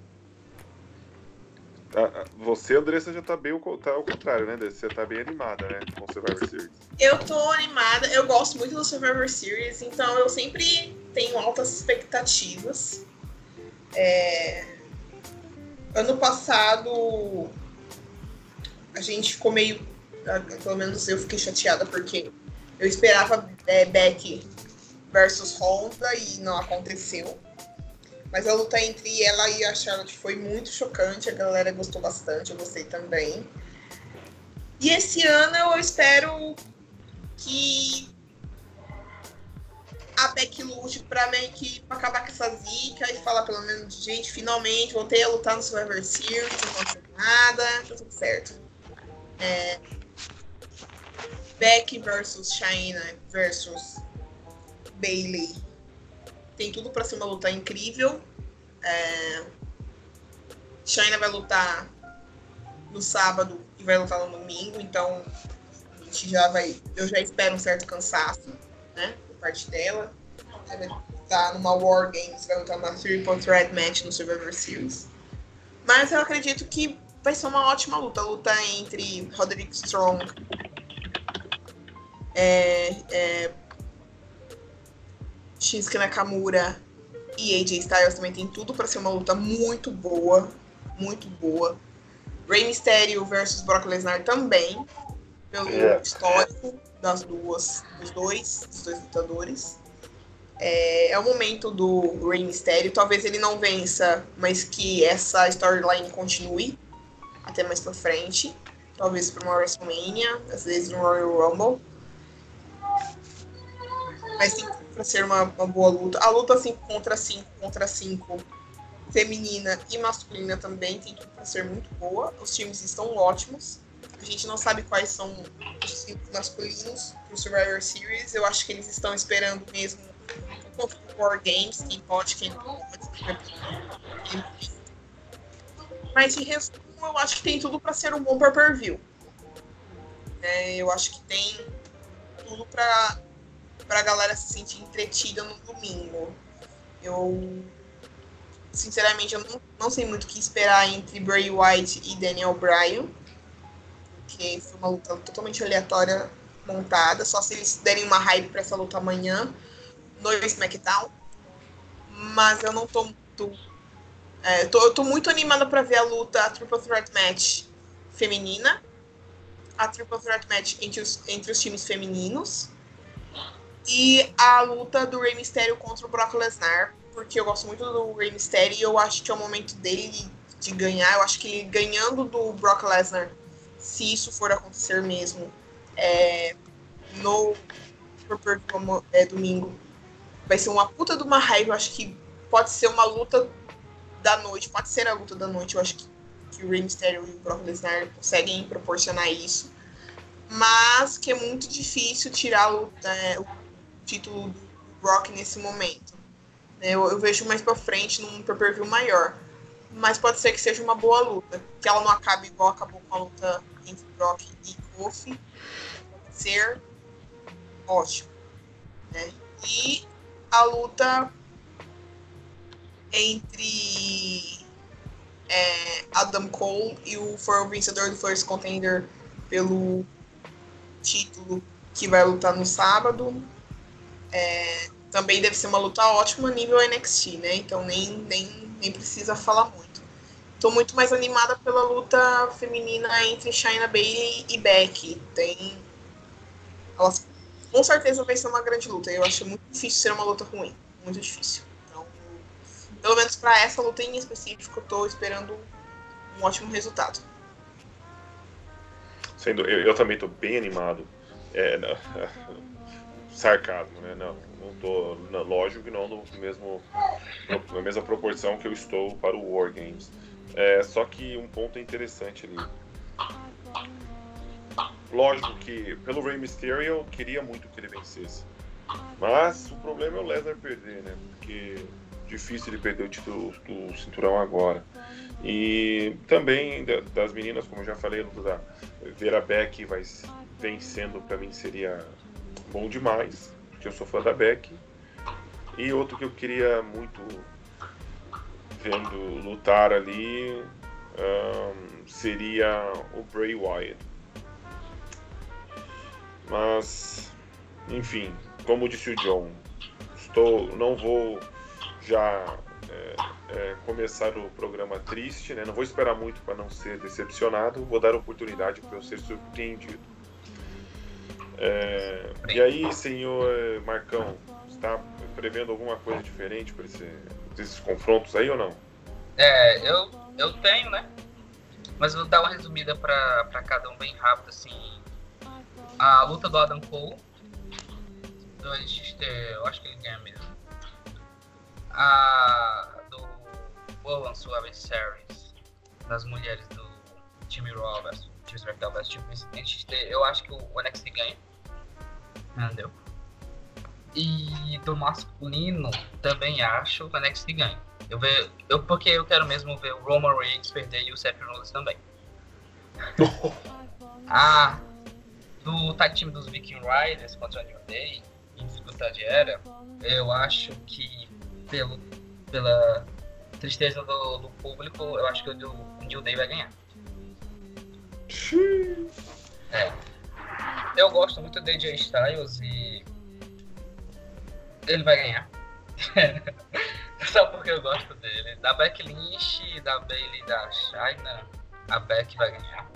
Você, Andressa, já tá bem tá ao contrário, né? Andressa? Você tá bem animada, né? Com o Survivor Series. Eu tô animada, eu gosto muito do Survivor Series, então eu sempre tenho altas expectativas. É, Ano passado a gente ficou meio. Pelo menos eu fiquei chateada porque eu esperava é, Beck versus Honda e não aconteceu. Mas a luta entre ela e a Charlotte foi muito chocante, a galera gostou bastante, eu gostei também. E esse ano eu espero que a Beck lute pra meio que pra acabar com essa zica e falar pelo menos, gente, finalmente voltei a lutar no Survivor Series, não aconteceu nada, tá tudo certo. É... Beck versus China versus Bailey. Tem tudo pra ser uma luta incrível. É... China vai lutar no sábado e vai lutar no domingo, então a gente já vai. Eu já espero um certo cansaço, né? Por parte dela. Ela vai lutar numa War Games, vai lutar numa Triple Threat Match no Survivor Series. Mas eu acredito que vai ser uma ótima luta. A luta entre Roderick Strong é, é, Shinsuke Nakamura e AJ Styles também tem tudo para ser uma luta muito boa, muito boa. Rey Mysterio versus Brock Lesnar também, pelo É. histórico das duas, dos dois, dos dois lutadores. É, é o momento do Rey Mysterio. Talvez ele não vença, mas que essa storyline continue até mais pra frente. Talvez pra uma WrestleMania, às vezes no Royal Rumble. Mas tem pra ser uma, uma boa luta. A luta 5 contra 5 contra 5, feminina e masculina também, tem tudo pra ser muito boa. Os times estão ótimos. A gente não sabe quais são os times masculinos pro Survivor Series. Eu acho que eles estão esperando mesmo o War Games, quem pode, quem não pode. Mas em resumo, eu acho que tem tudo pra ser um bom pay-per-view. É, eu acho que tem tudo pra pra galera se sentir entretida no domingo. Eu, sinceramente, eu não, não sei muito o que esperar entre Bray Wyatt e Daniel Bryan, porque foi uma luta totalmente aleatória montada, só se eles derem uma hype pra essa luta amanhã no SmackDown. Mas eu não tô muito. é, tô, eu tô muito animada pra ver a luta, a Triple Threat Match feminina, a Triple Threat Match entre os, entre os times femininos e a luta do Rey Mysterio contra o Brock Lesnar, porque eu gosto muito do Rey Mysterio e eu acho que é o momento dele de ganhar. Eu acho que ele ganhando do Brock Lesnar, se isso for acontecer mesmo, é, no é, domingo, vai ser uma puta de uma raiva. Eu acho que pode ser uma luta da noite, pode ser a luta da noite. Eu acho que, que o Rey Mysterio e o Brock Lesnar conseguem proporcionar isso. Mas que é muito difícil tirar a luta, é, o título do Brock nesse momento. né? Eu, eu vejo mais pra frente num pay-per-view maior. Mas pode ser que seja uma boa luta. Que ela não acabe igual acabou com a luta entre Brock e Kofi. Pode ser ótimo. Né? E a luta entre é, Adam Cole e o for o vencedor do First Contender pelo título que vai lutar no sábado. É, também deve ser uma luta ótima nível NXT, né? Então nem, nem, nem precisa falar muito. Tô muito mais animada pela luta feminina entre Shayna Bailey e Becky. Tem. Elas com certeza vai ser uma grande luta. Eu acho muito difícil ser uma luta ruim. Muito difícil. Então, pelo menos para essa luta em específico, eu tô esperando um ótimo resultado. Sendo, eu, eu também tô bem animado É, sarcasmo, né? Não, não tô. Não, lógico que não no mesmo, na mesma proporção que eu estou para o War Games. É, só que um ponto interessante ali. Lógico que pelo Rey Mysterio eu queria muito que ele vencesse. Mas o problema é o Lesnar perder, né? Porque difícil ele perder o título do cinturão agora. E também das meninas, como eu já falei, da ver a Beck vai vencendo para mim seria bom demais, porque eu sou fã da Beck. E outro que eu queria muito vendo lutar ali um, seria o Bray Wyatt. Mas, enfim, como disse o John, estou, não vou já é, é, começar o programa triste, né? Não vou esperar muito para não ser decepcionado, vou dar oportunidade para eu ser surpreendido. É, e aí, senhor Marcão, está prevendo alguma coisa diferente para esse, esses confrontos aí ou não? É, eu, eu tenho, né? Mas vou dar uma resumida para cada um bem rápido, assim. A luta do Adam Cole, do NXT, eu acho que ele ganha mesmo. A do Woman Suave Series, das mulheres do SmackDown vs time NXT, eu acho que o NXT ganha. Entendeu? E do masculino, também acho que o NXT ganha. Eu, ve, eu, porque eu quero mesmo ver o Roman Reigns perder e o Seth Rollins também. ah, do tag team dos Viking Riders contra o New Day, em dificuldade era, eu acho que pelo, pela tristeza do, do público, eu acho que o, o New Day vai ganhar. É. Eu gosto muito do AJ Styles e ele vai ganhar. Só porque eu gosto dele. Da Beck Lynch, da Bailey da China, a Beck vai ganhar.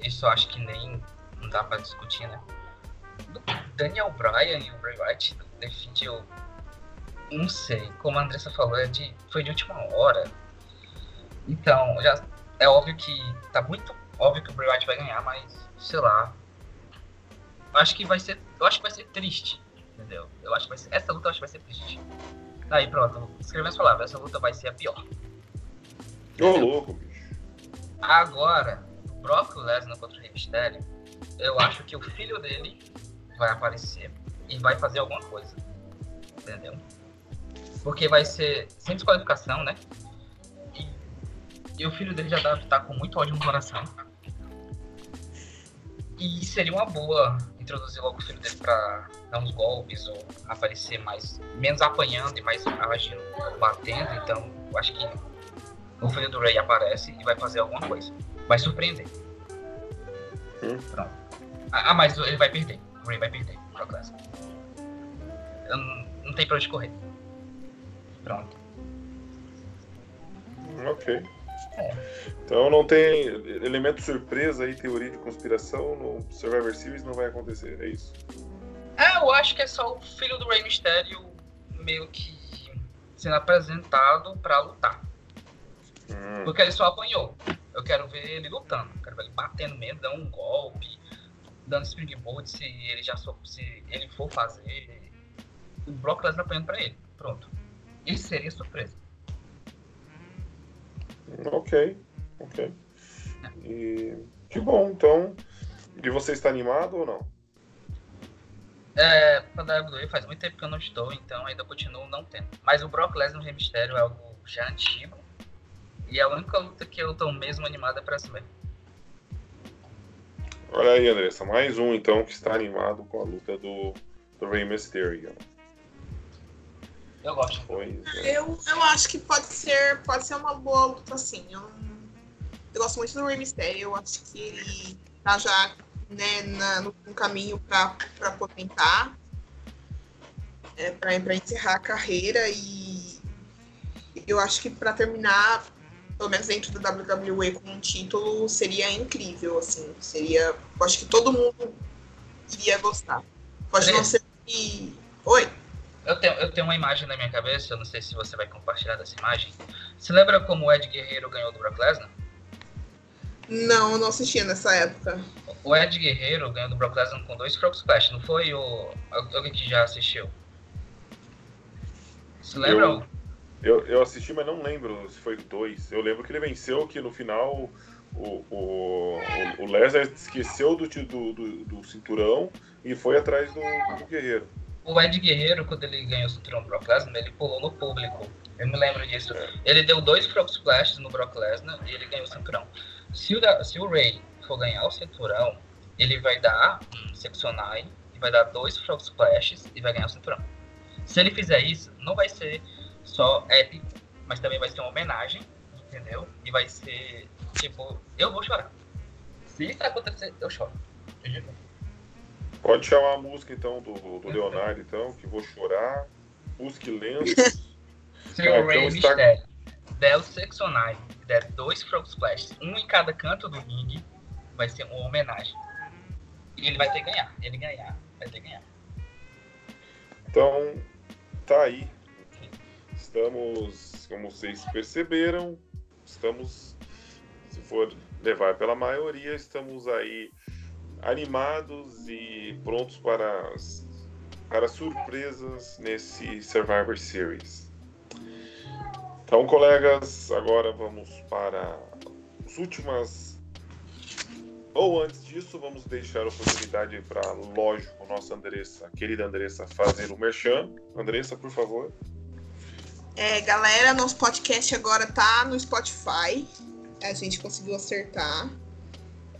Isso acho que nem não dá pra discutir, né? Daniel Bryan e o Bray Wyatt definiu. Não sei, como a Andressa falou, é de, foi de última hora. Então, já é óbvio que. Tá muito óbvio que o Bray Wyatt vai ganhar, mas sei lá. Eu acho que vai ser. Eu acho que vai ser triste. Entendeu? Eu acho que vai ser, essa luta eu acho que vai ser triste. Aí pronto, escrevendo as palavras, essa luta vai ser a pior. Ô louco, bicho. Agora, Brock Lesnar contra o Rey Mysterio, eu acho que o filho dele vai aparecer e vai fazer alguma coisa. Entendeu? Porque vai ser sem desqualificação, né? E, e o filho dele já deve estar com muito ódio no coração. E seria uma boa introduzir logo o filho dele pra dar uns golpes ou aparecer mais, menos apanhando e mais agindo, batendo. Então, eu acho que o filho do Ray aparece e vai fazer alguma coisa. Vai surpreender. Hum. Pronto. Ah, mas ele vai perder. O Ray vai perder. Brock Lesnar. Não, não tem pra onde correr. Pronto. Ok. Então não tem elemento surpresa aí, teoria de conspiração no Survivor Series não vai acontecer, é isso? É, eu acho que é só o filho do Rey Mysterio meio que sendo apresentado pra lutar. Hum. Porque ele só apanhou. Eu quero ver ele lutando. Quero ver ele batendo mesmo, dando um golpe, dando springboard se ele já só, se ele for fazer. O Brock Lesnar apanhando pra ele. Pronto. Isso seria surpresa. Ok, ok. E que bom, então. E você está animado ou não? É, pra WWE faz muito tempo que eu não estou, então ainda continuo não tendo. Mas o Brock Lesnar no Mistério é algo já antigo. E é a única luta que eu tô mesmo animada para saber. Olha aí, Andressa, mais um então que está animado com a luta do, do Rey Mysterio. Eu gosto. Pois é. eu, eu acho que pode ser, pode ser uma boa luta, assim. Eu, eu gosto muito do Rey Mysterio. Eu acho que ele tá já né, na, no, no caminho para aposentar, é, para encerrar a carreira. E eu acho que para terminar, pelo menos dentro da WWE com um título, seria incrível. Assim, seria. Eu acho que todo mundo iria gostar. Pode não ser que. Oi? Eu tenho, eu tenho uma imagem na minha cabeça, eu não sei se você vai compartilhar dessa imagem. Você lembra como o Ed Guerreiro ganhou do Brock Lesnar? Não, eu não assistia nessa época. O Ed Guerreiro ganhou do Brock Lesnar com dois Frog Splash, não foi o. Alguém que já assistiu? Você lembra? Eu, eu, eu assisti, mas não lembro se foi dois. Eu lembro que ele venceu, que no final o, o, o, Lesnar esqueceu do, do, do, do, cinturão e foi atrás do, do, Guerreiro. O Ed Guerreiro, quando ele ganhou o cinturão do Brock Lesnar, ele pulou no público. Eu me lembro disso. Ele deu dois Frog Splashes no Brock Lesnar e ele ganhou o cinturão. Se o, se o Ray for ganhar o cinturão, ele vai dar um seccionai e vai dar dois Frog Splashes e vai ganhar o cinturão. Se ele fizer isso, não vai ser só épico, mas também vai ser uma homenagem, entendeu? E vai ser Tipo, eu vou chorar. Se isso acontecer, eu choro. Pode chamar a música então do, do Leonardo, então, que vou chorar. Busque lenços. Se o Rey então der o Sectionai, der dois Frog Splashes, um em cada canto do ringue, vai ser uma homenagem. E ele vai ter que ganhar. Ele ganhar, vai ter que ganhar. Então, tá aí. Estamos, como vocês perceberam, estamos for levar pela maioria, estamos aí animados e prontos para, para surpresas nesse Survivor Series. Então, colegas, agora vamos para as últimas. Ou antes disso, vamos deixar a oportunidade para, lógico, nossa Andressa, querida Andressa, fazer o merchan. Andressa, por favor. É, galera, nosso podcast agora tá no Spotify a gente conseguiu acertar.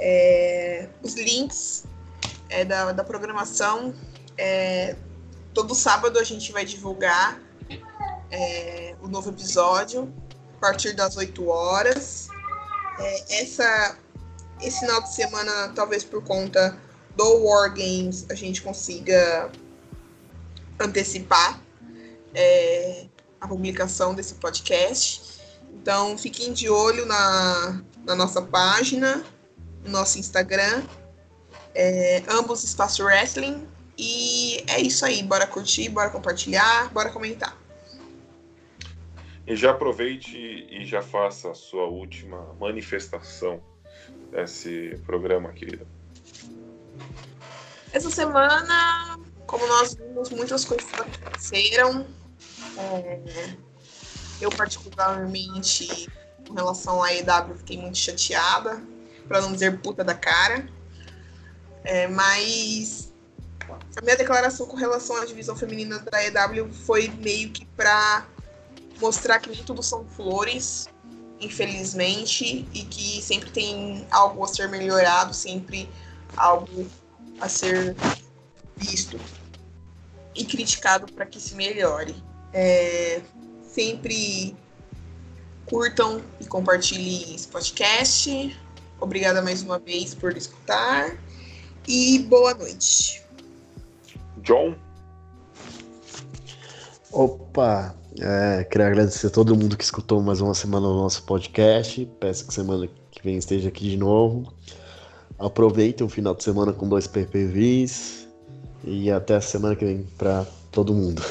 É, os links é, da, da programação. É, todo sábado a gente vai divulgar é, o novo episódio a partir das 8 horas. É, essa, esse final de semana, talvez por conta do War Games, a gente consiga antecipar é, a publicação desse podcast. Então, fiquem de olho na, na nossa página, nosso Instagram, é, ambos Espaço Wrestling. E é isso aí. Bora curtir, bora compartilhar, bora comentar. E já aproveite e já faça a sua última manifestação desse programa, querida. Essa semana, como nós vimos, muitas coisas aconteceram. É, eu, particularmente, com relação à EW, fiquei muito chateada, para não dizer puta da cara. É, mas a minha declaração com relação à divisão feminina da EW foi meio que para mostrar que nem tudo são flores, infelizmente, e que sempre tem algo a ser melhorado, sempre algo a ser visto e criticado para que se melhore. É, Sempre curtam e compartilhem esse podcast. Obrigada mais uma vez por escutar. E boa noite. John? Opa, é, queria agradecer a todo mundo que escutou mais uma semana o nosso podcast. Peço que semana que vem esteja aqui de novo. Aproveitem o final de semana com dois PPVs. E até a semana que vem para todo mundo.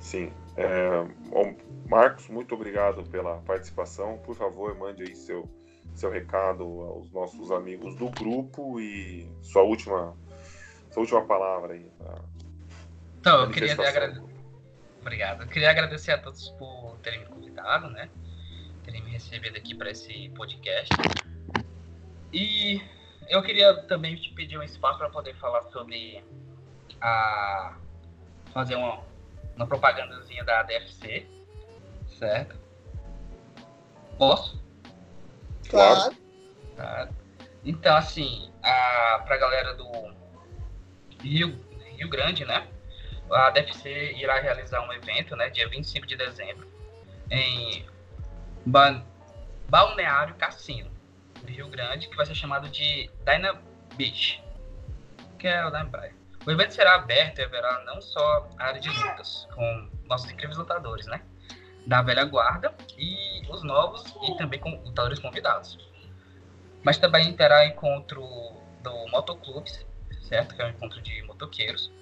Sim, é, bom, Marcos, muito obrigado pela participação. Por favor, mande aí seu, seu recado aos nossos amigos do grupo e sua última, sua última palavra aí. Então, eu queria agradecer. Obrigado. Eu queria agradecer a todos por terem me convidado, né? Terem me recebido aqui para esse podcast. E eu queria também te pedir um espaço para poder falar sobre a fazer uma uma propagandazinha da ADFC, certo? Posso? Claro. Tá. Então, assim, a, pra galera do Rio, Rio Grande, né? A ADFC irá realizar um evento, né? Dia 25 de dezembro, em ba Balneário Cassino, do Rio Grande, que vai ser chamado de Dyna Beach, que é o praia. O evento será aberto e haverá não só a área de lutas, com nossos incríveis lutadores, né? Da velha guarda e os novos e também com lutadores convidados. Mas também terá encontro do Motoclubes, certo? Que é um encontro de motoqueiros.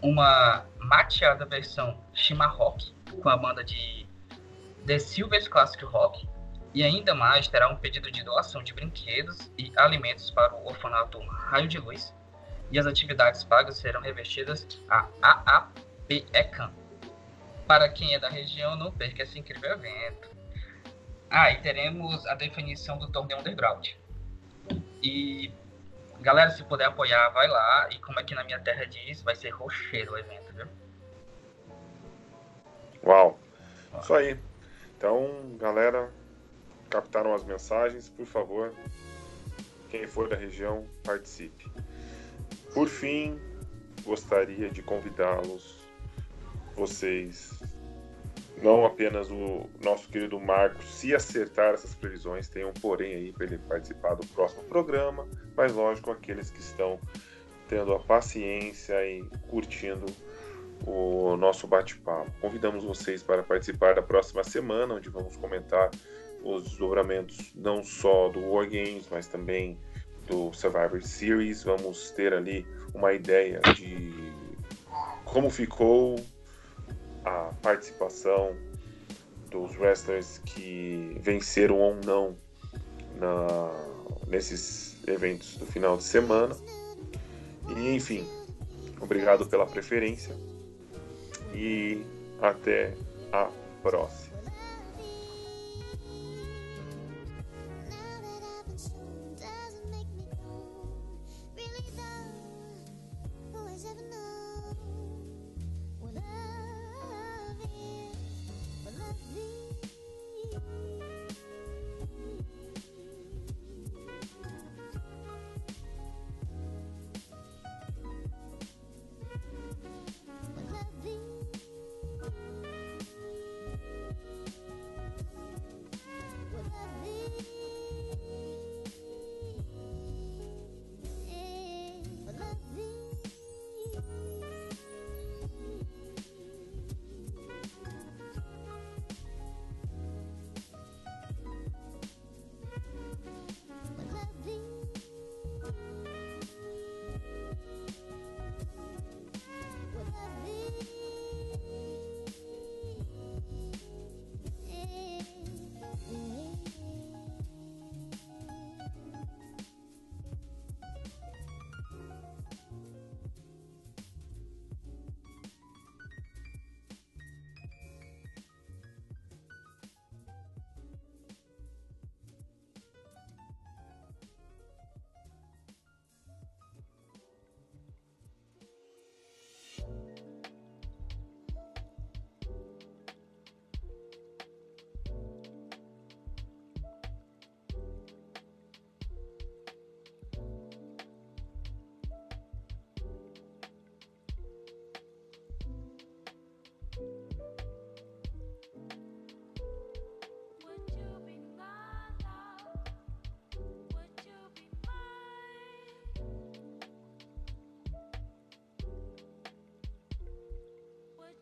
Uma mateada versão Shima Rock, com a banda de The Silvers Classic Rock. E ainda mais terá um pedido de doação de brinquedos e alimentos para o orfanato Raio de Luz. E as atividades pagas serão revestidas a AAPECAM. Para quem é da região, não perca esse incrível evento. Ah, e teremos a definição do torneio Underground. E galera, se puder apoiar, vai lá. E como aqui na minha terra diz, vai ser rocheiro o evento, viu? Uau! Isso aí. Então, galera, captaram as mensagens, por favor, quem for da região, participe. Por fim, gostaria de convidá-los, vocês, não apenas o nosso querido Marcos, se acertar essas previsões, tem um porém aí para ele participar do próximo programa, mas lógico, aqueles que estão tendo a paciência e curtindo o nosso bate-papo. Convidamos vocês para participar da próxima semana, onde vamos comentar os desdobramentos não só do War Games, mas também do Survivor Series. Vamos ter ali uma ideia de como ficou a participação dos wrestlers que venceram ou não na, nesses eventos do final de semana. E enfim, obrigado pela preferência e até a próxima.